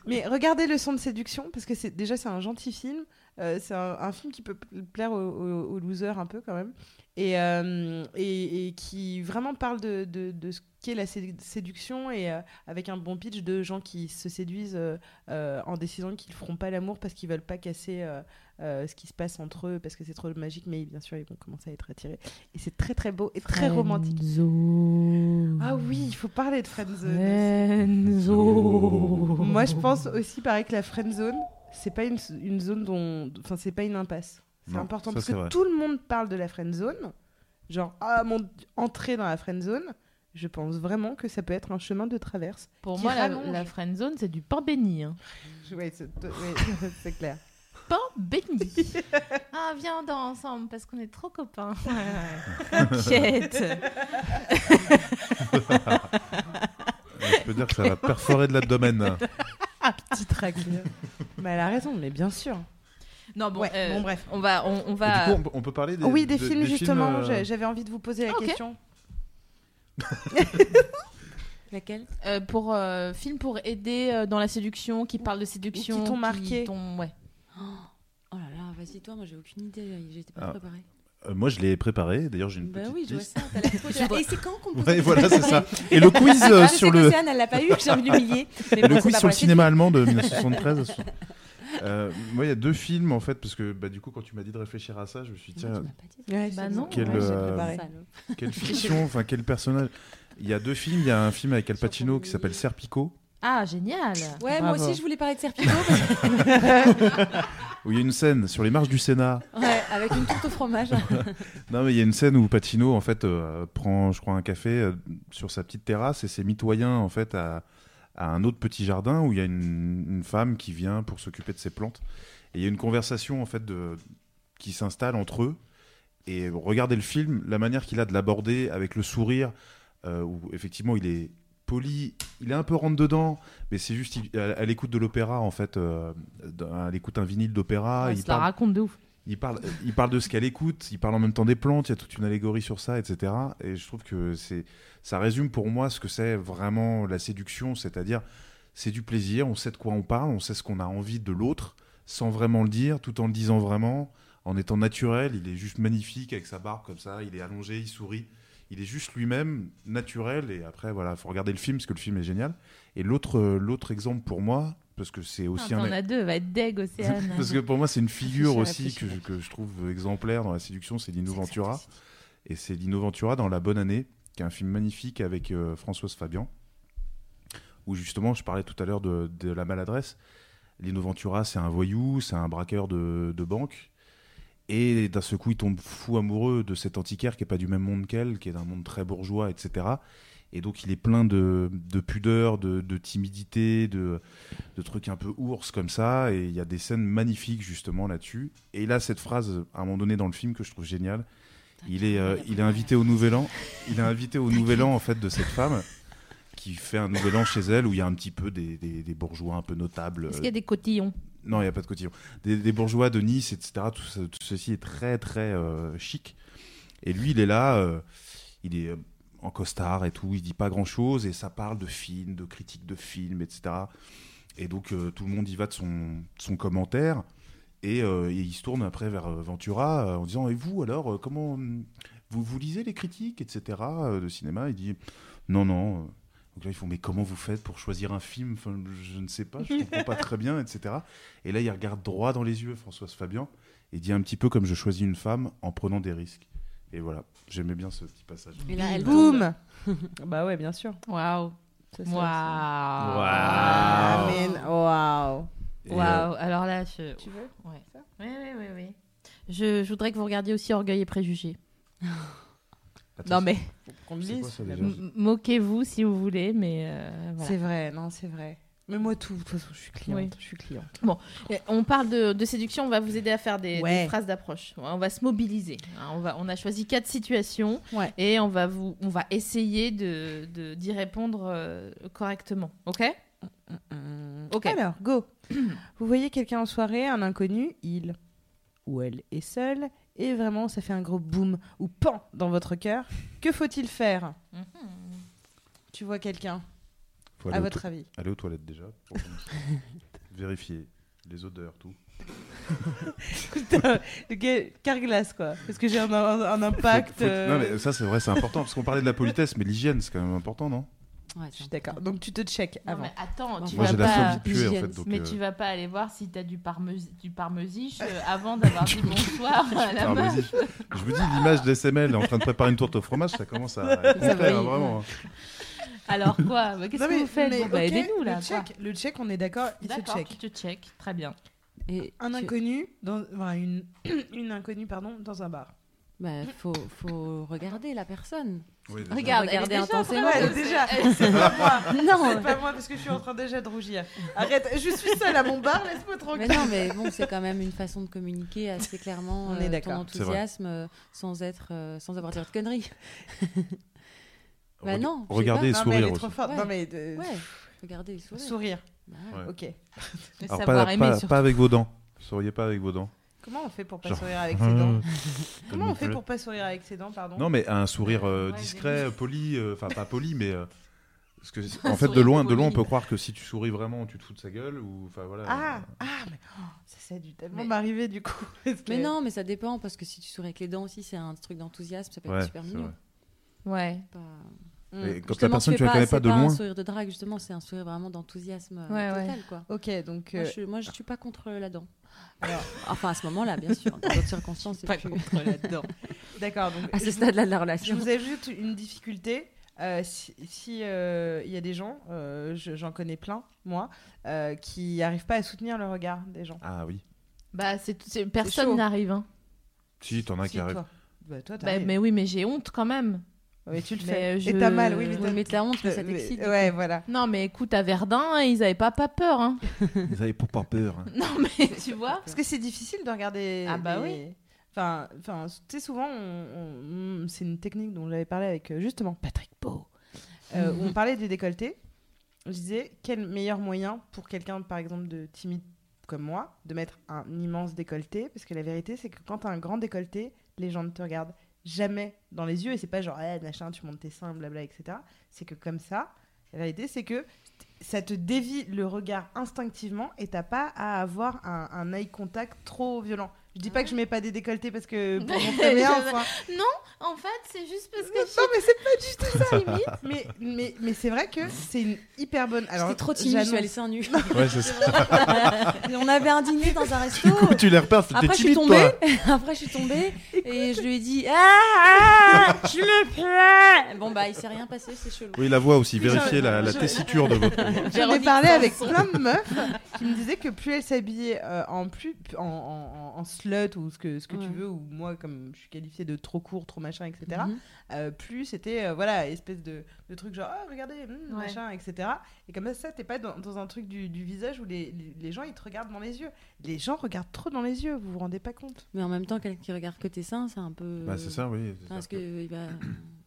Mais regardez le son de séduction parce que c'est déjà c'est un gentil film. Euh, c'est un, un film qui peut pl- plaire aux, aux- aux losers un peu quand même et, euh, et, et qui vraiment parle de, de, de ce qu'est la sé- séduction et euh, avec un bon pitch de gens qui se séduisent en décidant qu'ils feront pas l'amour parce qu'ils veulent pas casser ce qui se passe entre eux parce que c'est trop magique mais bien sûr ils vont commencer à être attirés et c'est très très beau et très romantique. Ah oui, il faut parler de friendzone. Enzo. Moi, je pense aussi, pareil, que la friend zone, c'est pas une, une zone dont. Enfin, c'est pas une impasse. C'est important ça, parce que vrai. tout le monde parle de la friend zone. Genre, ah, mon entrer dans la friend zone. Je pense vraiment que ça peut être un chemin de traverse. Pour moi, la, rallonge. la friend zone, c'est du pain béni. hein. Ouais, c'est ouais, clair. Pain béni. ah, viens, on dort ensemble parce qu'on est trop copains. Ouais, ouais. T'inquiète. Je peux dire que ça va perforer de l'abdomen. Petite raclure. mais elle a raison, mais bien sûr. Non, bon, Ouais, euh, bon, bref. On va, on, va. du coup, on, peut- on peut parler des, oui, des de- films, justement. euh, J'avais envie de vous poser la Ah, question. Laquelle? Euh, pour euh, film pour aider euh, dans la séduction, qui parle de séduction, qui t'ont marqué. t'ont- ouais. Oh là là, vas-y toi, moi j'ai aucune idée, j'étais pas Ah. préparée. Euh, moi, je l'ai préparé. D'ailleurs, j'ai une Bah petite oui, je vois liste. ça, t'as déjà- Et c'est quand qu'on pose Ouais, la voilà, c'est ça. Et le quiz euh, Ah, je sur le, elle l'a pas eu, j'ai envie de l'humilier. Mais le bon, c'est quiz pas sur le la cinéma allemand de 1973. Euh, moi, il y a deux films en fait, parce que bah, du coup, quand tu m'as dit de réfléchir à ça, je me suis dit, Non, tiens, tu m'as pas dit ça. Ouais, Bah non. Quel, Ouais, j'ai euh, préparé. Salaud. quelle fiction, enfin, quel personnage? Il y a deux films. Il y a un film avec Al Pacino qui s'appelle Serpico, Ah, génial. Ouais, moi aussi je voulais parler de Serpico. parce où il y a une scène sur les marches du Sénat. Ouais, avec une tourte au fromage. Non, mais il y a une scène où Pacino, en fait, euh, prend, je crois, un café euh, sur sa petite terrasse et c'est mitoyen, en fait, à, à un autre petit jardin où il y a une, une femme qui vient pour s'occuper de ses plantes. Et il y a une conversation, en fait, de, qui s'installe entre eux. Et regardez le film, la manière qu'il a de l'aborder avec le sourire, euh, où effectivement il est poli, il est un peu rentre dedans, mais c'est juste, il- elle, elle écoute de l'opéra, en fait, euh, d'un- elle écoute un vinyle d'opéra. Ouais, il ça la parle- raconte de ouf. il parle, il parle de ce qu'elle écoute, il parle en même temps des plantes, il y a toute une allégorie sur ça, etc. Et je trouve que c'est, ça résume pour moi ce que c'est vraiment la séduction, c'est-à-dire c'est du plaisir, on sait de quoi on parle, on sait ce qu'on a envie de l'autre, sans vraiment le dire, tout en le disant vraiment, en étant naturel. Il est juste magnifique avec sa barbe comme ça, il est allongé, il sourit. Il est juste lui-même, naturel, et après, voilà, faut regarder le film, parce que le film est génial. Et l'autre, euh, l'autre exemple pour moi, parce que c'est aussi Ah, un... T'en as deux, va être deg, Océane. Parce que pour moi, c'est une figure aussi que, réfléchir. que je trouve exemplaire dans la séduction, c'est Lino Ventura. Et c'est Lino Ventura dans La Bonne Année, qui est un film magnifique avec euh, Françoise Fabian, où justement, je parlais tout à l'heure de, de la maladresse. Lino Ventura, c'est un voyou, c'est un braqueur de, de banque. Et d'un seul coup, il tombe fou amoureux de cet antiquaire qui n'est pas du même monde qu'elle, qui est d'un monde très bourgeois, etc. Et donc, il est plein de, de pudeur, de, timidité, de, de trucs un peu ours comme ça. Et il y a des scènes magnifiques justement là-dessus. Et il a cette phrase à un moment donné dans le film que je trouve géniale. Il est, euh, il est invité au Nouvel An. Il est invité au Nouvel An en fait de cette femme qui fait un Nouvel An chez elle où il y a un petit peu des, des- des bourgeois un peu notables. Est-ce qu'il y a des cotillons? Non, il n'y a pas de cotillon. Des, bourgeois de Nice, etc. Tout, ce- tout ceci est très, très euh, chic. Et lui, il est là, euh, il est euh, en costard et tout, il dit pas grand-chose, et ça parle de films, de critiques de films, etc. Et donc, tout le monde y va de son, son commentaire. Et, et il se tourne après vers Ventura en disant Et vous, alors, comment. Vous, vous lisez les critiques, etc. de cinéma? Il dit Non, non. Donc là, ils font Mais comment vous faites pour choisir un film? Enfin, Je ne sais pas, je comprends pas très bien, etc. Et là, il regarde droit dans les yeux Françoise Fabian et dit un petit peu comme je choisis une femme en prenant des risques. Et voilà, j'aimais bien ce petit passage. Et là, elle Boum Bah ouais, bien sûr. Waouh. Ça, Waouh. Waouh. Euh, Waouh. Alors là, je. Tu veux? Ouais. Oui, oui, oui, oui. Je, je voudrais que vous regardiez aussi Orgueil et Préjugés. Non, mais moquez-vous si vous voulez, mais euh, voilà. C'est vrai, non, c'est vrai. Mais moi, tout, de toute façon, je suis cliente. Oui. Je suis cliente. Et On parle de, de séduction, on va vous aider à faire des, Ouais. des phrases d'approche. On va se mobiliser. hein. On, va, on a choisi quatre situations Ouais. et on va, vous, on va essayer de, de- d'y répondre euh, correctement. Ok? Ok. Alors, go. Vous voyez quelqu'un en soirée, un inconnu, il ou elle est seul, et vraiment, ça fait un gros boum ou pan dans votre cœur. Que faut-il faire Mhm. Tu vois quelqu'un, à votre avis aller aux toilettes déjà. pour. Vérifier les odeurs, tout. Le gars, Carglass, quoi. Parce que j'ai un, un- un impact. Faut- faut- euh, Non, mais ça, c'est vrai, c'est important. Parce qu'on parlait de la politesse, mais l'hygiène, c'est quand même important, non? Ouais, Je suis d'accord. Donc, tu te check Non, avant. mais attends, tu Moi, vas pas. phobie de puer, en hygiène. fait. Donc, Mais euh, tu vas pas aller voir si t'as du, parmesi- du parmesiche euh, avant d'avoir dit bonsoir à la alors, meuf. Je me dis, l'image d'SML en train de préparer une tourte au fromage, ça commence à Ça hein, vraiment. Alors quoi? Bah, Qu'est-ce que mais- vous faites? mais Bon, bah, Aidez-nous là. Le check, le check, on est d'accord, il se D'accord, check. tu te check. Très bien. Et Un tu- inconnu, dans, enfin, une, une inconnue, pardon, dans un bar. Bah, faut, faut regarder la personne. Oui, déjà. Regarde, Regardez elle est déjà intensément. déjà, c'est pas moi. Non, C'est pas moi parce que je suis en train déjà de rougir. Arrête, je suis seule à mon bar, laisse-moi mais tranquille. non, mais bon, c'est quand même une façon de communiquer assez clairement On euh, est ton enthousiasme euh, sans être, euh, sans avoir dit de conneries. Bah Reg- non, Regardez et Non, mais elle sourire est aussi. trop forte. Ouais. Non, mais de- Ouais, regardez, sourire. sourire. Bah ouais. Ok. Alors, pas, aimer pas- surtout. pas avec vos dents. Souriez pas avec vos dents. Comment on fait pour pas Genre, sourire avec ses dents Comme Comment me on fait pour pas sourire avec ses dents, pardon Non, mais un sourire euh, Ouais, discret, poli, euh, enfin pas poli, mais euh, parce que en fait de loin, de loin, on peut croire que si tu souris vraiment, tu te fous de sa gueule ou enfin voilà. Ah, ah, mais oh, ça, ça a dû tellement Mais- m'arriver du coup. que- Mais non, mais ça dépend parce que si tu souris avec les dents aussi, c'est un truc d'enthousiasme, ça peut Ouais, être super mignon. vrai. Ouais. Pas- Et quand la personne, tu la connais c'est pas de un loin. sourire de drague, justement, c'est un sourire vraiment d'enthousiasme euh, Ouais, total, ouais. quoi. Ok, donc. Moi, euh, je, moi, je suis pas contre la dent. Alors- Enfin, à ce moment-là, bien sûr. Dans d'autres circonstances, c'est Pas plus... contre la dent. D'accord, donc. À ce je- stade-là de la Je relation. vous ajoute une difficulté. Euh, si si, euh, il y a des gens, euh, je- j'en connais plein, moi, euh, qui n'arrivent pas à soutenir le regard des gens. Ah oui. Bah, c'est, c'est- personne n'arrive. Hein. Si, t'en as Si, qui arrivent. toi. Bah, toi, Bah, t'arrives. mais oui, mais j'ai honte quand même. Mais tu le fais. je- Et t'as mal, oui, mais Oui, t'as mais t'as honte, mais ça t'excite. Ouais, voilà. Non, mais écoute, à Verdun, ils avaient pas, pas peur. Hein. Ils avaient pas peur. hein. non, mais tu vois. Parce que c'est difficile de regarder. Ah bah les- Enfin, enfin, tu sais, souvent, on- on- c'est une technique dont j'avais parlé avec euh, justement Patrick Beau, euh, où on parlait des décolletés. Je disais, quel meilleur moyen pour quelqu'un, par exemple, de timide comme moi, de mettre un immense décolleté? Parce que la vérité, c'est que quand tu as un grand décolleté, les gens ne te regardent jamais dans les yeux et c'est pas genre, eh, machin, tu montes tes seins, blabla, etc. C'est que comme ça, la vérité, c'est que ça te dévie le regard instinctivement et t'as pas à avoir un, un eye contact trop violent. Je dis pas que je mets pas des décolletés parce que pour montrer enfin, Non, en fait, c'est juste parce que non mais c'est pas du tout ça limite. Mais mais mais c'est vrai que c'est une hyper bonne. Alors J'étais trop timide, je suis allée seins nus. Ouais, c'est ça. On avait un dîner dans un resto. Du coup, tu les repères, je suis timide, tombée. toi. Après, je suis tombée et je lui ai dit Ah, je me plais. Bon, bah, il s'est rien passé, c'est chelou. Oui, la voix aussi. Vérifiez la, tessiture de votre voix. J'en ai parlé avec plein de meufs qui me disaient que plus elles s'habillaient euh, en plus en, en, en- en slut ou ce que, ce que tu veux, ou moi comme je suis qualifiée de trop court, trop machin, etc. Mhm. euh, plus c'était euh, voilà espèce de, de truc genre ah, regardez Ouais. machin etc et comme ça t'es pas dans, dans un truc du, du visage où les, les, les gens ils te regardent dans les yeux les gens regardent trop dans les yeux vous vous rendez pas compte Mais en même temps, quelqu'un qui regarde que tes seins, c'est un peu. Bah, c'est ça, oui. Parce que il va.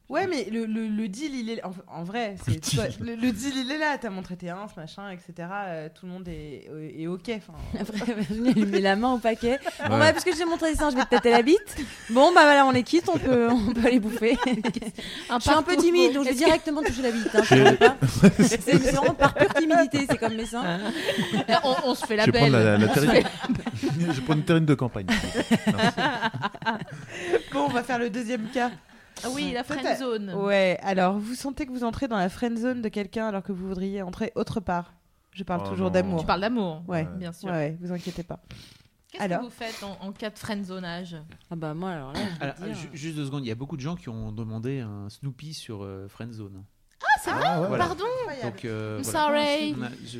Ouais mais le, le, le deal il est en, en vrai c'est Le deal. toi, le, le deal il est là t'as montré tes ins machin etc euh, tout le monde est, est ok Après, Virginie, elle lui met la main au paquet. Bon, bah, parce que j'ai montré les seins, je vais te tâter la bite. Bon, bah voilà, on les quitte, on peut, on peut aller bouffer. je suis un peu timide, donc je vais directement toucher la bite. Hein, je. C'est vraiment par pure timidité, c'est comme mes seins. on, on se fait la Je belle. la, terrine. Je vais prendre une terrine de campagne. Bon on va faire le deuxième cas Ah oui, la friend zone. ouais alors vous sentez que vous entrez dans la friend zone de quelqu'un alors que vous voudriez entrer autre part je parle Oh toujours d'amour Tu parles d'amour. ouais Bien sûr. ouais, ouais vous inquiétez pas Qu'est-ce que vous faites en, en cas de friendzonage Ah bah moi, alors là, je Alors, dire, juste deux secondes, il y a beaucoup de gens qui ont demandé un Snoopy sur euh, Friendzone. Ah, c'est vrai Voilà. Pardon Donc, euh, I'm voilà. sorry. On a- je, je-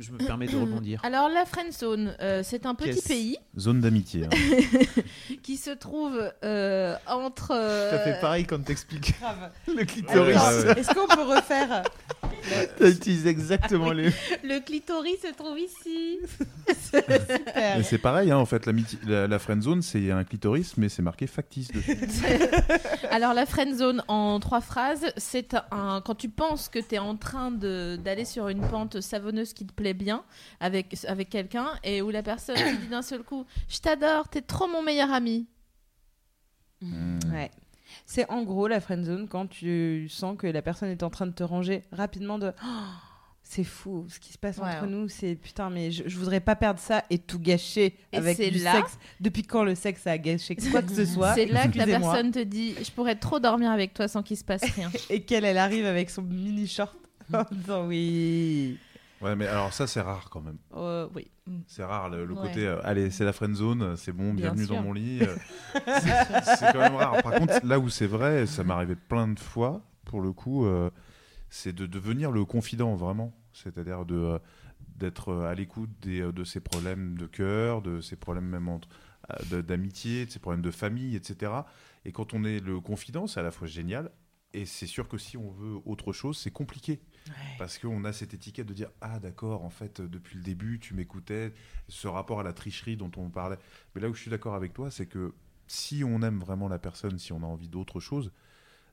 je- je me permets de rebondir. Alors, la friendzone, euh, c'est un petit pays Zone d'amitié. hein. qui se trouve euh, entre. euh, Ça fait pareil quand t'expliques grave le clitoris. Alors, Ouais, ouais. est-ce qu'on peut refaire T'as utilisé exactement les. Le clitoris se trouve ici. C'est pareil, hein, en fait, la, la friend zone, c'est un clitoris, mais c'est marqué factice dessus. Alors la friend zone en trois phrases, c'est un quand tu penses que tu es en train de d'aller sur une pente savonneuse qui te plaît bien avec avec quelqu'un et où la personne te dit d'un seul coup "Je t'adore, t'es trop mon meilleur ami." Hmm. Ouais. C'est en gros la friend zone quand tu sens que la personne est en train de te ranger rapidement de Oh, c'est fou ce qui se passe Ouais, entre ouais. nous c'est putain mais je, je voudrais pas perdre ça et tout gâcher Et avec c'est du là- sexe depuis quand le sexe a gâché quoi que ce soit? C'est là que la personne te dit "Je pourrais trop dormir avec toi sans qu'il se passe rien." et qu'elle elle arrive avec son mini short en disant oui Ouais, mais alors ça, c'est rare quand même. Euh, oui. C'est rare le, le Ouais. côté euh, allez, c'est la friend zone, c'est bon, Bien bienvenue sûr. dans mon lit. euh, c'est quand même rare. Par contre, là où c'est vrai, ça m'est arrivé plein de fois, pour le coup, c'est de devenir le confident vraiment. C'est-à-dire de d'être à l'écoute des, de ses problèmes de cœur, de ses problèmes même entre d'amitié, de ses problèmes de famille, etc. Et quand on est le confident, c'est à la fois génial. Et c'est sûr que si on veut autre chose, c'est compliqué. Parce qu'on a cette étiquette de dire Ah, d'accord, en fait, depuis le début, tu m'écoutais, ce rapport à la tricherie dont on parlait. Mais là où je suis d'accord avec toi, c'est que si on aime vraiment la personne, si on a envie d'autre chose,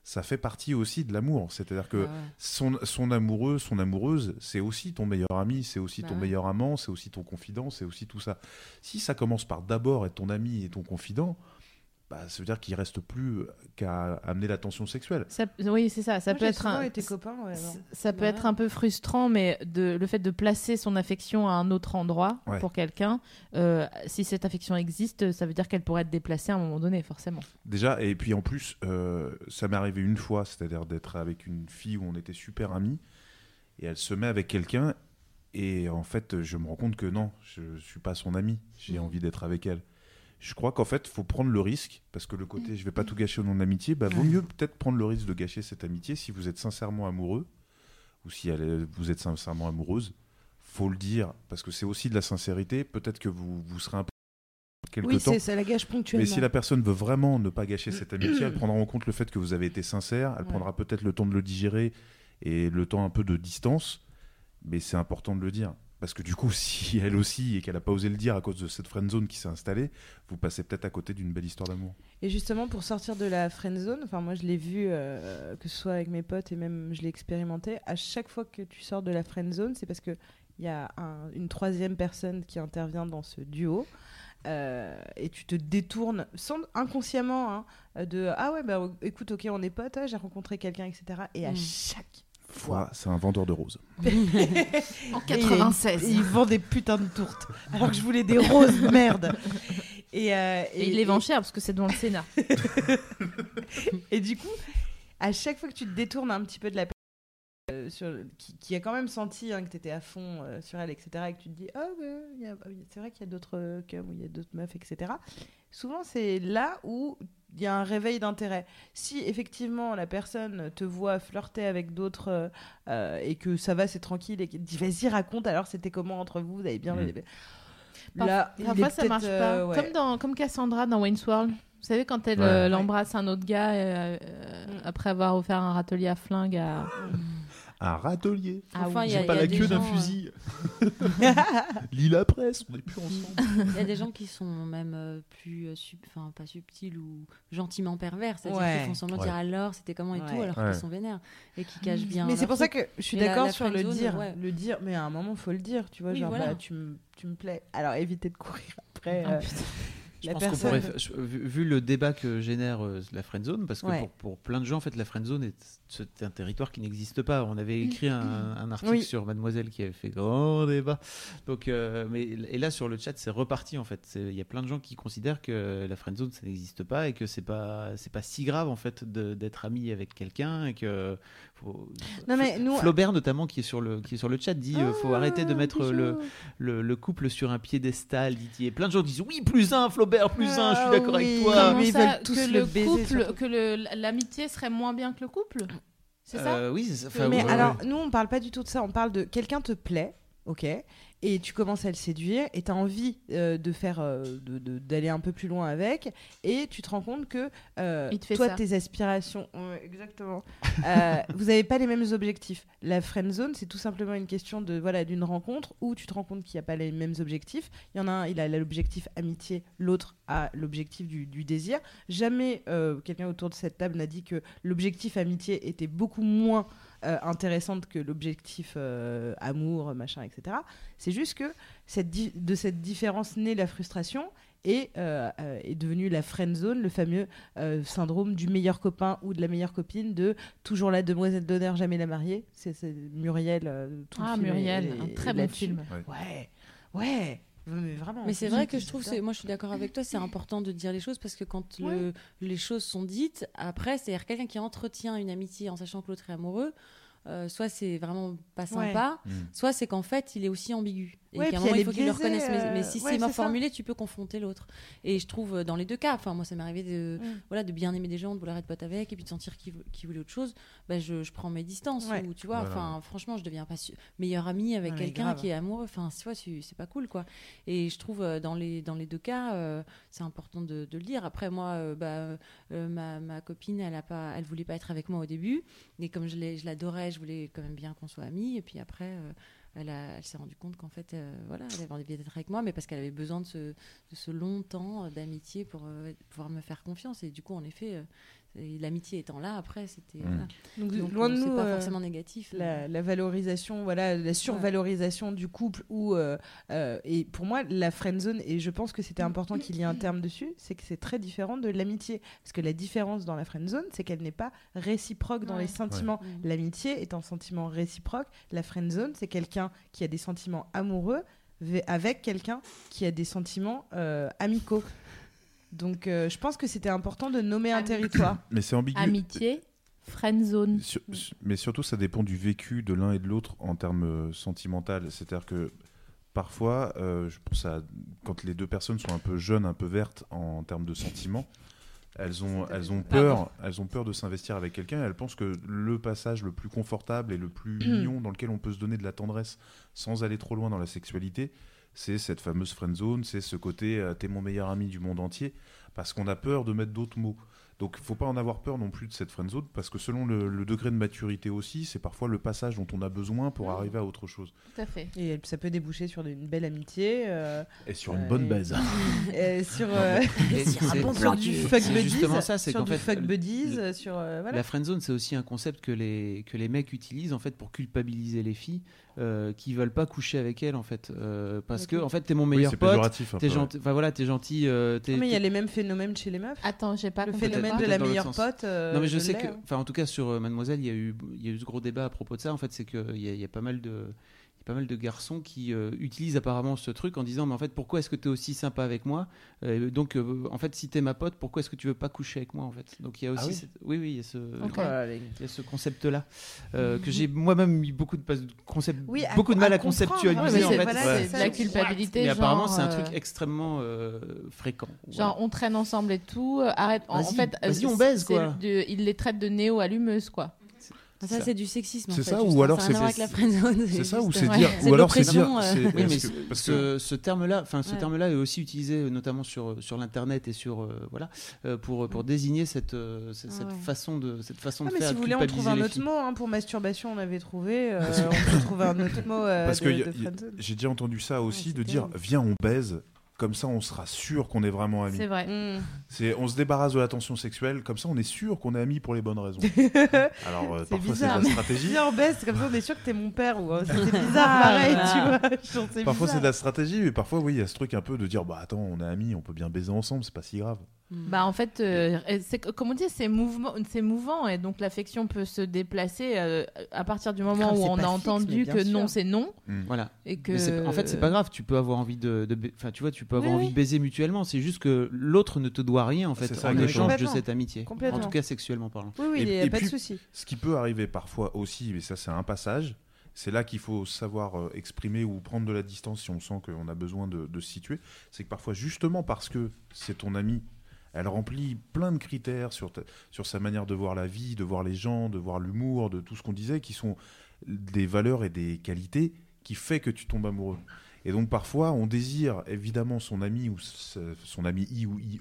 ça fait partie aussi de l'amour. C'est-à-dire que Ah ouais. son, son amoureux, son amoureuse, c'est aussi ton meilleur ami, c'est aussi Bah ton ouais. meilleur amant, c'est aussi ton confident, c'est aussi tout ça. Si ça commence par d'abord être ton ami et ton confident, bah, ça veut dire qu'il reste plus qu'à amener l'attention sexuelle. Ça- oui, c'est ça. Ça Moi, peut être un, été copain, ouais, non. ça peut être un peu frustrant, mais de, le fait de placer son affection à un autre endroit Ouais. pour quelqu'un, euh, si cette affection existe, ça veut dire qu'elle pourrait être déplacée à un moment donné, forcément. Déjà, et puis en plus, euh, ça m'est arrivé une fois, c'est-à-dire d'être avec une fille où on était super amis, et elle se met avec quelqu'un, et en fait, je me rends compte que non, je ne suis pas son ami, j'ai envie d'être avec elle. Je crois qu'en fait, faut prendre le risque, parce que le côté je vais pas tout gâcher au nom de l'amitié, bah, vaut mieux peut-être prendre le risque de gâcher cette amitié si vous êtes sincèrement amoureux, ou si elle vous êtes sincèrement amoureuse, faut le dire, parce que c'est aussi de la sincérité, peut-être que vous, vous serez un peu quelque Oui, temps. c'est- ça la gâche ponctuellement. Mais si la personne veut vraiment ne pas gâcher cette amitié, elle prendra en compte le fait que vous avez été sincère, elle Ouais. prendra peut-être le temps de le digérer et le temps un peu de distance, mais c'est important de le dire. Parce que du coup, si elle aussi et qu'elle n'a pas osé le dire à cause de cette friend zone qui s'est installée, vous passez peut-être à côté d'une belle histoire d'amour. Et justement, pour sortir de la friend zone, enfin moi je l'ai vu, euh, que ce soit avec mes potes et même je l'ai expérimenté, à chaque fois que tu sors de la friend zone, c'est parce qu'il y a un- une troisième personne qui intervient dans ce duo. euh, et tu te détournes sans, inconsciemment hein, de ah ouais bah écoute ok on est potes ah, j'ai rencontré quelqu'un etc et à Mm. chaque Fois, c'est un vendeur de roses. En Et il- 96. et il vend des putains de tourtes alors que je voulais des roses merde et, euh, Et il les vend cher parce que c'est dans le Sénat. Et du coup, à chaque fois que tu te détournes un petit peu de la personne euh, sur, qui, qui a quand même senti hein, que tu étais à fond euh, sur elle, etc., et que tu te dis, ah oui, c'est vrai qu'il y a d'autres euh, cums ou il y a d'autres meufs, etc., souvent c'est là où il y a un réveil d'intérêt. Si effectivement la personne te voit flirter avec d'autres euh, et que ça va, c'est tranquille, et qu'elle dit, vas-y, raconte, alors c'était comment entre vous, vous avez bien. Mm. Là, est Parfois, ça marche euh, pas. ouais. Comme, dans, comme Cassandra dans Wayne's World. Vous savez, quand elle Ouais. euh, Ouais. l'embrasse un autre gars euh, euh, Mm. après avoir offert un râtelier à flingue à. Un râtelier. Ah Enfin, il J'ai pas il y a la queue d'un euh, fusil. Lis la presse, on n'est plus ensemble. Il y a des gens qui sont même euh, plus, euh, sub- enfin pas subtils ou gentiment pervers, c'est-à-dire Ouais. qu'ils font semblant de dire alors c'était comment et Ouais. tout, alors Ouais. qu'ils sont vénères et qui cachent bien. Mais c'est pour ça que je suis d'accord sur le dire, ouais. le dire, mais à un moment faut le dire, tu vois, Oui, genre voilà. bah, tu me tu me plais. Alors évitez de courir après Ah, euh, putain. Je la pense qu'on pourrait je- vu, vu le débat que génère euh, la friendzone, parce que Ouais. pour, pour plein de gens, en fait, la friendzone est c'est un territoire qui n'existe pas. On avait écrit un, un article Oui. sur Mademoiselle qui avait fait grand débat. Donc, euh, mais et là sur le chat, c'est reparti en fait. Il y a plein de gens qui considèrent que la friendzone ça n'existe pas et que c'est pas c'est pas si grave en fait de- d'être ami avec quelqu'un et que faut- Non mais nous Flaubert notamment qui est sur le qui est sur le chat dit euh, faut arrêter de Ah, mettre le, le, le couple sur un piédestal a plein de gens disent oui plus un Flaubert plus un je suis Ah d'accord oui. avec toi Comment mais ils ça, veulent tous que le le baiser, couple, surtout. que l'amitié serait moins bien que le couple? C'est ça? Euh, oui c'est ça. Enfin, mais ouais, alors ouais. nous on parle pas du tout de ça, on parle de quelqu'un te plaît, OK? Et tu commences à le séduire et tu as envie euh, de faire euh, d'aller un peu plus loin avec et tu te rends compte que euh, toi ça. tes aspirations ouais, exactement vous n'avez pas les mêmes objectifs. La friend zone c'est tout simplement une question de voilà d'une rencontre où tu te rends compte qu'il n'y a pas les mêmes objectifs. Il y en a un il a l'objectif amitié l'autre a l'objectif du, du désir. Jamais quelqu'un autour de cette table n'a dit que l'objectif amitié était beaucoup moins euh, intéressante que l'objectif euh, amour, machin, etc. C'est juste que cette de cette différence naît la frustration et euh, euh, est devenue la friend zone, le fameux euh, syndrome du meilleur copain ou de la meilleure copine, de toujours la demoiselle d'honneur, jamais la mariée. C'est Muriel. euh, tout le Ah, film Muriel, est- un très bon film. Ouais, ouais, mais vraiment. Mais c'est vrai que je trouve, c'est- moi je suis d'accord avec toi, c'est important de dire les choses parce que quand le- les choses sont dites, après, c'est-à-dire quelqu'un qui entretient une amitié en sachant que l'autre est amoureux, euh, soit c'est vraiment pas sympa, Mm. soit c'est qu'en fait il est aussi ambigu. Et Ouais, qu'à un puis moment il faut est qu'il le biaisée, reconnaisse. Mais, mais euh, si ouais, c'est mal ça. formulé, tu peux confronter l'autre. Et je trouve euh, dans les deux cas, enfin moi ça m'est arrivé de, Mm. voilà, de bien aimer des gens, de vouloir être pote avec et puis de sentir qu'ils qu'ils voulaient autre chose, bah, je, je prends mes distances. Ouais. Ou, tu vois, Voilà. enfin franchement je deviens pas meilleure amie avec mais quelqu'un qui est amoureux. Enfin, tu vois, c'est pas cool quoi. Et je trouve euh, dans les, dans les deux cas, euh, c'est important de, de le dire. Après, moi, euh, bah, euh, ma, ma copine, elle a pas, elle voulait pas être avec moi au début. Et comme je l'ai- je l'adorais, je voulais quand même bien qu'on soit amis. Et puis après, euh, elle, s'est rendue compte qu'en fait, euh, voilà, elle avait envie d'être avec moi, mais parce qu'elle avait besoin de ce, long temps euh, d'amitié pour euh, pouvoir me faire confiance. Et du coup, en effet, Et L'amitié étant là, après, c'était. Mm. voilà. Donc, Donc, loin de c'est nous, pas euh, forcément négatif. la, la valorisation, voilà, la survalorisation du couple ou euh, euh, et pour moi la friend zone et je pense que c'était important qu'il y ait un terme dessus, c'est que c'est très différent de l'amitié parce que la différence dans la friend zone, c'est qu'elle n'est pas réciproque dans Ouais. les sentiments. Ouais. L'amitié est un sentiment réciproque. La friend zone, c'est quelqu'un qui a des sentiments amoureux ve- avec quelqu'un qui a des sentiments euh, amicaux. Donc euh, je pense que c'était important de nommer un territoire. Mais c'est ambigu. Amitié, friend zone. Sur- mais surtout, ça dépend du vécu de l'un et de l'autre en termes euh, sentimental. C'est-à-dire que parfois, euh, je pense à quand les deux personnes sont un peu jeunes, un peu vertes en termes de sentiments, elles ont, elles ont peur, elles ont peur de s'investir avec quelqu'un. Elles pensent que le passage le plus confortable et le plus mignon dans lequel on peut se donner de la tendresse sans aller trop loin dans la sexualité, c'est cette fameuse friend zone, c'est ce côté euh, t'es mon meilleur ami du monde entier, parce qu'on a peur de mettre d'autres mots. Donc il faut pas en avoir peur non plus de cette friend zone, parce que selon le, le degré de maturité aussi, c'est parfois le passage dont on a besoin pour arriver à autre chose. Tout à fait. Et ça peut déboucher sur une belle amitié. euh, Et sur une euh, bonne et- base. et sur Non, euh, mais- et sur c'est- un bon c'est- plan du fuck buddies, justement ça, c'est sur qu'en du fait, fuck le- buddies, euh, sur euh, voilà. La friend zone, c'est aussi un concept que les, que les mecs utilisent en fait pour culpabiliser les filles euh, qui veulent pas coucher avec elles en fait euh, parce que en fait t'es mon Oui, meilleur c'est pote, t'es gentil, enfin voilà t'es gentil, euh, t'es- Ah, mais il y a les mêmes phénomènes chez les meufs. Attends, j'ai pas Le phénomène de la meilleure pote. euh, non mais je je sais que, hein. enfin en tout cas sur Mademoiselle, il y a eu, il y a eu ce gros débat à propos de ça. En fait, c'est qu'il y, a- il y a pas mal de, y a pas mal de garçons qui euh, utilisent apparemment ce truc en disant mais en fait pourquoi est-ce que tu es aussi sympa avec moi? Euh, Donc euh, en fait si t'es ma pote, pourquoi est-ce que tu veux pas coucher avec moi en fait? Donc il y a aussi, Ah oui cette- oui oui, il y a ce, Ok. Oh là là, les- il y a ce concept là que j'ai moi-même mis beaucoup de concept, Oui, à- beaucoup de mal à à, conceptualiser en c'est fait. voilà, la culpabilité. Mais genre, apparemment c'est un euh, truc extrêmement euh, fréquent. Genre, on traîne ensemble et tout. arrête. En, fait, vas-y, on baise, quoi. de- il les traite de néo-allumeuse, quoi. Ah, ça, c'est du sexisme. en C'est ça, ou alors c'est-. C'est ça, ou c'est ouais. dire, ou alors c'est dire, euh. Oui, mais ce, terme-là, enfin, ce terme-là est aussi utilisé euh, notamment sur sur l'internet et sur euh, euh, voilà euh, pour pour désigner cette euh, cette, Ah façon de cette façon Ah, de mais faire. si vous voulez, on trouve un autre mot hein, pour masturbation. On avait trouvé. euh, on peut trouver un autre mot euh, Parce que j'ai déjà entendu ça aussi, de dire viens on baise, comme ça on sera sûr qu'on est vraiment amis. C'est vrai. Mm. C'est on se débarrasse de la tension sexuelle, comme ça on est sûr qu'on est amis pour les bonnes raisons. Alors euh, C'est parfois c'est de la stratégie. En baisse, comme ça on est sûr que t'es mon père ou euh, c'était bizarre pareil, tu vois. Genre, c'est Parfois c'est de la stratégie, mais parfois oui il y a ce truc un peu de dire bah attends on est amis, on peut bien baiser ensemble, c'est pas si grave. Bah en fait, euh, c'est comme on dit, c'est mouvement, c'est mouvant et donc l'affection peut se déplacer euh, à partir du moment Ah, où on a fixe, entendu que sûr. non c'est non Voilà. et que. En fait, c'est pas grave. Tu peux avoir envie de, enfin, tu vois, tu peux avoir Oui, envie oui. de baiser mutuellement. C'est juste que l'autre ne te doit rien en fait ça, en échange de cette amitié. Complètement. En tout cas, sexuellement parlant. Oui, oui, Et- il n'y a et pas puis- de souci. Ce qui peut arriver parfois aussi, mais ça c'est un passage, c'est là qu'il faut savoir euh, exprimer ou prendre de la distance si on sent qu'on a besoin de, de se situer. C'est que parfois, justement parce que c'est ton ami, elle remplit plein de critères sur, sur sa manière de voir la vie, de voir les gens, de voir l'humour, de tout ce qu'on disait, qui sont des valeurs et des qualités qui fait que tu tombes amoureux. Et donc parfois, on désire évidemment son ami ou son ami I ou IE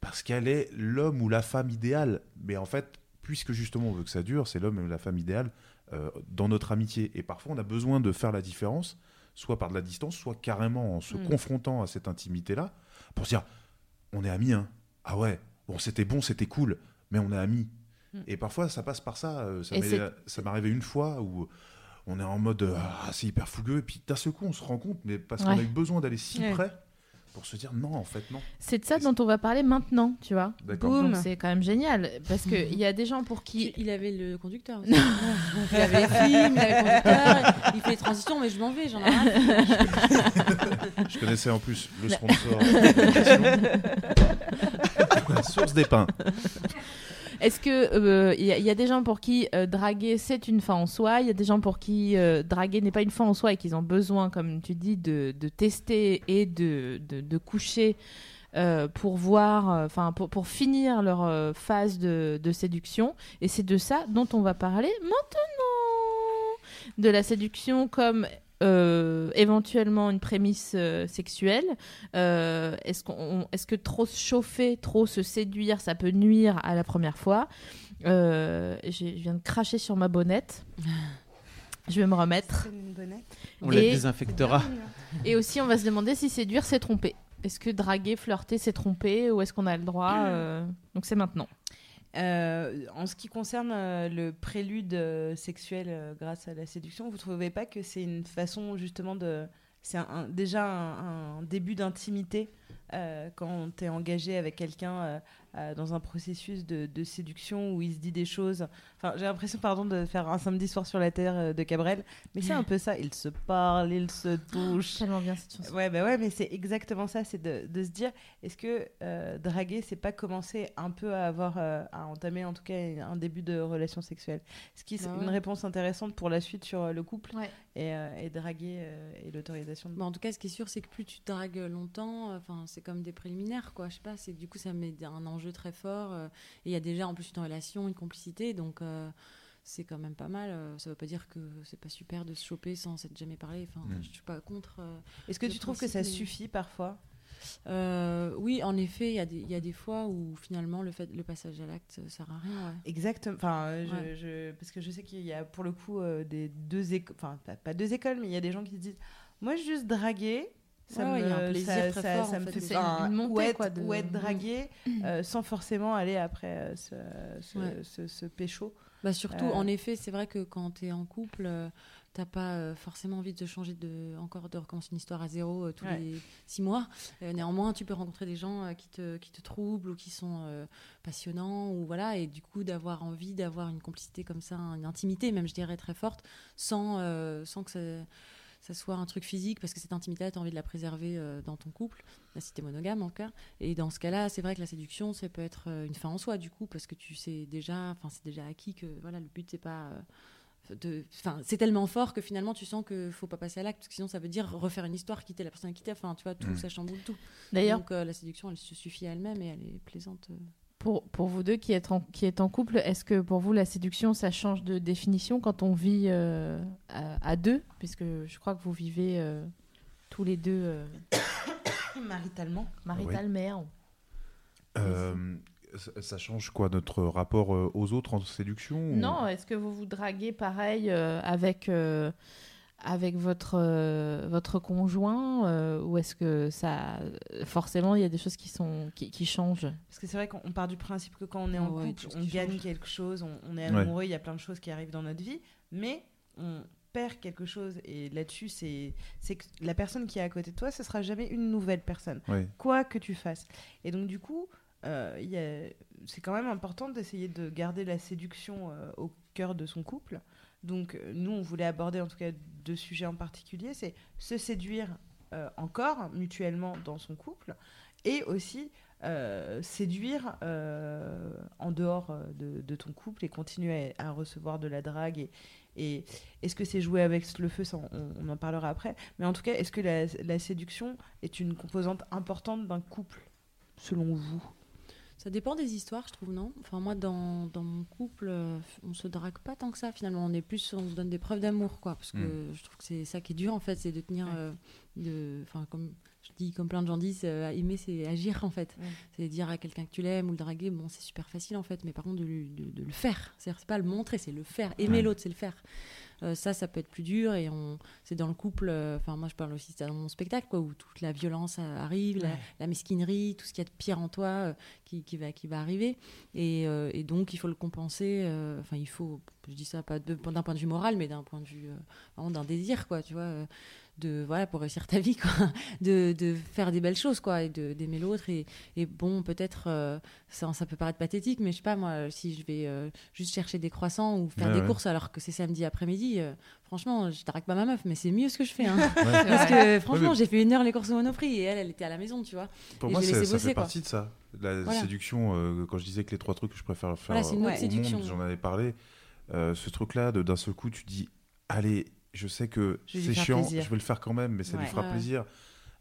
parce qu'elle est l'homme ou la femme idéale. Mais en fait, puisque justement on veut que ça dure, c'est l'homme ou la femme idéale euh, dans notre amitié. Et parfois, on a besoin de faire la différence, soit par de la distance, soit carrément en se Mm. confrontant à cette intimité-là, pour se dire, on est amis, hein. Ah ouais, bon, c'était bon, c'était cool, mais on est amis. Mm. Et parfois, ça passe par ça. euh, Ça Et m'est c'est- ça m'est arrivé une fois où on est en mode, euh, ah, c'est hyper fougueux, et puis d'un seul coup, on se rend compte, mais parce qu'on a eu besoin d'aller si Ouais. près, pour se dire, non, en fait, non. C'est de ça dont on va parler maintenant, tu vois. Boum. C'est quand même génial parce que il y a des gens pour qui Il avait le conducteur aussi. il avait les films, il avait le conducteur, il fait les transitions, mais je m'en vais, j'en ai rien. Je connaissais en plus le sponsor. Source des pains. Est-ce que euh, il y, a- il y a des gens pour qui euh, draguer c'est une fin en soi, il y a des gens pour qui euh, draguer n'est pas une fin en soi et qu'ils ont besoin, comme tu dis, de, tester et de, de, de coucher euh, pour voir, euh, enfin pour, pour finir leur euh, phase de, de séduction. Et c'est de ça dont on va parler maintenant, de la séduction comme euh, éventuellement une prémisse euh, sexuelle. Euh, est-ce, qu'on, est-ce que trop se chauffer, trop se séduire, ça peut nuire à la première fois Euh, Je viens de cracher sur ma bonnette. Je vais me remettre. C'est une bonnette. On la désinfectera. Et aussi, on va se demander si séduire, c'est tromper. Est-ce que draguer, flirter, c'est tromper ou est-ce qu'on a le droit euh, Donc c'est maintenant. Euh, en ce qui concerne euh, le prélude euh, sexuel grâce à la séduction, vous trouvez pas que c'est une façon justement de. C'est déjà un, un début d'intimité quand tu es engagé avec quelqu'un euh, dans un processus de, de séduction où il se dit des choses. Enfin, j'ai l'impression, pardon, de faire un samedi soir sur la terre euh, de Cabrel, mais c'est un peu ça. Ils se parlent, ils se touchent. Tellement bien cette chanson. Ouais, bah ouais, mais c'est exactement ça, c'est de, de se dire, est-ce que euh, draguer, c'est pas commencer un peu à avoir, euh, à entamer en tout cas un début de relation sexuelle? Ce qui est Bah une réponse intéressante pour la suite sur le couple Ouais. et, euh, et draguer euh, et l'autorisation. de- Bah, en tout cas, ce qui est sûr, c'est que plus tu dragues longtemps, enfin, c'est comme des préliminaires, quoi. Je sais pas, c'est du coup, ça met un enjeu très fort. euh, et il y a déjà en plus une relation, une complicité, donc euh, c'est quand même pas mal. euh, ça veut pas dire que c'est pas super de se choper sans s'être jamais parlé. Enfin, Mm. je suis pas contre. euh, Est-ce que tu trouves que ça suffit parfois? Euh, Oui, en effet, il y, a des- il y a des fois où finalement le, fait, le passage à l'acte ça sert à rien. ouais. Exactement. Enfin, je, Ouais. je- parce que je sais qu'il y a pour le coup euh, des deux écoles, enfin pas, pas deux écoles, mais il y a des gens qui se disent, moi juste draguer. Ça Ouais, me, y a un plaisir ça, très ça- fort, ça en me fait, fait une montée, ou être, quoi, de- ou être dragué euh, sans forcément aller après euh, ce, ce, Ouais. ce- ce pécho. Bah surtout, Euh, en effet, c'est vrai que quand tu es en couple, euh, t'as pas forcément envie de changer de, encore de recommencer une histoire à zéro tous Ouais. les six mois. Néanmoins, tu peux rencontrer des gens qui, te, qui te troublent ou qui sont passionnants ou voilà, et du coup d'avoir envie d'avoir une complicité comme ça, une intimité même, je dirais très forte, sans sans que ça, ça soit un truc physique, parce que cette intimité, tu as envie de la préserver euh, dans ton couple, si t'es monogame en cas. Et dans ce cas-là, c'est vrai que la séduction, ça peut être euh, une fin en soi, du coup, parce que tu sais déjà, enfin, c'est déjà acquis que voilà, le but, c'est pas. euh, de- Enfin, c'est tellement fort que finalement tu sens qu'il faut pas passer à l'acte, parce que sinon ça veut dire refaire une histoire, quitter la personne qui t'aime, enfin tu vois, tout, Mm. ça chamboule tout. D'ailleurs, Donc euh, la séduction, elle se suffit à elle-même et elle est plaisante. Pour, pour vous deux qui êtes en, qui êtes en couple, est-ce que pour vous la séduction, ça change de définition quand on vit euh, à, à deux? Puisque je crois que vous vivez euh, tous les deux euh, Maritalement. marital-mère. Euh, ça, ça change quoi notre rapport aux autres en séduction ou- Non, est-ce que vous vous draguez pareil avec, avec votre, euh, votre conjoint euh, Ou est-ce que ça. Forcément, il y a des choses qui, sont, qui, qui changent? Parce que c'est vrai qu'on part du principe que quand on est en ouais, couple, on gagne change. quelque chose, on, on est Ouais. amoureux, il y a plein de choses qui arrivent dans notre vie, mais on perd quelque chose. Et là-dessus, c'est c'est que la personne qui est à côté de toi, ce sera jamais une nouvelle personne, Ouais. quoi que tu fasses. Et donc, du coup, euh, c'est quand même important d'essayer de garder la séduction euh, au cœur de son couple. Donc, euh, nous, on voulait aborder en tout cas deux sujets en particulier c'est se séduire euh, encore mutuellement dans son couple et aussi euh, séduire en dehors de, ton couple et continuer à, recevoir de la drague. Et, est-ce que c'est jouer avec le feu on, en parlera après. Mais en tout cas, est-ce que la séduction est une composante importante d'un couple, selon vous? Ça dépend des histoires, je trouve, non? Enfin, moi, dans, dans mon couple, euh, on se drague pas tant que ça, finalement. On est plus, on se donne des preuves d'amour, quoi. Parce que Mm. je trouve que c'est ça qui est dur, en fait, c'est de tenir. Euh, de, enfin, comme je dis, comme plein de gens disent, euh, aimer, c'est agir, en fait. C'est dire à quelqu'un que tu l'aimes ou le draguer, bon, c'est super facile, en fait. Mais par contre, de, lui- de, de le faire. C'est-à-dire, c'est pas le montrer, c'est le faire. Aimer Ouais. l'autre, c'est le faire. Euh, ça, ça peut être plus dur et on, c'est dans le couple. euh, Enfin, moi, je parle aussi c'est dans mon spectacle, quoi, où toute la violence euh, arrive, la, Ouais. la mesquinerie, tout ce qu'il y a de pire en toi qui, qui va, qui va arriver. Et, et donc, il faut le compenser. Enfin, il faut, je dis ça pas d'un point de vue moral, mais d'un point de vue, vraiment d'un désir, quoi, tu vois. De, voilà, pour réussir ta vie, quoi. De, de faire des belles choses, quoi, et de- d'aimer l'autre. Et, et bon, peut-être, euh, ça, ça peut paraître pathétique, mais je sais pas, moi, si je vais euh, juste chercher des croissants ou faire Ouais, des ouais. courses alors que c'est samedi après-midi, euh, franchement, je drague pas ma meuf, mais c'est mieux ce que je fais. Hein. Ouais. Parce que franchement, mais- j'ai fait une heure les courses au monoprix et elle, elle était à la maison, tu vois. Pour Et moi, je ça, fait quoi. partie de ça. La Voilà. séduction, euh, quand je disais que les trois trucs que je préfère faire Voilà, c'est une au monde, j'en avais parlé. Euh, ce truc-là, de- d'un seul coup, tu dis, allez, je sais que c'est chiant, plaisir. je vais le faire quand même, mais ça Ouais. lui fera Ouais. plaisir.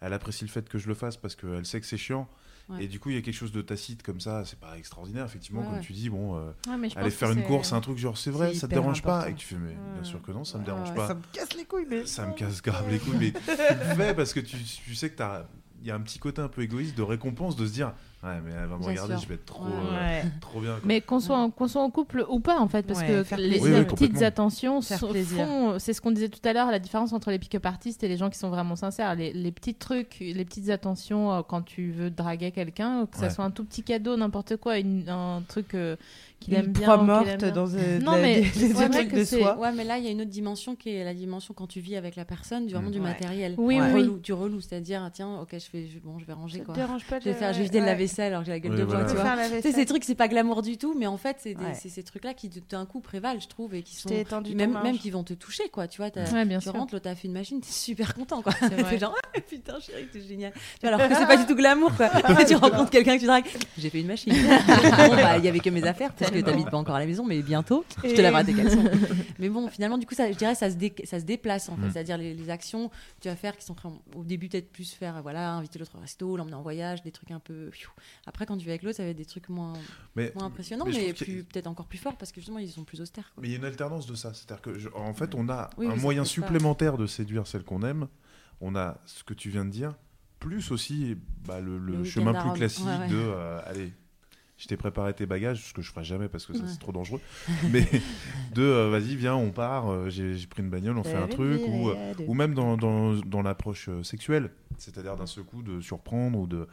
Elle apprécie le fait que je le fasse parce qu'elle sait que c'est chiant. Ouais. Et du coup, il y a quelque chose de tacite comme ça. C'est pas extraordinaire, effectivement, comme tu dis. Bon, euh, aller faire une c'est- course, un truc genre, c'est vrai, ça te dérange pas. Et tu fais, mais bien sûr que non, ça me dérange pas. Ça me casse les couilles, mais. Ça me casse grave les couilles, mais tu le fais parce que tu, tu sais que t'as- il y a un petit côté un peu égoïste de récompense de se dire Ouais, mais elle va me Bien regarder, sûr. je vais être trop, Ouais. euh, trop bien. quoi. Mais qu'on soit, en- qu'on soit en couple ou pas, en fait, parce Ouais, que les, plaisir. Oui, les oui, petites attentions Faire sont- plaisir. font, c'est ce qu'on disait tout à l'heure, la différence entre les pick-up artistes et les gens qui sont vraiment sincères. Les, les petits trucs, les petites attentions euh, quand tu veux draguer quelqu'un, que ça Ouais. soit un tout petit cadeau, n'importe quoi, une- un truc euh, qu'il Une aime bien. proie ou qu'il morte aime bien. dans euh, de Non, la- mais des- trucs de soie. Ouais, mais là, il y a une autre dimension qui est la dimension quand tu vis avec la personne, du vraiment Mm. du Ouais. matériel. Oui, oui. relou, du relou, c'est-à-dire, tiens, ok, je fais, je- bon, je vais ranger Ça quoi. te dérange pas Je vais de- faire, je vais vider le ouais. lave-vaisselle alors que j'ai la gueule Oui, de voilà. bois, Tu tu vois. la Tu sais, vaisselle. ces trucs, c'est pas glamour du tout, mais en fait, c'est Ouais. ces trucs-là qui d'un coup prévalent, je trouve, et qui sont même, même qui vont te toucher, quoi. Tu vois, Ouais, tu rentres, l'autre a fait une machine, t'es super content, quoi. C'est vrai. T'es genre, ah, putain, chérie, t'es génial. Tu vois, alors que c'est pas du tout glamour, quoi. tu rencontres quelqu'un que tu dragues, j'ai fait une machine. bon, bah, il y avait que mes affaires, parce que t'habites pas encore à la maison, mais bientôt, je te laverai tes caleçons. mais bon, finalement, du coup, ça, je dirais, ça se, dé- ça se déplace, en fait. Mm. C'est-à-dire les, les actions que tu vas faire qui sont au début peut-être plus faire, voilà, inviter l'autre au resto, l'emmener en voyage, des trucs un peu. Après, quand tu vas avec l'autre, ça va être des trucs moins, Mais, moins impressionnants, mais mais, peut-être encore plus forts parce que justement, ils sont plus austères. quoi. Mais il y a une alternance de ça. C'est-à-dire que, je- en fait, on a Oui, un moyen pas. supplémentaire de séduire celle qu'on aime. On a ce que tu viens de dire, plus aussi bah, le, le Le week-end chemin plus classique Ouais, ouais. de euh, allez, je t'ai préparé tes bagages, ce que je ferai jamais parce que ça Ouais. c'est trop dangereux. Mais de euh, vas-y, viens, on part, euh, j'ai pris une bagnole, on fait un truc. Ou, euh, ou même dans, dans, dans l'approche sexuelle, c'est-à-dire d'un seul coup de surprendre ou de,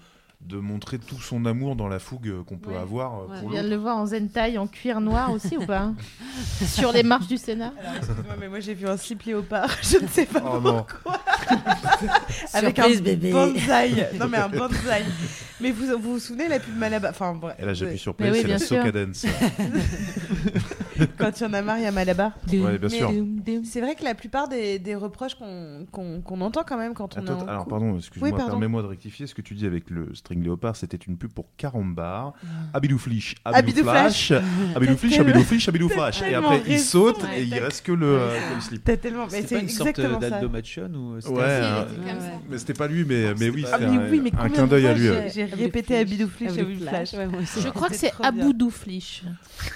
de montrer tout son amour dans la fougue euh, qu'on peut Ouais. avoir euh, Ouais. Pour viens de le voir en zentai, en cuir noir aussi ou pas Sur les marches du Sénat Alors, excuse-moi, mais moi j'ai vu un slip léopard, je ne sais pas Oh non. avec Surprise, un bébé. bonsaï. Non mais un bonsaï. Mais vous vous, vous souvenez la pub Malabar Enfin bref. Et là j'appuie sur play, oui, c'est la. Soca Dance. Quand il y en a marre, il y a Malabar. Ouais, bien sûr. C'est vrai que la plupart des, des reproches qu'on entend quand même quand on est Attends, en alors pardon, excuse-moi, Oui, permets-moi de rectifier. Ce que tu dis avec le string léopard, c'était une pub pour Carambar, Ah. Abidou Flish, Abidou Flash, Abidou Flish, Abidou Flish, Abidou Flash. Et après, il saute et il reste que le, euh, slip. T'as tellement. Mais C'est une sorte exactement ça. d'Aldo Machon ou c'était Ouais, euh, c'était comme ça. mais c'était pas lui, mais, mais oui, Ah c'était un, oui, mais un combien clin d'œil à lui. j'ai- répété Abidou Flish, Abidou Flash. Je crois que c'est trop bien. Aboudou Flish.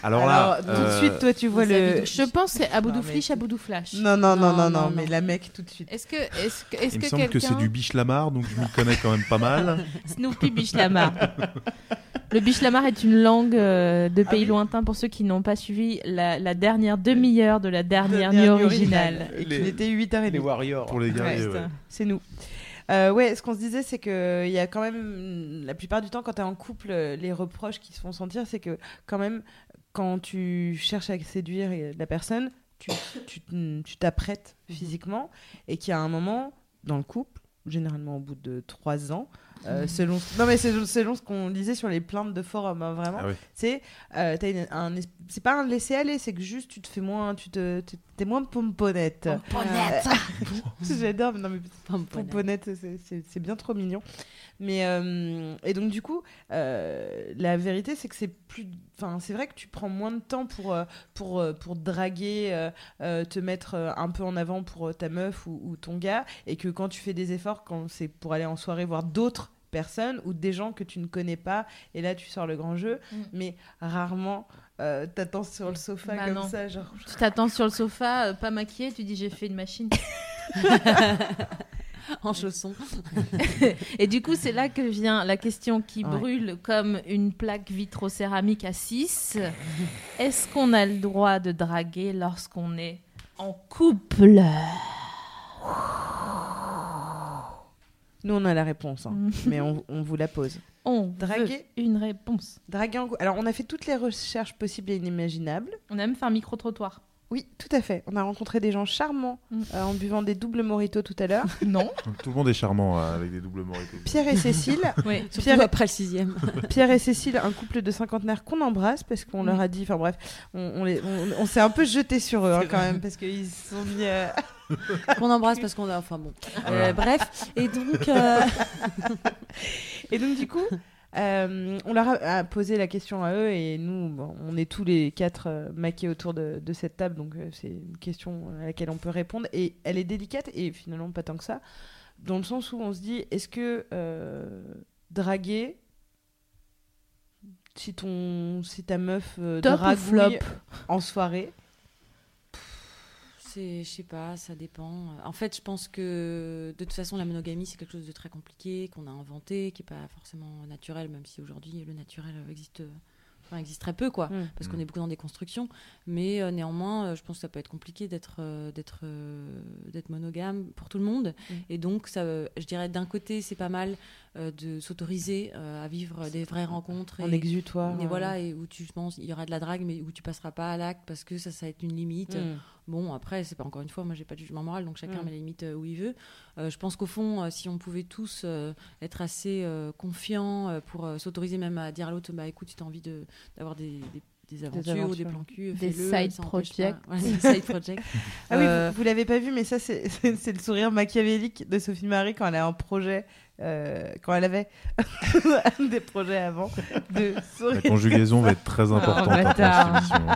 Alors là, tout de euh, suite, toi, tu vois le. Je pense que c'est Aboudou Non, mais- Flish, Aboudou Flash. Non, non, non, Non, non, mais la mec, tout de suite. Est-ce que, est-ce que, est-ce il me semble que c'est du biche Lamar, donc je m'y connais quand même pas mal. Snoopy Bichlamar. Le Bichlamar est une langue euh, de pays lointains pour ceux qui n'ont pas suivi la, la dernière demi-heure de la dernière nuit originale. Et Les- qu'il était 8h30. Les Warriors. Pour les guerriers, Ouais, ouais. C'est nous. Euh, ouais, ce qu'on se disait, c'est que il y a quand même, la plupart du temps, quand tu es en couple, les reproches qui se font sentir, c'est que quand même, quand tu cherches à séduire euh, la personne, tu tu tu t'apprêtes physiquement et qu'il y a un moment dans le couple, généralement au bout de trois ans, euh, selon non mais selon ce qu'on lisait sur les plaintes de forum, hein, vraiment, Ah oui. c'est euh, t'as une- un es- c'est pas un laisser aller, c'est que juste tu te fais moins, tu te t'es- moins pomponnette. J'adore, mais non mais Pomponnette, c'est- c'est c'est bien trop mignon. Mais euh, et donc du coup, euh, la vérité c'est que c'est plus, enfin c'est vrai que tu prends moins de temps pour euh, pour pour draguer, euh, te mettre un peu en avant pour ta meuf ou, ou ton gars, et que quand tu fais des efforts, quand c'est pour aller en soirée voir d'autres personnes ou des gens que tu ne connais pas, et là tu sors le grand jeu, Mm. mais rarement euh, t'attends sur le sofa Bah comme non. ça, genre. Tu t'attends sur le sofa, euh, pas maquillé, tu dis j'ai fait une machine. en chaussons. Et du coup, c'est là que vient la question qui Ouais. brûle comme une plaque vitrocéramique à 6. Est-ce qu'on a le droit de draguer lorsqu'on est en couple? Nous on a la réponse, hein, mais on, on vous la pose. On Draguer veut une réponse. Draguer en Alors, on a fait toutes les recherches possibles et inimaginables. On a même fait un micro-trottoir. Oui, tout à fait. On a rencontré des gens charmants Mm. euh, en buvant des doubles moritos tout à l'heure. Non. Tout le monde est charmant euh, avec des doubles moritos. Pierre et Cécile. Oui. Surtout Pierre- après le sixième. Pierre et Cécile, un couple de cinquantenaires qu'on embrasse parce qu'on leur a dit. Enfin bref, on, on les- on- on s'est un peu jeté sur eux hein, quand même parce qu'ils se sont mis. euh, Qu'on embrasse parce qu'on a. Enfin bon. Euh, bref. Et donc. euh, Et donc, du coup, euh, on leur a, posé la question à eux et nous, bon, on est tous les quatre euh, maqués autour de, de cette table, donc euh, c'est une question à laquelle on peut répondre. Et elle est délicate et finalement pas tant que ça, dans le sens où on se dit est-ce que draguer. Si, ton, si ta meuf flop? en soirée, C'est, je sais pas, ça dépend. En fait, je pense que de toute façon, la monogamie, c'est quelque chose de très compliqué, qu'on a inventé, qui est pas forcément naturel, même si aujourd'hui le naturel existe, enfin, existe très peu, quoi, Mm. parce qu'on est beaucoup dans des constructions. Mais euh, néanmoins, euh, je pense que ça peut être compliqué d'être, euh, d'être, euh, d'être monogame pour tout le monde. Mm. Et donc, ça, euh, je dirais, d'un côté, c'est pas mal euh, de s'autoriser euh, à vivre des vraies rencontres. En et- exutoire, Et euh. voilà, et où tu je pense il y aura de la drague, mais où tu passeras pas à l'acte parce que ça, ça va être une limite. Mm. Bon, après, c'est pas encore une fois, moi j'ai pas de jugement moral, donc chacun Mm. met les limites euh, où il veut. Euh, je pense qu'au fond, euh, si on pouvait tous euh, être assez euh, confiants euh, pour euh, s'autoriser même à dire à l'autre, bah écoute, si tu as envie de- d'avoir des, des, des aventures, ou des aventures. plans cul, Des side projects. Ouais, des side. Ah oui, Euh, vous, vous l'avez pas vu, mais ça, c'est c'est- c'est le sourire machiavélique de Sophie Marie quand elle a un projet, euh, quand elle avait des projets avant, de sourire. La conjugaison va être très importante hein,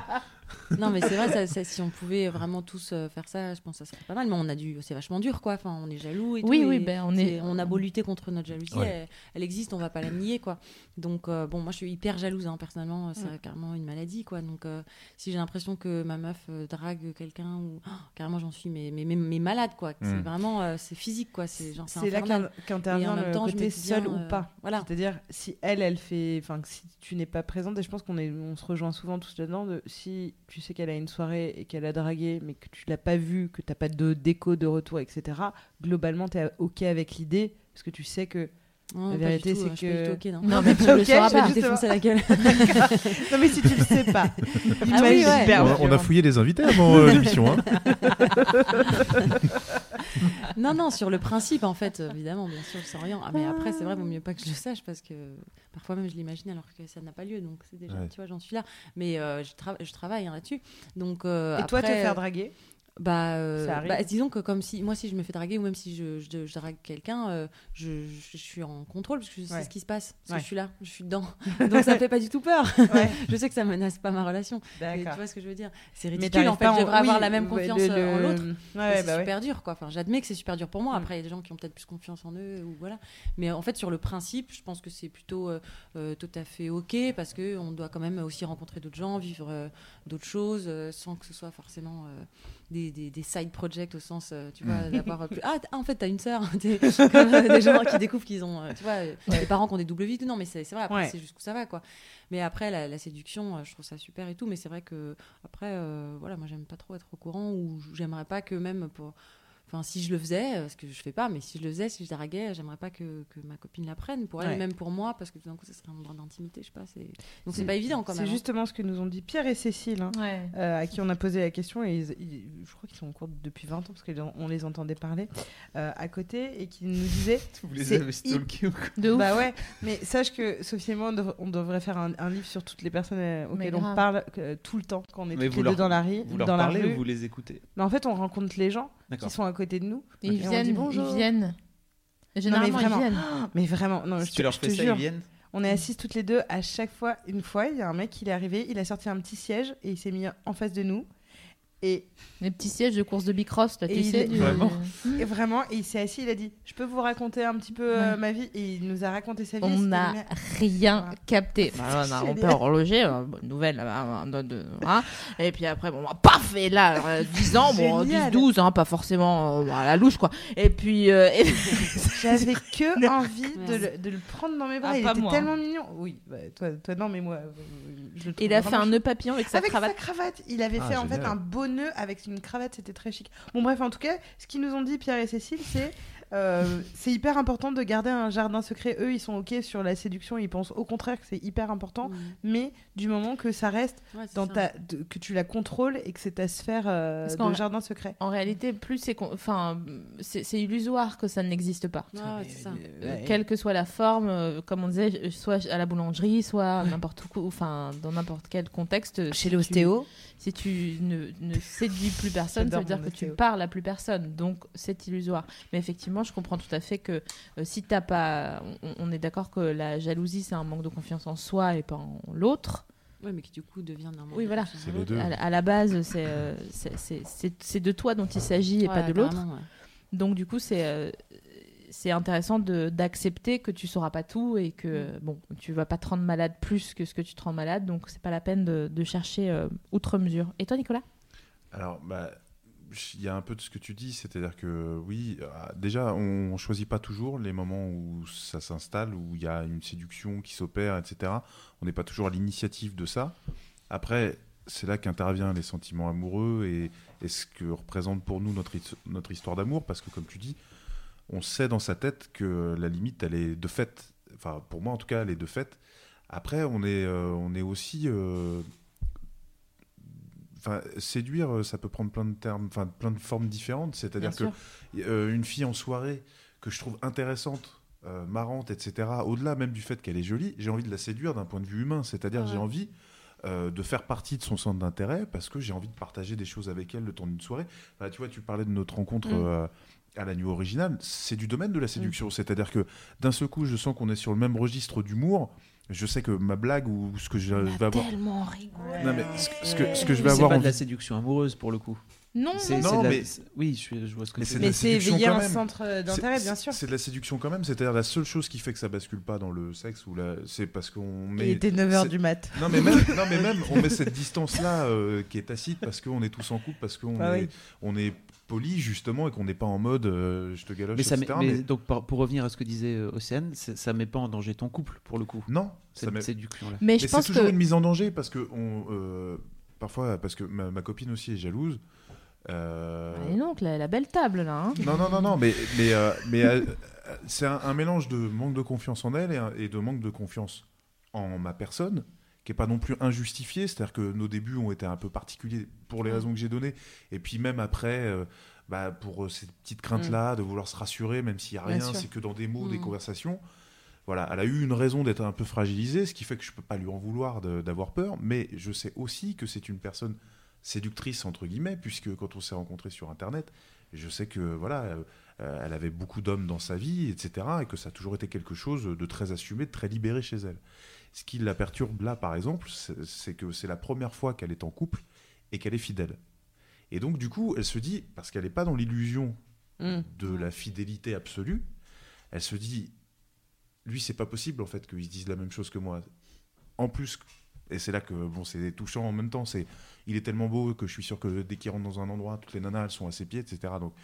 non, mais c'est vrai, ça- ça- si on pouvait vraiment tous euh, faire ça, je pense que ça serait pas mal. Mais on a dû, c'est vachement dur, quoi. Enfin, on est jaloux et Oui, tout. oui, et ben, on est- on a beau lutter contre notre jalousie, Ouais. elle, elle existe, on va pas la nier, quoi. Donc, euh, bon, moi, je suis hyper jalouse, hein, personnellement. C'est Mm. carrément une maladie, quoi. Donc, euh, si j'ai l'impression que ma meuf drague quelqu'un ou oh, carrément, j'en suis mais, mais, mais, mais malade, quoi. C'est Mm. vraiment, euh, c'est physique, quoi. C'est genre, C'est là qu'intervient le temps, côté seul ou pas. Voilà. C'est-à-dire, si elle, elle fait. Enfin, si tu n'es pas présente, et je pense qu'on est, on se rejoint souvent tous là-dedans, de, si tu sais qu'elle a une soirée et qu'elle a dragué, mais que tu l'as pas vue, que t'as pas de déco de retour, etc., globalement, tu es OK avec l'idée, parce que tu sais que. Non, la vérité, c'est je que. pas non. Non, mais tu tu le sauras pas, je vais justement. défoncer la gueule. D'accord. non, mais si tu le sais pas. Ah oui, ouais. On a- on a violent. fouillé les invités avant euh, l'émission. Hein. non, non, sur le principe, en fait, évidemment, bien sûr, sans rien. Ah, mais après, c'est vrai, vaut mieux pas que je le sache parce que parfois même je l'imagine alors que ça n'a pas lieu. Donc, c'est déjà, Ouais. tu vois, j'en suis là. Mais euh, je, tra- je travaille hein, là-dessus. Donc, euh, Et toi, te faire draguer? Bah, euh, bah, disons que comme si moi si je me fais draguer ou même si je, je, je drague quelqu'un euh, je, suis en contrôle parce que je sais Ouais. ce qui se passe parce Ouais. que je suis là je suis dedans. Donc ça me fait pas du tout peur. Ouais. je sais que ça menace pas ma relation. Mais tu vois ce que je veux dire? C'est ridicule en fait pas je en- devrais avoir la même confiance le- euh, en l'autre. Et c'est bah super dur quoi. Enfin j'admets que c'est super dur pour moi. Après il y a des gens qui ont peut-être plus confiance en eux ou voilà. Mais en fait sur le principe je pense que c'est plutôt euh, tout à fait ok parce que on doit quand même aussi rencontrer d'autres gens vivre d'autres choses euh, sans que ce soit forcément euh, des, des, des side projects au sens euh, tu vois Mm. d'avoir plus ah ah, en fait t'as une sœur comme euh, des gens qui découvrent qu'ils ont tu vois Ouais. des parents qui ont des doubles vies tout. non mais c'est c'est vrai après Ouais. c'est jusqu'où ça va quoi mais après la, la séduction je trouve ça super et tout mais c'est vrai que après euh, voilà moi j'aime pas trop être au courant ou j'aimerais pas que même pour Enfin, si je le faisais, euh, ce que je fais pas, mais si je le faisais, si je draguais, j'aimerais pas que, que ma copine la prenne pour elle, Ouais. même pour moi, parce que tout d'un coup, ça serait un endroit d'intimité, je sais pas. c'est- Donc c'est pas évident quand même. C'est hein. justement ce que nous ont dit Pierre et Cécile, hein, Ouais. euh, à qui on a posé la question, et ils- ils- je crois qu'ils sont en cours depuis 20 ans, parce qu'on les entendait parler euh, à côté, et qui nous disaient... Vous les avez stalkés ou quoi De ouf. Bah ouais, mais sache que Sophie et moi, on, devrait- on devrait faire un, un livre sur toutes les personnes euh, auxquelles on parle euh, tout le temps, quand on est toutes les leur- deux dans la, ri- vous leur dans la parlez ou rue. vous les écoutez? Mais en fait, on rencontre les gens D'accord. qui sont à côté de nous. Et ils et on viennent, dit bonjour. ils viennent. Généralement, non, mais ils viennent. Mais vraiment, non, Si je, tu te- leur je fais te ça, ils jure. viennent On est assises toutes les deux à chaque fois. Une fois, il y a un mec, il est arrivé, il a sorti un petit siège et il s'est mis en face de nous. Et Les petits sièges de course de Bicross, là, Et tu il sais. est- du- Vraiment. Et vraiment, et il s'est assis, il a dit Je peux vous raconter un petit peu euh, Ouais. ma vie? Et il nous a raconté sa vie. On n'a rien capté. Bah, on a on peut horloger, euh, bonne nouvelle, là, de, de- hein. et puis après, bon, bah, paf, et là, euh, 10 ans, bon, 10, Génial. 12, hein, pas forcément euh, à la louche, quoi. Et puis, euh, et- J'avais que envie de le, de le prendre dans mes bras. Ah, il était moi, tellement hein. mignon. Oui, bah, toi, toi non, mais moi. euh, je le trouve il a fait un nœud papillon avec sa avec cravate. sa cravate. Il avait Ah, fait en fait un beau nœud avec une cravate, c'était très chic. Bon bref, en tout cas, ce qu'ils nous ont dit Pierre et Cécile, c'est euh, c'est hyper important de garder un jardin secret. Eux, ils sont ok sur la séduction, ils pensent au contraire que c'est hyper important, mais du moment que ça reste Ouais, dans ça. ta, de- que tu la contrôles et que c'est ta sphère euh, Parce de qu'en- jardin secret. En réalité, plus c'est, con- enfin, c'est illusoire que ça n'existe pas. Ah, ouais, c'est ça. Euh, Quelle que soit la forme, euh, comme on disait, euh, soit à la boulangerie, soit n'importe où, enfin dans n'importe quel contexte. Chez si l'ostéo. tu- Si tu ne, ne séduis plus personne, ça veut dire que tu ostéo. parles à plus personne. Donc c'est illusoire. Mais effectivement, je comprends tout à fait que euh, si t'as pas, on, on est d'accord que la jalousie c'est un manque de confiance en soi et pas en l'autre. Ouais, mais qui du coup devient manque Oui, voilà. l'autre. deux. À, la- à la base, c'est euh, c'est- c'est- c'est c'est de toi dont il s'agit et pas de l'autre. Donc du coup, c'est euh, c'est intéressant de- d'accepter que tu sauras pas tout et que bon, tu vas pas te rendre malade plus que ce que tu te rends malade. Donc c'est pas la peine de, de chercher euh, outre mesure. Et toi, Nicolas? Alors, bah, il y a un peu de ce que tu dis, c'est-à-dire que oui, euh, déjà, on choisit pas toujours les moments où ça s'installe, où il y a une séduction qui s'opère, etc. On n'est pas toujours à l'initiative de ça. Après, c'est là qu'interviennent les sentiments amoureux et, et, ce que représente pour nous notre, notre histoire d'amour, parce que comme tu dis, on sait dans sa tête que la limite, elle est de fait, enfin pour moi en tout cas, elle est de fait. Après, on est, euh, on est aussi euh, Enfin, séduire, euh, ça peut prendre plein de termes, enfin plein de formes différentes. C'est-à-dire que euh, une fille en soirée que je trouve intéressante, euh, marrante, etc. Au-delà même du fait qu'elle est jolie, j'ai envie de la séduire d'un point de vue humain. C'est-à-dire j'ai envie de faire partie de son centre d'intérêt parce que j'ai envie de partager des choses avec elle le temps d'une soirée. tu vois, tu parlais de notre rencontre. Mm. à la nuit originale, c'est du domaine de la séduction. Mm. C'est-à-dire que d'un seul coup, je sens qu'on est sur le même registre d'humour, je sais que ma blague ou ce que je vais avoir. tellement rigolo. Non, mais ce, que, ce que je vais avoir. C'est pas de la séduction amoureuse pour le coup. Non, non, mais oui, je, je, vois ce que c'est. Mais c'est éveiller un centre d'intérêt, bien sûr. C'est de la séduction quand même. C'est-à-dire la seule chose qui fait que ça bascule pas dans le sexe ou la... c'est parce qu'on met. Il était 9h du mat. Non, mais même, non, mais même on met cette distance-là euh, qui est tacite parce qu'on est tous en couple, parce qu'on bah est, on est poli justement et qu'on n'est pas en mode euh, je te galoche mais, ça mais, donc pour, revenir à ce que disait euh, Océane ça met pas en danger ton couple pour le coup. Non cette séduction là mais, je pense c'est toujours une mise en danger parce que on, euh, parfois parce que ma, copine aussi est jalouse euh... Allez donc la, la, belle table là hein. non non non non mais mais, mais c'est un, mélange de manque de confiance en elle et, et de manque de confiance en ma personne qui est pas non plus injustifié, c'est-à-dire que nos débuts ont été un peu particuliers pour les raisons que j'ai données, et puis même après, euh, bah, pour euh, ces petites craintes-là, mm. de vouloir se rassurer, même s'il n'y a rien, c'est que dans des mots, des mm. conversations. Voilà, elle a eu une raison d'être un peu fragilisée, ce qui fait que je peux pas lui en vouloir d'avoir peur, mais je sais aussi que c'est une personne séductrice entre guillemets, puisque quand on s'est rencontrés sur Internet, je sais que voilà, euh, elle avait beaucoup d'hommes dans sa vie, etc., et que ça a toujours été quelque chose de très assumé, de très libéré chez elle. Ce qui la perturbe là, par exemple, c'est que c'est la première fois qu'elle est en couple et qu'elle est fidèle. Et donc, du coup, elle se dit, parce qu'elle n'est pas dans l'illusion mm. de la fidélité absolue, elle se dit, lui, c'est pas possible en fait qu'il se dise la même chose que moi. En plus, et c'est là que bon, c'est touchant en même temps, c'est il est tellement beau que je suis sûr que dès qu'il rentre dans un endroit, toutes les nanas elles sont à ses pieds, etc. Donc,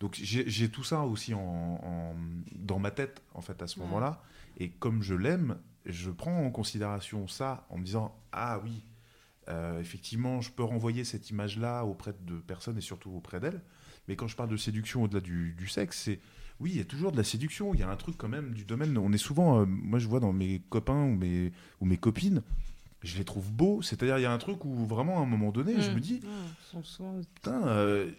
donc j'ai tout ça aussi en, dans ma tête en fait à ce moment-là. Et comme je l'aime, je prends en considération ça en me disant ah oui, euh, effectivement, je peux renvoyer cette image-là auprès de personnes et surtout auprès d'elles. Mais quand je parle de séduction au-delà du, sexe, c'est oui, il y a toujours de la séduction. Il y a un truc quand même du domaine. On est souvent, euh, moi je vois dans mes copains ou mes, ou mes copines, je les trouve beaux. C'est-à-dire, il y a un truc où vraiment à un moment donné, je mmh. me dis, putain, euh,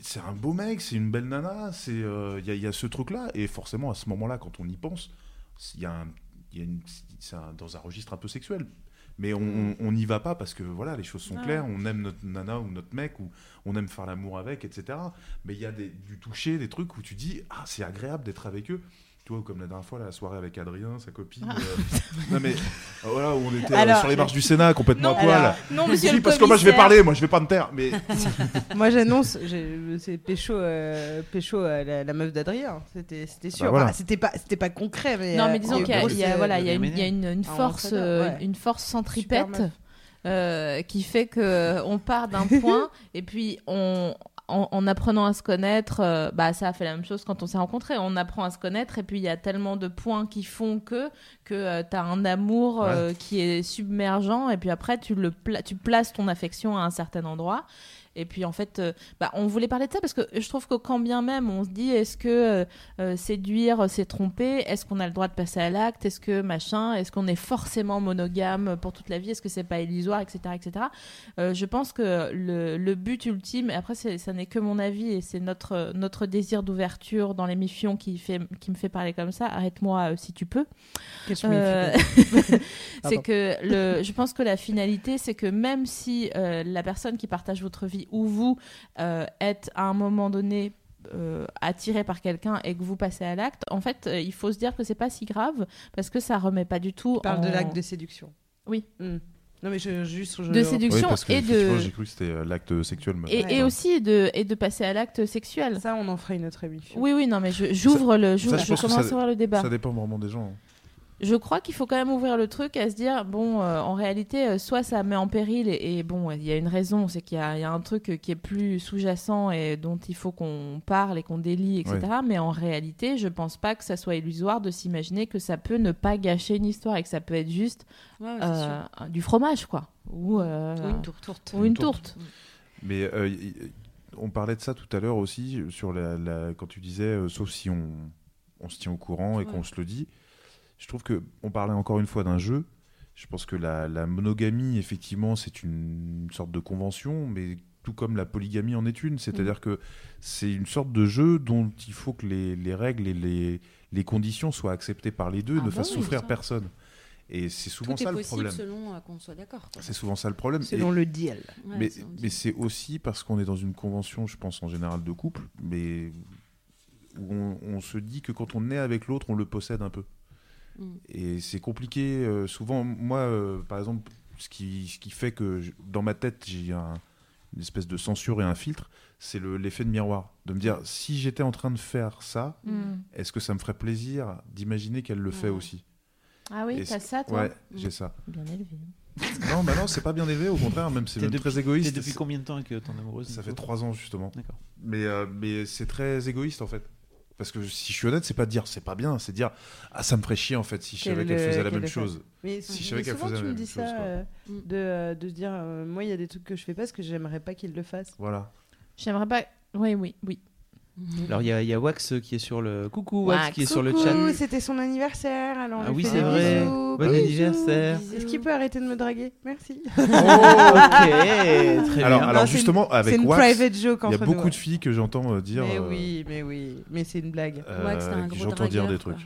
c'est un beau mec, c'est une belle nana, c'est il y, y, a ce truc-là. Et forcément, à ce moment-là, quand on y pense, il y a un c'est dans un registre un peu sexuel. Mais on n'y va pas parce que voilà, les choses sont claires, on aime notre nana ou notre mec, ou on aime faire l'amour avec, etc. Mais il y a des, du toucher, des trucs où tu dis, ah, c'est agréable d'être avec eux. Tu vois, comme la dernière fois, la soirée avec Adrien, sa copine. Ah. Euh, non, mais euh, voilà, où on était euh, sur les marches du Sénat, complètement non, poil. non, monsieur le Parce que moi, je vais parler, moi, je vais pas me taire. Mais... moi, j'annonce, c'est Pécho, Pécho la, meuf d'Adrien. C'était sûr. Bah, c'était pas, pas concret. Mais, non, mais disons qu'il y a, voilà, il y a, une, y a une, force, une force centripète. qui fait que on part d'un point et puis on, en, apprenant à se connaître, euh, bah ça a fait la même chose quand on s'est rencontrés. On apprend à se connaître et puis il y a tellement de points qui font que que euh, tu as un amour euh, qui est submergent et puis après tu le tu places ton affection à un certain endroit et puis en fait, euh, bah, on voulait parler de ça parce que je trouve que quand bien même on se dit est-ce que euh, euh, séduire, c'est tromper, est-ce qu'on a le droit de passer à l'acte, est-ce que machin, est-ce qu'on est forcément monogame pour toute la vie, est-ce que c'est pas illusoire, etc. etc. je pense que le, le but ultime, et après ça n'est que mon avis et c'est notre, notre désir d'ouverture dans l'émission qui, fait, qui me fait parler comme ça, arrête-moi si tu peux. c'est que le, je pense que la finalité, c'est que même si la personne qui partage votre vie où vous euh, êtes à un moment donné euh, attiré par quelqu'un et que vous passez à l'acte, en fait, euh, il faut se dire que c'est pas si grave parce que ça remet pas du tout. Tu parles de l'acte de séduction. Oui. Hmm. Non mais je, juste de séduction et de j'ai cru que c'était l'acte sexuel et, et aussi de et de passer à l'acte sexuel ça on en ferait une autre émission oui oui non mais j'ouvre le je commence à ouvrir le débat ça dépend vraiment des gens hein. Je crois qu'il faut quand même ouvrir le truc à se dire bon, euh, en réalité, euh, soit ça met en péril et, et bon, il y a une raison, c'est qu'il y, a il y a un truc euh, qui est plus sous-jacent et dont il faut qu'on parle et qu'on délie, etc. Mais en réalité, je pense pas que ça soit illusoire de s'imaginer que ça peut ne pas gâcher une histoire et que ça peut être juste Ouais, ouais, c'est euh, du fromage, quoi, ou, euh, une tourte. ou une tourte. Mais euh, on parlait de ça tout à l'heure aussi, sur la, la- quand tu disais, euh, sauf si on, on se tient au courant et qu'on se le dit. Je trouve que on parlait encore une fois d'un jeu. Je pense que la, la monogamie, effectivement, c'est une sorte de convention, mais tout comme la polygamie en est une. C'est-à-dire que c'est une sorte de jeu dont il faut que les, les règles et les, les conditions soient acceptées par les deux et Ah ne bah fassent oui, souffrir ça. personne. Et c'est souvent Tout ça est le problème. selon euh, qu'on soit d'accord. quoi. C'est souvent ça le problème. Selon Et- le deal. Ouais, mais c'est aussi parce qu'on est dans une convention, je pense en général de couple, mais où on, on se dit que quand on est avec l'autre, on le possède un peu. Mm. Et c'est compliqué. euh, souvent, moi, euh, par exemple, ce qui, ce qui fait que je- dans ma tête, j'ai un- une espèce de censure et un filtre, c'est le- l'effet de miroir. De me dire, si j'étais en train de faire ça, Mm. est-ce que ça me ferait plaisir d'imaginer qu'elle le fait aussi? Ah oui, t'as c'est- ça, toi? Ouais, j'ai ça. Bien élevé. Non, bah non, c'est pas bien élevé, au contraire, même c'est très égoïste. t'es depuis combien de temps que ton amoureuse Ça fait trois ans justement. D'accord. Mais, euh, mais c'est très égoïste en fait. Parce que si je suis honnête, c'est pas de dire c'est pas bien, c'est de dire ah ça me ferait chier en fait si je savais Qu'elle qu'elle le- faisait la même chose. Mais, Si je savais qu'elle souvent, faisait tu la me même dis chose, ça, quoi. euh, Mm. de, euh, de se dire, euh, moi, il y a des trucs que je fais pas parce que j'aimerais pas qu'il le fasse. Voilà. J'aimerais pas. Oui, oui, oui. Alors il y, a- il y a Wax qui est sur le coucou Wax, Wax, qui est sur le Coucou, chat. c'était son anniversaire, alors Ah oui, c'est vrai. bisous. Bon Bisous. anniversaire. Est-ce qu'il peut arrêter de me draguer? Merci. Oh, ok, très Alors, bien. alors Non, justement avec Wax, il y a beaucoup nous. de filles que j'entends dire. Mais oui, mais oui, mais c'est une blague. euh, un j'entends dire des trucs.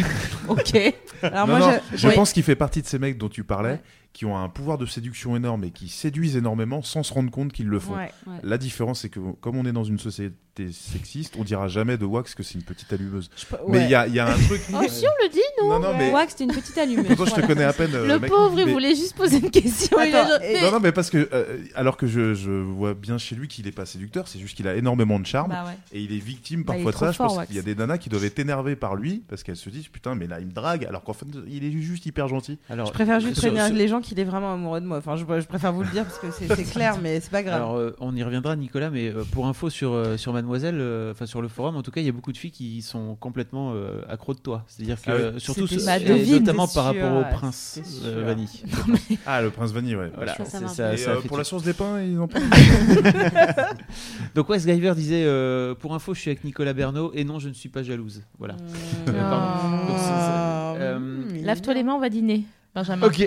ok. Alors Non, moi, non, je- je ouais. pense qu'il fait partie de ces mecs dont tu parlais, Ouais. Qui ont un pouvoir de séduction énorme et qui séduisent énormément sans se rendre compte qu'ils le font. Ouais. Ouais. La différence, c'est que comme on est dans une société sexiste, on dira jamais de Wax que c'est une petite allumeuse. Mais il y a, il y a un truc. Oh, si on le dit, nous. non, non, mais Wax, c'était une petite allumée. pourtant je te connais à peine. euh, le mec, pauvre, il voulait juste poser une question. Attends, mais- Non, non, mais parce que, euh, alors que je, je vois bien chez lui qu'il est pas séducteur, c'est juste qu'il a énormément de charme Bah ouais. et il est victime Bah, il parfois est de ça. trop Je pense fort, Wax. qu'il y a des nanas qui doivent être énervées par lui parce qu'elles se disent putain, mais là il me drague alors qu'en fait il est juste hyper gentil. Alors, Je préfère juste prévenir les gens qu'il est vraiment amoureux de moi. Enfin, je, je préfère vous le dire parce que c'est clair, mais c'est pas grave. Alors, euh, on y reviendra, Nicolas, mais euh, pour info sur, euh, sur Mademoiselle, euh, enfin sur le forum, en tout cas, il y a beaucoup de filles qui sont complètement euh, accros de toi. C'est-à-dire que, Ah euh, surtout, devine, notamment par sûr, rapport au prince euh. Vanille. Ah, le prince Vanille, ouais. Voilà, bien sûr. Ça, ça c'est- m'a ça, Et, ça euh, fait pour la source des pains, ils en parlent. Donc, Wes Giver disait euh, Pour info, je suis avec Nicolas Bernot et non, je ne suis pas jalouse. Voilà. Mmh. Ah, euh, mmh, Lave-toi les mains, on va dîner. Benjamin. Ok.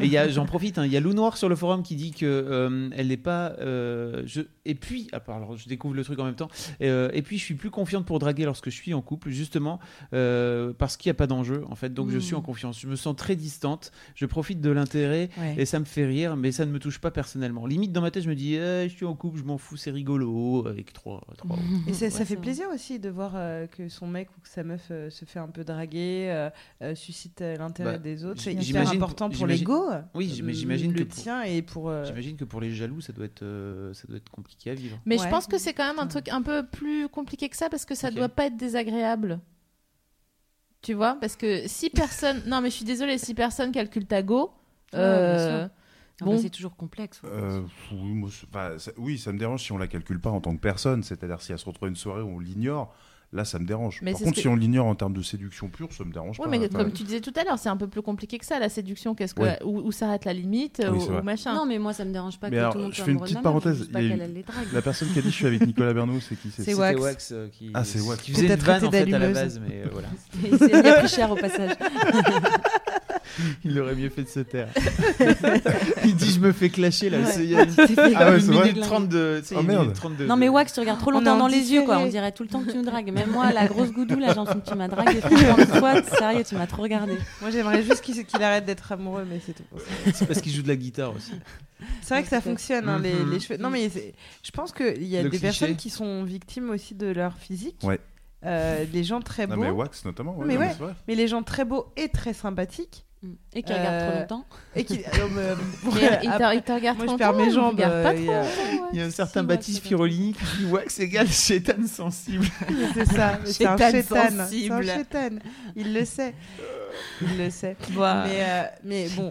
j'en profite, hein, il y a Lou Noir sur le forum qui dit que euh, elle n'est pas. euh, je, et puis, ah, alors je découvre le truc en même temps. Euh, et puis, je suis plus confiante pour draguer lorsque je suis en couple, justement euh, parce qu'il n'y a pas d'enjeu en fait. Donc, je Mm. suis en confiance. Je me sens très distante. Je profite de l'intérêt Ouais. et ça me fait rire, mais ça ne me touche pas personnellement. Limite dans ma tête, je me dis, Eh, je suis en couple, je m'en fous, c'est rigolo avec trois. trois. Et ça, Ouais, ça c'est fait plaisir aussi de voir euh, que son mec ou que sa meuf se fait un peu draguer, suscite l'intérêt Bah, des autres. C'est hyper important pour l'ego. Oui, j'imagine le que pour- tien et pour. J'imagine que pour les jaloux, ça doit être, ça doit être compliqué à vivre. Mais je pense que c'est quand même un truc un peu plus compliqué que ça parce que ça doit pas être désagréable. Tu vois Parce que si personne. Non, mais je suis désolée, si personne calcule ta go. Euh, bon. c'est toujours complexe. ouais. Euh, oui, moi, c'est- enfin, ça, oui, ça me dérange si on la calcule pas en tant que personne. C'est-à-dire si elle se retrouve à une soirée où on l'ignore, là ça me dérange. Mais Par contre, si on l'ignore en termes de séduction pure, ça me dérange Ouais, pas. mais comme tu disais tout à l'heure, c'est un peu plus compliqué que ça, la séduction. Qu'est-ce que, Ouais. où, où s'arrête la limite, Oui, ou, machin. Non, mais moi, ça me dérange pas Mais que alors, tout le monde je fais une petite parenthèse, il y a. La personne qui a dit je suis avec Nicolas Bernot, c'est qui C'est Wax. Wax euh, qui, Ah, c'est Wax. qui faisait une vanne en fait à la base, mais euh, voilà. Il s'est bien pris cher au passage. Il aurait mieux fait de se taire. il dit je me fais clasher là. Ouais. c'est- Il y a une, Ah ouais, une minute 32. tu sais, Oh, une merde. minute 32 Non mais Wax, tu regardes trop longtemps dans les yeux quoi. On dirait tout le temps que tu me dragues. Même moi, la grosse goudou, là, genre tu m'as dragué. Sérieux, tu m'as trop regardé. Moi, j'aimerais juste qu'il arrête d'être amoureux, mais c'est tout. C'est parce qu'il joue de la guitare aussi. C'est vrai que ça fonctionne, hein, les, Mhm. les cheveux. Non, mais je pense qu'il y a Le des cliché. personnes qui sont victimes aussi de leur physique. Ouais. Euh, des gens très Non, beaux. mais Wax notamment. ouais, Mais non, ouais. mais les gens très beaux et très sympathiques. Mm. Et qui regarde trop Euh, longtemps. Et qui. euh, Mais il, te, regarde moi, je perds mes jambes, euh, il y a- un certain Baptiste Wax, Firolini qui dit Wax égale chétane sensible. c'est ça. C'est un Chétane. C'est un sensible. chétane. Il le sait. Il le sait. Mais, euh, bon,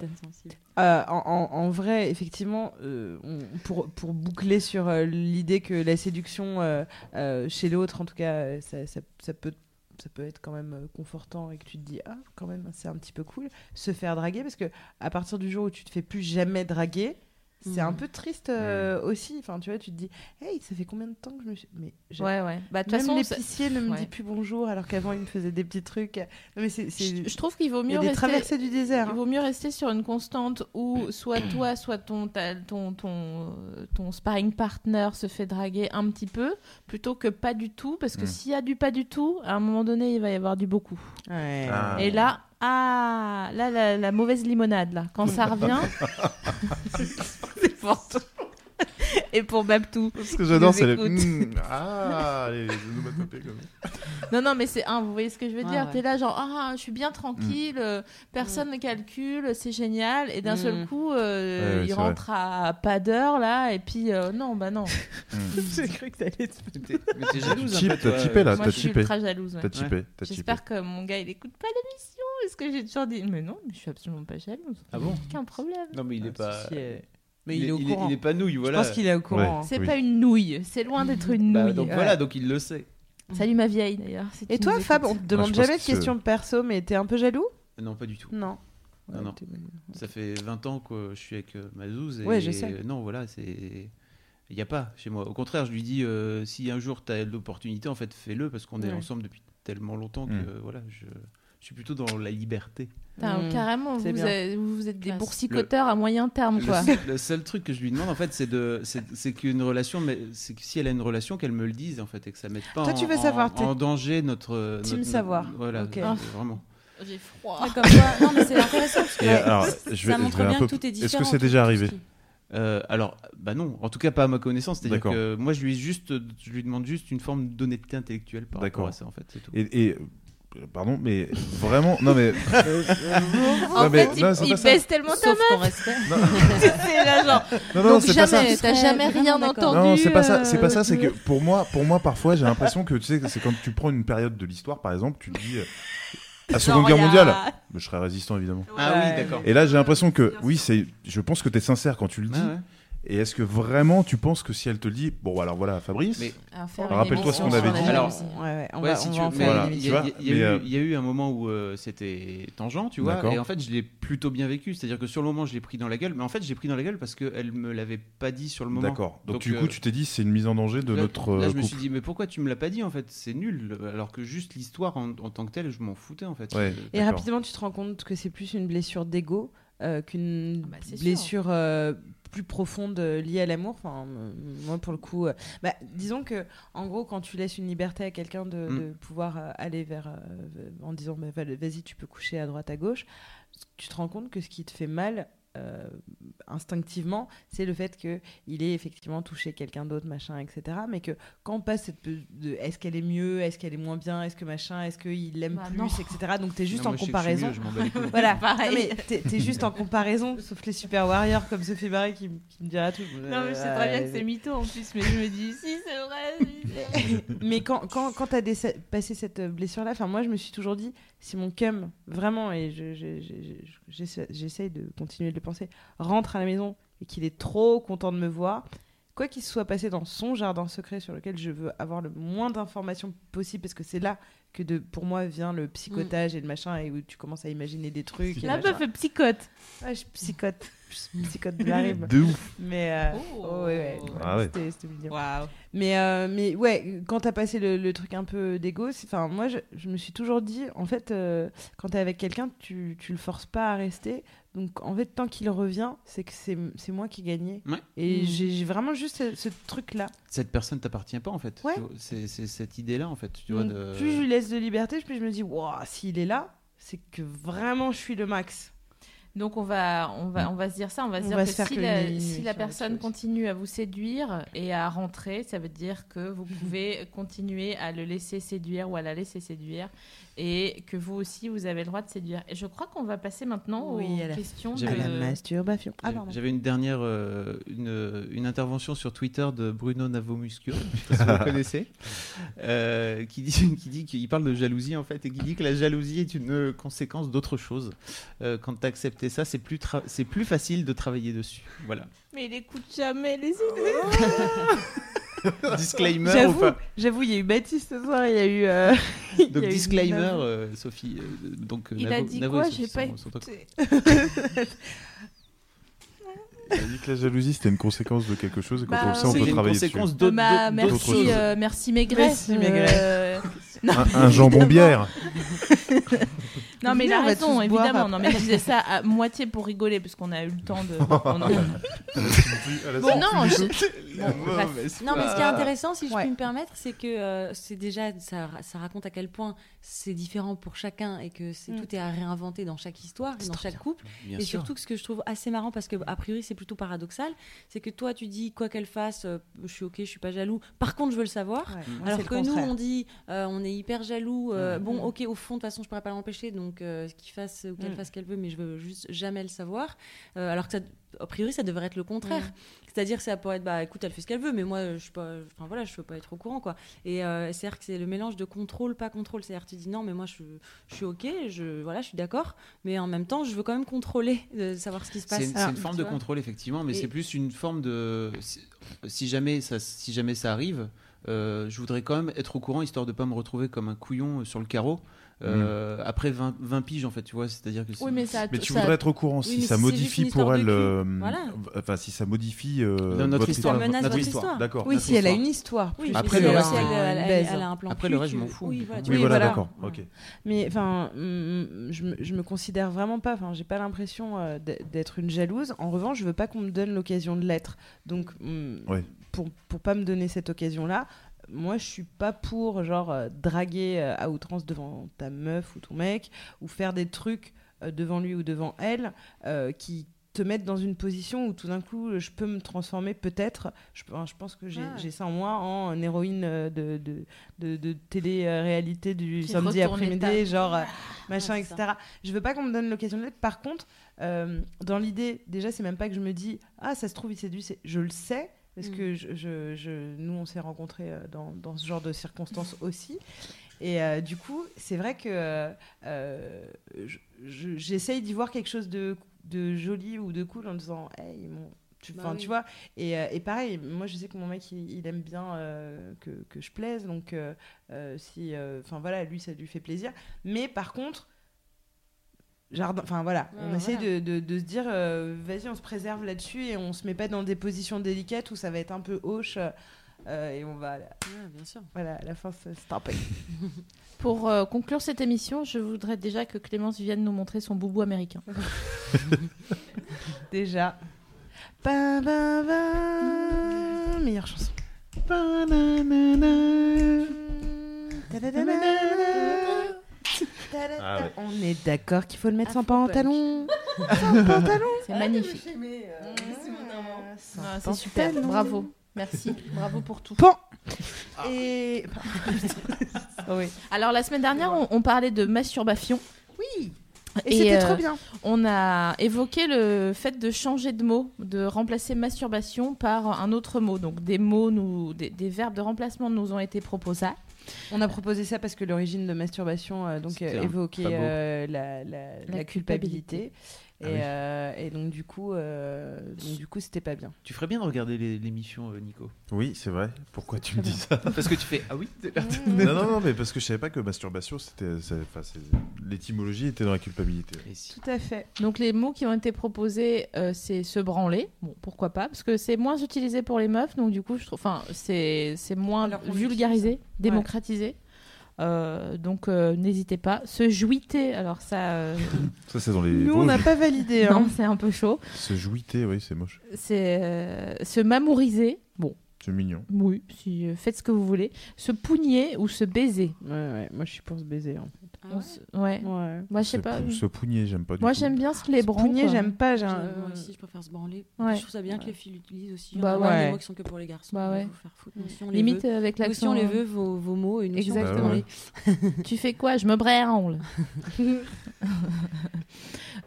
euh, en, vrai, effectivement, euh, on- pour, pour boucler sur euh, l'idée que la séduction euh, euh, chez l'autre, en tout cas, euh, ça, ça- ça peut, ça peut être quand même euh, confortant et que tu te dis, ah, quand même, c'est un petit peu cool, se faire draguer, parce que à partir du jour où tu te fais plus jamais draguer, c'est un peu triste euh, aussi. Enfin, tu vois, tu te dis, hey, ça fait combien de temps que je me suis. Mais Ouais, ouais. Bah, de toute Même façon, ça- l'épicier ne me ouais. dit plus bonjour alors qu'avant il me faisait des petits trucs. Non, mais c'est, c'est- Je, je trouve qu'il vaut il y mieux a des rester. traversées du désert. Il hein. vaut mieux rester sur une constante où soit toi, soit ton, ta- ton, ton, euh, ton sparring partner se fait draguer un petit peu, plutôt que pas du tout, parce que Mm. s'il y a du pas du tout, à un moment donné, il va y avoir du beaucoup. Ouais. Ah. Et là, ah, là, la, la mauvaise limonade, là, quand ça revient, pour. Et pour Babtou. Ce que j'adore, c'est les. Mm, ah, les onomatopées comme. Non, non, mais c'est un, vous voyez ce que je veux Ouais, dire? ouais. T'es là, genre, ah, je suis bien tranquille, euh, personne ne calcule, c'est génial. Et d'un seul Mm. coup, euh, Ouais, il rentre à pas d'heure, là, et puis, euh, non, bah non. J'ai cru que t'allais te Mais t'es mais t'es Tu jalouse t'as typé là, t'as typé. ultra jalouse. ouais. T'as typé. J'espère que mon gars, il écoute pas l'émission, parce que j'ai toujours dit, mais non, mais je suis absolument pas jalouse. Ah bon? Aucun problème. Non, mais il est Ah, pas. Mais il, il est au il courant. il est pas nouille, Je voilà. pense qu'il est au courant. hein. C'est Oui. pas une nouille, c'est loin d'être une Bah, nouille. donc Ouais. voilà, donc il le sait. Salut ma vieille, d'ailleurs. si Et toi, Fab, on te demande je jamais de que questions perso, mais t'es un peu jaloux? Non, pas du tout. Non. Non, non. Ça fait 20 ans que je suis avec euh, Mazouz et Ouais, je sais. non, voilà, c'est il n'y a pas chez moi. Au contraire, je lui dis euh, si un jour tu as l'opportunité, en fait, fais-le parce qu'on est ensemble depuis tellement longtemps que Mm. euh, voilà, je, je suis plutôt dans la liberté. Putain, Mm. Carrément, vous, êtes, vous êtes des boursicoteurs à moyen terme, Le, quoi. seul- le seul truc que je lui demande, en fait, c'est de, c'est, c'est qu'une relation, mais c'est que si elle a une relation, qu'elle me le dise, en fait, et que ça mette pas Toi, en, tu veux en- savoir, en danger notre. Team notre- savoir. Voilà, Ok. euh, vraiment. J'ai froid. Ouais, comme toi. Non, mais c'est intéressant parce que Et alors, je vais, ça je montre vais un bien peu. que tout est différent. Est-ce que c'est déjà arrivé Euh, alors, bah non, en tout cas pas à ma connaissance. C'est-à-dire que moi, je lui, juste, je lui demande juste une forme d'honnêteté intellectuelle par rapport D'accord. à ça, en fait, tout. Et, et- pardon, mais vraiment, non mais. En Non, mais- fait, non, il, c'est il pas ça. baisse tellement ta Sauf meuf. respect. c'est là, genre. Non, non, c'est pas ça. t'as jamais rien entendu. Non, c'est pas ça. C'est euh, pas ça. C'est que pour moi, pour moi, parfois, j'ai l'impression que tu sais, c'est quand tu prends une période de l'histoire, par exemple, tu dis euh, la Seconde genre, Guerre mondiale, je serais résistant évidemment. Ah oui, d'accord. Et là, j'ai l'impression que oui, c'est. Je pense que tu es sincère quand tu le dis. Et est-ce que vraiment tu penses que si elle te le dit, bon, alors voilà, Fabrice. Une Rappelle-toi ce qu'on avait dit. Alors, jalousie. Ouais, ouais, on Ouais, va, si on tu va en veux, faire voilà, une il y, a- eu- euh, il y a eu un moment où euh, c'était tangent, tu vois, D'accord. et en fait, je l'ai plutôt bien vécu. C'est-à-dire que sur le moment, je l'ai pris dans la gueule, mais en fait, je l'ai pris dans la gueule parce qu'elle me l'avait pas dit sur le moment. D'accord. Donc, Donc, du euh, coup, tu t'es dit, c'est une mise en danger de là, notre là, euh, je me couple. suis dit, mais pourquoi tu me l'as pas dit en fait? C'est nul. Alors que juste l'histoire en, en tant que telle, je m'en foutais en fait. Ouais. Et rapidement, tu te rends compte que c'est plus une blessure d'ego euh, qu'une Ah bah, blessure euh, plus profonde euh, liée à l'amour. Enfin, moi, pour le coup, euh, bah, disons que, en gros, quand tu laisses une liberté à quelqu'un de, Mm. de pouvoir euh, aller vers, euh, en disant, bah, va- vas-y, tu peux coucher à droite, à gauche, tu te rends compte que ce qui te fait mal. Euh, instinctivement, c'est le fait que il ait effectivement touché quelqu'un d'autre, machin, etc. Mais que quand on passe cette de est-ce qu'elle est mieux, est-ce qu'elle est moins bien, est-ce que machin, est-ce qu'il l'aime Bah, plus, non. etc. Donc t'es juste Non, en moi, je comparaison. mieux, je. Voilà, Pareil. Non, mais t'es juste en comparaison, sauf les super warriors comme Sophie Barré qui, qui me dira tout. Non, mais je sais très bien que c'est mytho en plus, mais je me dis, si, c'est vrai. Mais quand, quand, quand t'as passé cette blessure-là, enfin moi je me suis toujours dit, si mon cum, vraiment, et j'essaye de continuer de le penser, rentre à la maison et qu'il est trop content de me voir, quoi qu'il soit passé dans son jardin secret sur lequel je veux avoir le moins d'informations possible, parce que c'est là que de, pour moi vient le psychotage et le machin, et où tu commences à imaginer des trucs. La meuf psychote. Ouais, je psychote. Je psychote de la rime. De ouf. Mais euh, Oh. oh, ouais, ouais. Ah ouais. C'était- mignon. Mais, euh, mais ouais, quand t'as passé le, le truc un peu enfin moi je, je me suis toujours dit, en fait, euh, quand t'es avec quelqu'un, tu, tu le forces pas à rester. Donc en fait, tant qu'il revient, c'est que c'est c'est moi qui gagnais. Ouais. Et Mm. j'ai vraiment juste ce, ce truc-là. Cette personne t'appartient pas en fait. C'est cette idée-là en fait. Tu vois, de... Plus je lui laisse de liberté, plus je me dis, waouh, s'il est là, c'est que vraiment je suis le max. Donc on va, on va, on va se dire ça, on va se On dire va que se faire si que la, si la personne continue à vous séduire et à rentrer, ça veut dire que vous pouvez continuer à le laisser séduire ou à la laisser séduire et que vous aussi vous avez le droit de séduire. Et je crois qu'on va passer maintenant Oui, aux à la- questions J'avais de La masturbation. Ah, J'avais- une dernière euh, une, une intervention sur Twitter de Bruno Navomuscio, je sais pas si vous le connaissez, euh, qui dit qui dit qu'il parle de jalousie en fait et qui dit que la jalousie est une conséquence d'autre chose. Euh, quand tu accepté ça, c'est plus tra- c'est plus facile de travailler dessus. Voilà. Mais il écoute jamais les idées. Disclaimer ou J'avoue, pas j'avoue, il y a eu Baptiste ce soir, il y a eu. euh, il Donc a disclaimer, euh, Sophie. euh, donc Il a dit Navo et quoi J'ai pas écouté. Il a dit que la jalousie c'était une conséquence de quelque chose et quand Bah, on le sait, on peut une travailler conséquence dessus. d'autre Bah, d'autre- d'autre merci, chose. euh, merci Maigret. Merci, Maigret. Euh, non, Un, un jambon bière. non, mais il a raison, évidemment. Non, mais je disais ça à moitié pour rigoler, parce qu'on a eu le temps de. Bon, non, je- Bon, mauvaise Non, mais ce qui est intéressant, si je Ouais. puis me permettre, c'est que euh, c'est déjà ça, ça raconte à quel point c'est différent pour chacun et que c'est Mm. tout est à réinventer dans chaque histoire, dans chaque couple. Bien et sûr. surtout, ce que je trouve assez marrant, parce que a priori c'est plutôt paradoxal, c'est que toi tu dis quoi qu'elle fasse, euh, je suis ok, je suis pas jaloux. Par contre, je veux le savoir. Ouais, moi, Alors que nous, on dit, euh, on est hyper jaloux. euh, Mm. Bon, ok, au fond, de toute façon, je pourrais pas l'empêcher, donc euh, qu'il fasse ou qu'elle Mm. fasse ce qu'elle veut, mais je veux juste jamais le savoir. Euh, alors que ça, a priori, ça devrait être le contraire. C'est-à-dire, ça pourrait être, bah, écoute, elle fait ce qu'elle veut, mais moi, je suis pas, enfin voilà, je veux pas être au courant, quoi. Et euh, c'est-à-dire que c'est le mélange de contrôle, pas contrôle. C'est-à-dire, tu dis non, mais moi, je, je suis ok, je, voilà, je suis d'accord, mais en même temps, je veux quand même contrôler, de savoir ce qui se passe. C'est une, forme de vois. contrôle effectivement, mais Et- c'est plus une forme de si, jamais ça si jamais ça arrive, je voudrais quand même être au courant histoire de pas me retrouver comme un couillon euh, sur le carreau euh, après 20, 20 piges en fait, tu vois, c'est-à-dire que Oui, mais ça. Mais tu ça- voudrais être au courant Oui, si mais ça si c'est modifie histoire pour elle. euh, voilà. Enfin, si ça modifie euh, notre votre histoire, Ça menace notre votre histoire. histoire. D'accord. Oui, notre si elle a histoire. une histoire. Oui, Après, le reste, Après, le reste, je m'en fous. Oui, voilà, Oui, voilà, voilà. d'accord. Ok. Mais enfin, mm, je me, je me considère vraiment pas. Enfin, j'ai pas l'impression euh, d'être une jalouse. En revanche, je veux pas qu'on me donne l'occasion de l'être. Donc, mm, Ouais. Pour pour pas me donner cette occasion-là, moi, je suis pas pour genre euh, draguer euh, à outrance devant ta meuf ou ton mec ou faire des trucs euh, devant lui ou devant elle euh, qui te mettent dans une position où tout d'un coup je peux me transformer peut-être. Je, je pense que j'ai Ah. j'ai ça en moi en héroïne de, de, de, de télé-réalité du Qui samedi après-midi genre euh, machin etc je veux pas qu'on me donne l'occasion de l'être par contre euh, dans l'idée déjà c'est même pas que je me dis ah ça se trouve il séduit je le sais parce Mm. que je, je- je- nous on s'est rencontrés euh, dans, dans ce genre de circonstances aussi et euh, du coup c'est vrai que euh, je- je- j'essaye d'y voir quelque chose de, de joli ou de cool en disant hey mon tu, Bah enfin, oui. tu vois et, et pareil moi je sais que mon mec il, il aime bien euh, que, que je plaise donc si enfin voilà lui ça lui fait plaisir mais par contre jardin enfin voilà Ouais, on essaie voilà. de, de- de se dire euh, vas-y on se préserve là-dessus et on se met pas dans des positions délicates où ça va être un peu hoche euh, et on va Ouais, bien sûr. voilà à la fin stopper Pour euh, conclure cette émission, je voudrais déjà que Clémence vienne nous montrer son boubou américain. déjà Ba, ba, ba. meilleure chanson Ah ouais. On est d'accord qu'il faut le mettre sans Afro-punk. pantalon. sans pantalon. C'est magnifique. Ah, sans Ah, c'est super. Bravo. Merci. Bravo pour tout. Pan. Et. oui. Alors, la semaine dernière, on, on parlait de masturbation. Oui. Et, Et, c'était euh, trop bien. On a évoqué le fait de changer de mot, de remplacer masturbation par un autre mot. Donc, des mots, nous, des, des verbes de remplacement nous ont été proposés. On a proposé ça parce que l'origine de masturbation euh, donc euh, évoquait euh, la, la, La la culpabilité. culpabilité. Et, Ah oui. euh, et donc du coup, euh, donc du coup, c'était pas bien. Tu ferais bien de regarder l'émission, euh, Nico. Oui, c'est vrai. Pourquoi tu me dis ça Parce que tu fais ah oui. Non, non, non, mais parce que je savais pas que masturbation, c'était, l'étymologie était dans la culpabilité. Si. Tout à fait. Donc, les mots qui ont été proposés, euh, c'est se branler. Bon, pourquoi pas? Parce que c'est moins utilisé pour les meufs. Donc, du coup, je trouve. Enfin, c'est c'est moins vulgarisé, démocratisé. Euh, donc, euh, n'hésitez pas. Se jouiter. Alors, ça. euh, Ça, c'est dans les. Nous, on n'a pas validé. hein. non, c'est un peu chaud. Se jouiter, oui, c'est moche. C'est euh, se mamouriser. Bon, C'est mignon. oui, si, euh, faites ce que vous voulez. Se pougner ou se baiser. Ouais, ouais. Moi, je suis pour se baiser. Ah Ouais. Ouais. Moi, je sais pas. Se pougner, j'aime pas du Moi, j'aime bien se les branler. Pougner, j'aime pas. Moi aussi, je préfère se branler. Ouais. Je trouve ça bien que les filles l'utilisent aussi. Bah On a ouais. des mots qui sont que pour les garçons. Bah ouais. Faut faire foutre. On les Limite veut. euh, avec l'accent. on les euh, veut, vos, vos mots. On Exactement. branler. tu fais quoi? Je me branle.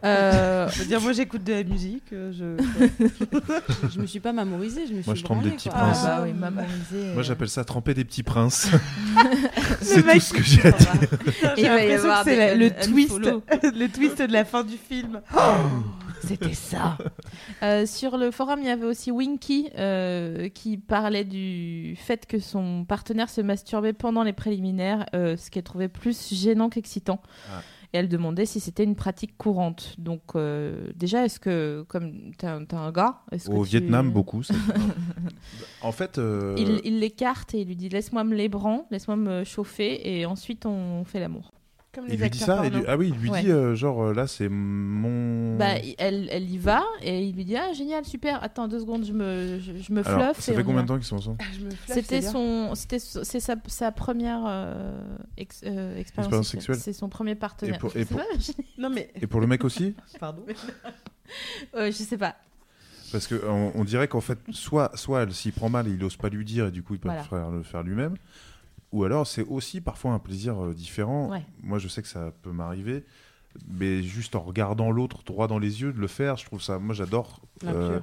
euh, Je veux dire, moi j'écoute de la musique. euh, Je... Je me suis pas mamorisée, je me suis Moi, je trempe des petits princes. Ah bah. Moi, j'appelle ça tremper des petits princes. C'est tout ce que j'ai à dire. L'impression que c'est le twist, le twist de la fin du film. C'était ça. Euh, sur le forum, il y avait aussi Winky euh, qui parlait du fait que son partenaire se masturbait pendant les préliminaires, euh, ce qu'elle trouvait plus gênant qu'excitant. Ah. Et elle demandait si c'était une pratique courante. Donc, euh, déjà, est-ce que, comme tu as, un gars, Au que tu- Vietnam, beaucoup. ça. en fait, il l'écarte et il lui dit Laisse-moi me lébran, laisse-moi me chauffer, et ensuite on fait l'amour. Comme il lui dit ça. il porno. lui- Ah oui, il lui Ouais. dit euh, genre euh, là, c'est mon. Bah, elle, elle y va et il lui dit Ah, génial, super, attends deux secondes, je me, je, je me Alors, fluffe. ça et fait combien de temps qu'ils sont ensemble C'était son, c'était, c'est sa, sa première euh, ex- euh, expérience, Expérience sexuelle. C'est son premier partenaire. Et pour- Je et sais pour- pas, je- Non mais. Et pour le mec aussi Pardon. Je sais pas. Parce que on, on dirait qu'en fait, soit, soit elle s'y prend mal et il ose pas lui dire et du coup il peut Voilà. faire, le faire lui-même, ou alors c'est aussi parfois un plaisir euh, différent. Ouais. Moi je sais que ça peut m'arriver, mais juste en regardant l'autre droit dans les yeux de le faire, je trouve ça. Moi j'adore euh,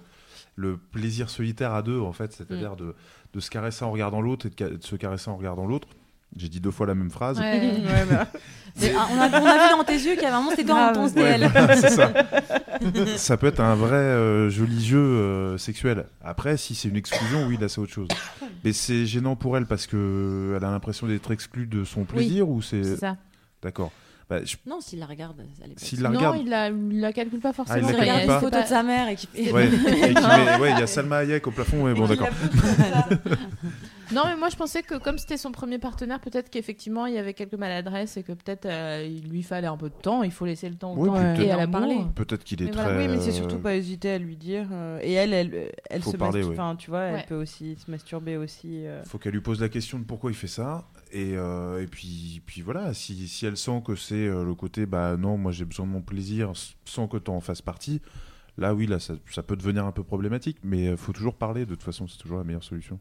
le plaisir solitaire à deux en fait, Mm. c'est-à-dire de, de se caresser en regardant l'autre et de, de se caresser en regardant l'autre. J'ai dit deux fois la même phrase. Ouais. Ouais, bah. Mais, ah, on, a, on a vu dans tes yeux qu'il y avait vraiment c'était dans ton Ouais, SDL. voilà, c'est ça. ça peut être un vrai euh, joli jeu euh, sexuel. Après, si c'est une exclusion, oui, là c'est autre chose. Mais c'est gênant pour elle parce que elle a l'impression d'être exclue de son plaisir ou c'est. C'est ça. D'accord. Bah, je- Non, s'il la regarde, elle est pas S'il la non, regarde. il la, il la calcule pas forcément. Ah, il regarde pas. une photo de sa mère et qui Ouais, met- ouais, il y a Salma Hayek au plafond, ouais, bon d'accord. Non, mais moi je pensais que comme c'était son premier partenaire, peut-être qu'effectivement il y avait quelques maladresses et que peut-être euh, il lui fallait un peu de temps. Il faut laisser le temps au Oui, temps puis et peut-être- à la parler. parler. Peut-être qu'il est Mais très. voilà, Oui, mais c'est euh, surtout pas hésiter à lui dire. euh, et elle, elle, elle Faut se parler, masturbe. ouais. Enfin, tu vois, elle Ouais. peut aussi se masturber aussi. euh. faut qu'elle lui pose la question de pourquoi il fait ça et, euh, et puis puis voilà si, si elle sent que c'est euh, le côté bah non moi j'ai besoin de mon plaisir s- sans que tu en fasses partie là oui là ça, ça peut devenir un peu problématique mais euh, faut toujours parler de toute façon c'est toujours la meilleure solution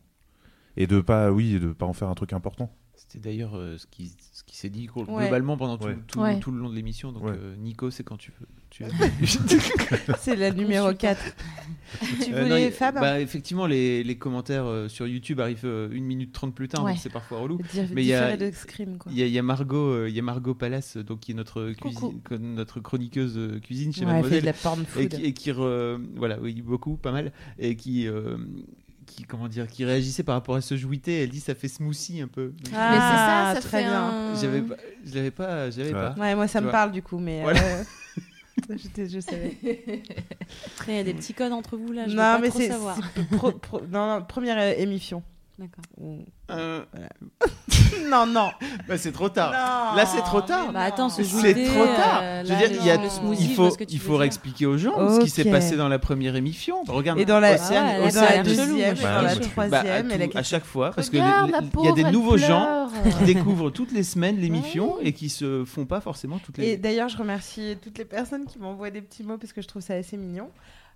et de pas oui de pas en faire un truc important C'était d'ailleurs euh, ce qui, ce qui s'est dit globalement pendant tout, Ouais. tout, Ouais. tout le long de l'émission. Donc, Ouais. euh, Nico, c'est quand tu veux. Tu C'est la numéro 4. tu Euh, non, voulais, Fab bah, Effectivement, les, les commentaires euh, sur YouTube arrivent euh, une minute trente plus tard, Ouais. donc c'est parfois relou. Dire- Mais il y a- différer de Scream, quoi. Il y, a- il y a Margot, euh, il y a Margot Palace, euh, donc qui est notre, Coucou. cuisine, co- notre chroniqueuse euh, cuisine chez Ouais, elle fait Mademoiselle. de la porn et food. qui, et qui re- voilà oui beaucoup pas mal et qui euh, qui comment dire qui réagissait par rapport à ce jouité elle dit ça fait smoothie un peu Donc, Ah, mais c'est ça, ça très fait bien. un... j'avais pas je l'avais pas j'avais Ouais. pas Ouais, moi ça Tu me vois. parle du coup, mais. Voilà. euh, j'étais- je savais. Après, il y a des petits codes entre vous là, je veux non, pas mais c'est. pro- pro- non, non, première euh, émission. D'accord. Euh, non, non. bah, c'est trop tard Non, Là, c'est trop tard. mais Bah attends, ce c'est trop tard euh, je veux là, dire le- il y a le smoothie, il faut il expliquer aux gens ce qui s'est passé dans la première émission regarde Et dans la, Océane- ouais, et là, dans ça a la l'air chelou, deuxième, et dans la chaud. troisième, Bah, à, et la tout- à question. chaque fois parce que Regarde, il y a des nouveaux gens qui découvrent toutes les semaines l'émission et qui se font pas forcément toutes les Et d'ailleurs, je remercie toutes les personnes qui m'envoient des petits mots parce que je trouve ça assez mignon.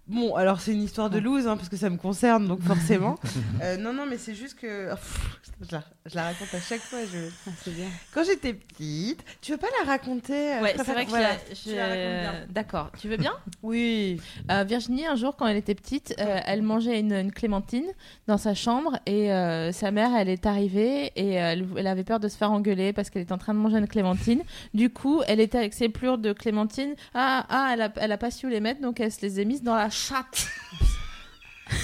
Bon, alors c'est une histoire de loose, hein, parce que ça me concerne, donc forcément. Euh, non, non, mais c'est juste que. oh, pff, je, la, je la raconte à chaque fois. Je... Ah, c'est bien. Quand j'étais petite, tu veux pas la raconter euh, Ouais, c'est vrai que voilà, je-. D'accord. Tu veux bien? Oui. Euh, Virginie, un jour, quand elle était petite, euh, elle mangeait une, une clémentine dans sa chambre et euh, sa mère, elle est arrivée et elle, elle avait peur de se faire engueuler parce qu'elle était en train de manger une clémentine. Du coup, elle était avec ses plures de clémentine. Ah, ah elle, a, elle a pas su où les mettre, donc elle se les a mises dans la chatte.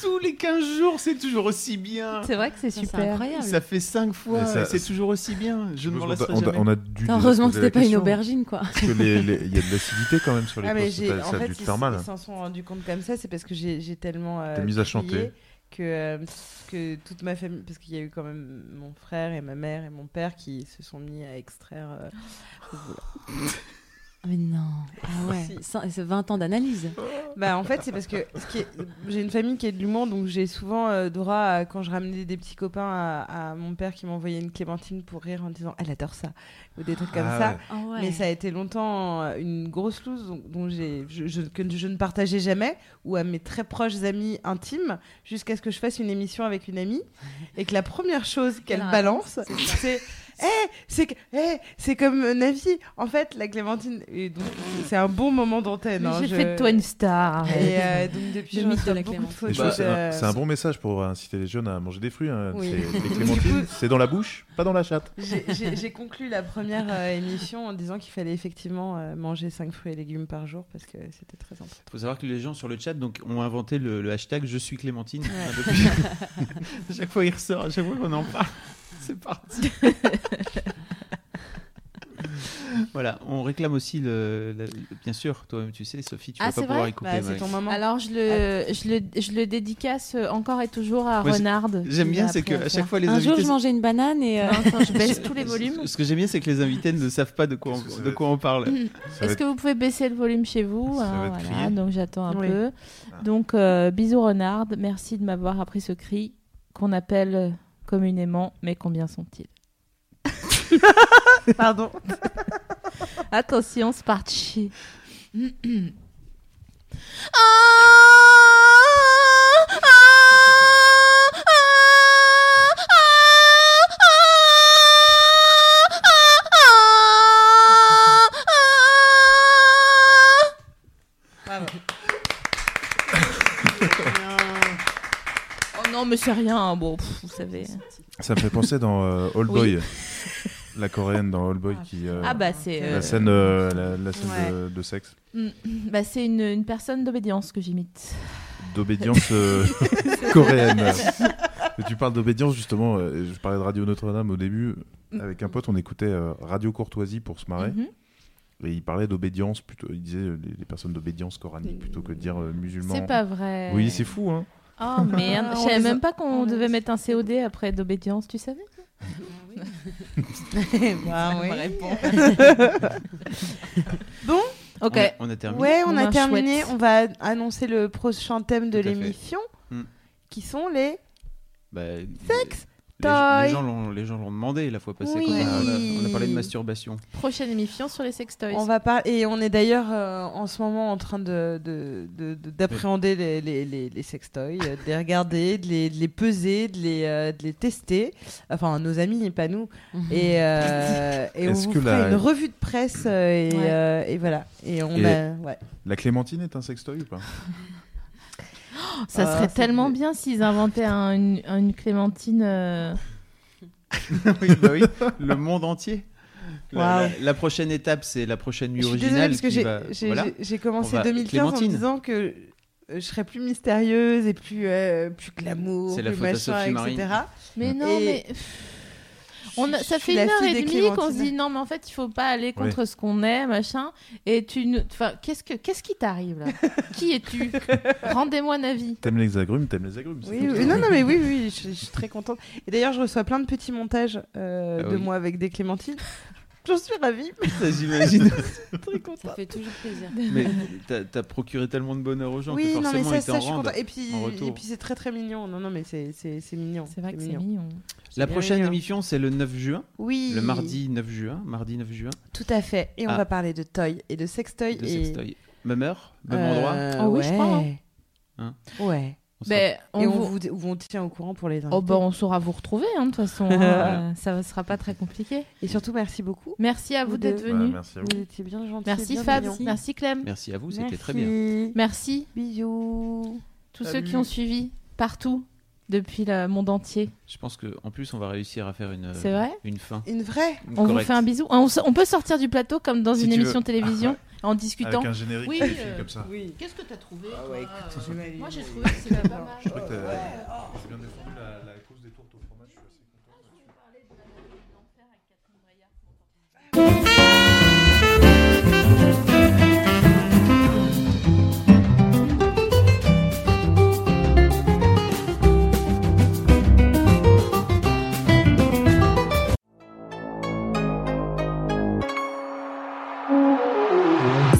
tous les 15 jours c'est toujours aussi bien C'est vrai que c'est super. incroyable. ça fait 5 fois ça- c'est toujours aussi bien je ne m'en on, a, lasserai on a- jamais on a dû Putain, heureusement que c'était pas une aubergine quoi. parce que les- les- il y a de l'acidité quand même sur les Ah, mais postes, j'ai- ça, en ça a fait, dû te ils, faire mal ils s'en sont rendus compte comme ça, c'est parce que j'ai j'ai tellement. euh, T'es mise à crié chanter. Que, euh, que toute ma famille. Parce qu'il y a eu quand même mon frère et ma mère et mon père qui se sont mis à extraire. euh, Mais non. Ah ouais. Ça- C'est 20 ans d'analyse. Bah en fait c'est parce que ce qui est- j'ai une famille qui est de l'humour donc j'ai souvent euh, droit à- quand je ramenais des petits copains à, à mon père qui m'envoyait une clémentine pour rire en disant elle adore ça ou des trucs comme Ah ça ouais. Ah ouais. mais ça a été longtemps euh, une grosse loose dont, dont j'ai je, je- que je ne partageais jamais ou à mes très proches amis intimes jusqu'à ce que je fasse une émission avec une amie et que la première chose qu'elle balance c'est c'est Eh, c'est que- eh, c'est comme Navi. En fait, la Clémentine. C'est un bon moment d'antenne. Hein, J'ai je- fait de toi une star. Et euh, donc, depuis, Le de la Clémentine. c'est un, bon message pour inciter les jeunes à manger des fruits. hein. Oui. Les clémentines, c'est dans la bouche, pas dans la chatte. J'ai- conclu la première euh, émission en disant qu'il fallait effectivement euh, manger 5 fruits et légumes par jour parce que c'était très important. Il faut savoir que les gens sur le chat donc, ont inventé le, le hashtag Je suis Clémentine. Ouais. Enfin, depuis- à chaque fois, il ressort, à chaque fois qu'on en parle. C'est parti. voilà, on réclame aussi le, le- bien sûr, toi-même tu sais, Sophie, tu Ah, vas pas pouvoir y couper. Bah, c'est ouais. ton moment. Alors je le, je le, je le dédicace encore et toujours à Moi, Renard. J'aime bien, c'est que à chaque fois les Un jour, invités. je mangeais une banane et. euh, je baisse tous les volumes. Ce que j'aime bien, c'est que les invités ne savent pas de quoi on, de quoi on parle. Est-ce être- que vous pouvez baisser le volume chez vous hein, être voilà, donc j'attends un Oui. peu. Ah. Donc euh, bisous Renard, merci de m'avoir appris ce cri qu'on appelle communément, mais combien sont-ils? Pardon. Attention, c'est parti. Oh non, mais c'est rien. Bon, pff, vous savez. Ça me fait penser dans euh, All Oui. Boy, la coréenne dans All Boy qui. euh, Ah bah c'est. euh, La scène, euh, la, la scène Ouais. de, de sexe, mm, bah c'est une, une personne d'obédience que j'imite. d'obédience euh, coréenne. Tu parles d'obédience justement. euh, je parlais de Radio Notre-Dame au début. Avec un pote, on écoutait euh, Radio Courtoisie pour se marrer. Mhm. Et il parlait d'obédience plutôt. Il disait euh, les, les personnes d'obédience coranique plutôt que de dire euh, musulman. C'est pas vrai. Oui, c'est fou, hein. Oh merde, Ah, je savais même pas qu'on devait mettre un COD après d'obédience, tu savais? Bah, oui. Ok. On a, on a terminé. Ouais, on a terminé. chouette. On va annoncer le prochain thème de l'émission, Hmm. qui sont les Bah, Sexe, les, gens l'ont, les gens l'ont demandé la fois passée. Oui. quand on, a, on parlé de masturbation. Prochaine émission sur les sextoys. On va parler et on est d'ailleurs euh, en ce moment en train de de- de- de- d'appréhender les, les, les, les sextoys, euh, de les regarder, de les, de les peser, de les, euh, de les tester. Enfin, nos amis pas nous. Et, euh, et on vous que fera la- une revue de presse euh, et, Ouais. euh, et voilà. Et on Et- a ouais. La clémentine est un sextoy ou pas? Ça Ah, serait tellement bien s'ils inventaient un- une, une clémentine. euh, oui, bah oui, le monde entier. La, Waouh. la- la prochaine étape, c'est la prochaine nuit Je suis originale. désolée parce que j'ai va- j'ai- voilà. j'ai- j'ai commencé On va- 2015 en me Clémentine. disant que euh, je serais plus mystérieuse et plus euh, plus glamour, C'est plus machin, etc. Marine. Mais non, Et- mais. On a- Je ça fait une heure et demie qu'on se dit non mais en fait il faut pas aller contre ce qu'on est machin et tu enfin qu'est-ce que qu'est-ce qui t'arrive là? Qui es-tu? Rendez-moi un avis T'aimes les agrumes, t'aimes les agrumes. Oui, oui, non, non, mais oui, oui, je, je suis très contente. Et d'ailleurs, je reçois plein de petits montages euh, Ah de oui. moi avec des clémentines. J'en suis ravie. Ça, J'imagine. très Ça contente. fait toujours plaisir. mais t'as as procuré tellement de bonheur aux gens Oui, que non, mais forcément ça, ils ça, t'en. Et puis, et c'est très très mignon. Non, non, mais c'est mignon. c'est vrai que c'est mignon La prochaine mignon. émission, c'est le 9 juin. Oui. Le mardi 9 juin. Mardi 9 juin. Tout à fait. Et on Ah. va parler de toy et de sextoy. De et... sextoy. Même heure, même Euh, endroit. Oh oui, je crois, hein. Hein Ouais. On Ben, on et on vous- vous, vous- on tient au courant pour les invités. Oh, bah, on saura vous retrouver hein, de toute façon hein, euh, ça ne sera pas très compliqué Et surtout, merci beaucoup. merci à vous Vous d'être. Ouais, venus merci à vous. Vous étiez bien gentils. merci bien Fab merci Clem Merci à vous, c'était très bien. merci Bisous. tous ceux qui ont suivi partout depuis le monde entier Je pense qu'en plus, on va réussir à faire une, vrai une fin. Une vraie. Une on vous fait un bisou on, peut sortir du plateau comme dans Si une veux. émission de télévision en discutant Avec un générique Oui, euh, comme ça. Oui. Qu'est-ce que t'as trouvé Ah toi ouais, écoute, j'imagine. Moi j'ai trouvé que c'était pas mal. Je crois que t'as t'as bien défendu la, la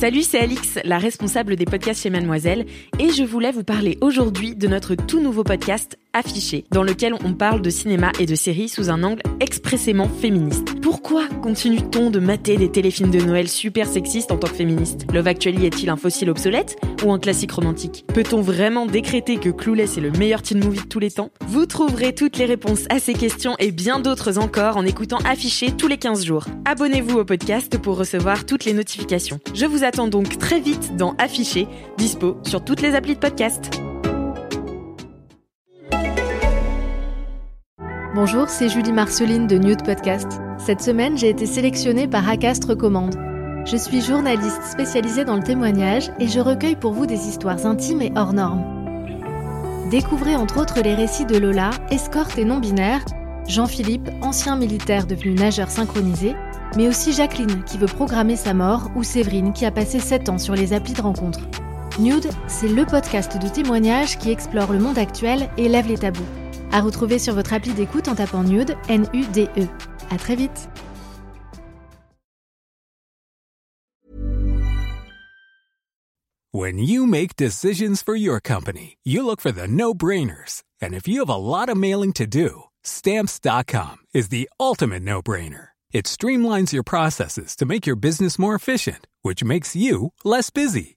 Salut, c'est Alix, la responsable des podcasts chez Mademoiselle, et je voulais vous parler aujourd'hui de notre tout nouveau podcast Affiché, dans lequel on parle de cinéma et de séries sous un angle expressément féministe. Pourquoi continue-t-on de mater des téléfilms de Noël super sexistes en tant que féministe? Love Actually est-il un fossile obsolète ou un classique romantique? Peut-on vraiment décréter que Clueless est le meilleur teen movie de tous les temps? Vous trouverez toutes les réponses à ces questions et bien d'autres encore en écoutant Affiché tous les 15 jours. Abonnez-vous au podcast pour recevoir toutes les notifications. Je vous attends donc très vite dans Affiché, dispo sur toutes les applis de podcast. Bonjour, c'est Julie Marceline de Nude Podcast. Cette semaine, j'ai été sélectionnée par Acast Recommande. Je suis journaliste spécialisée dans le témoignage et je recueille pour vous des histoires intimes et hors normes. Découvrez entre autres les récits de Lola, escorte et non-binaire, Jean-Philippe, ancien militaire devenu nageur synchronisé, mais aussi Jacqueline qui veut programmer sa mort ou Séverine qui a passé 7 ans sur les applis de rencontre. Nude, c'est le podcast de témoignage qui explore le monde actuel et lève les tabous. À retrouver sur votre appli d'écoute en tapant Nude, N-U-D-E. À très vite. When you make decisions for your company, you look for the no-brainers. And if you have a lot of mailing to do, stamps.com is the ultimate no-brainer. It streamlines your processes to make your business more efficient, which makes you less busy.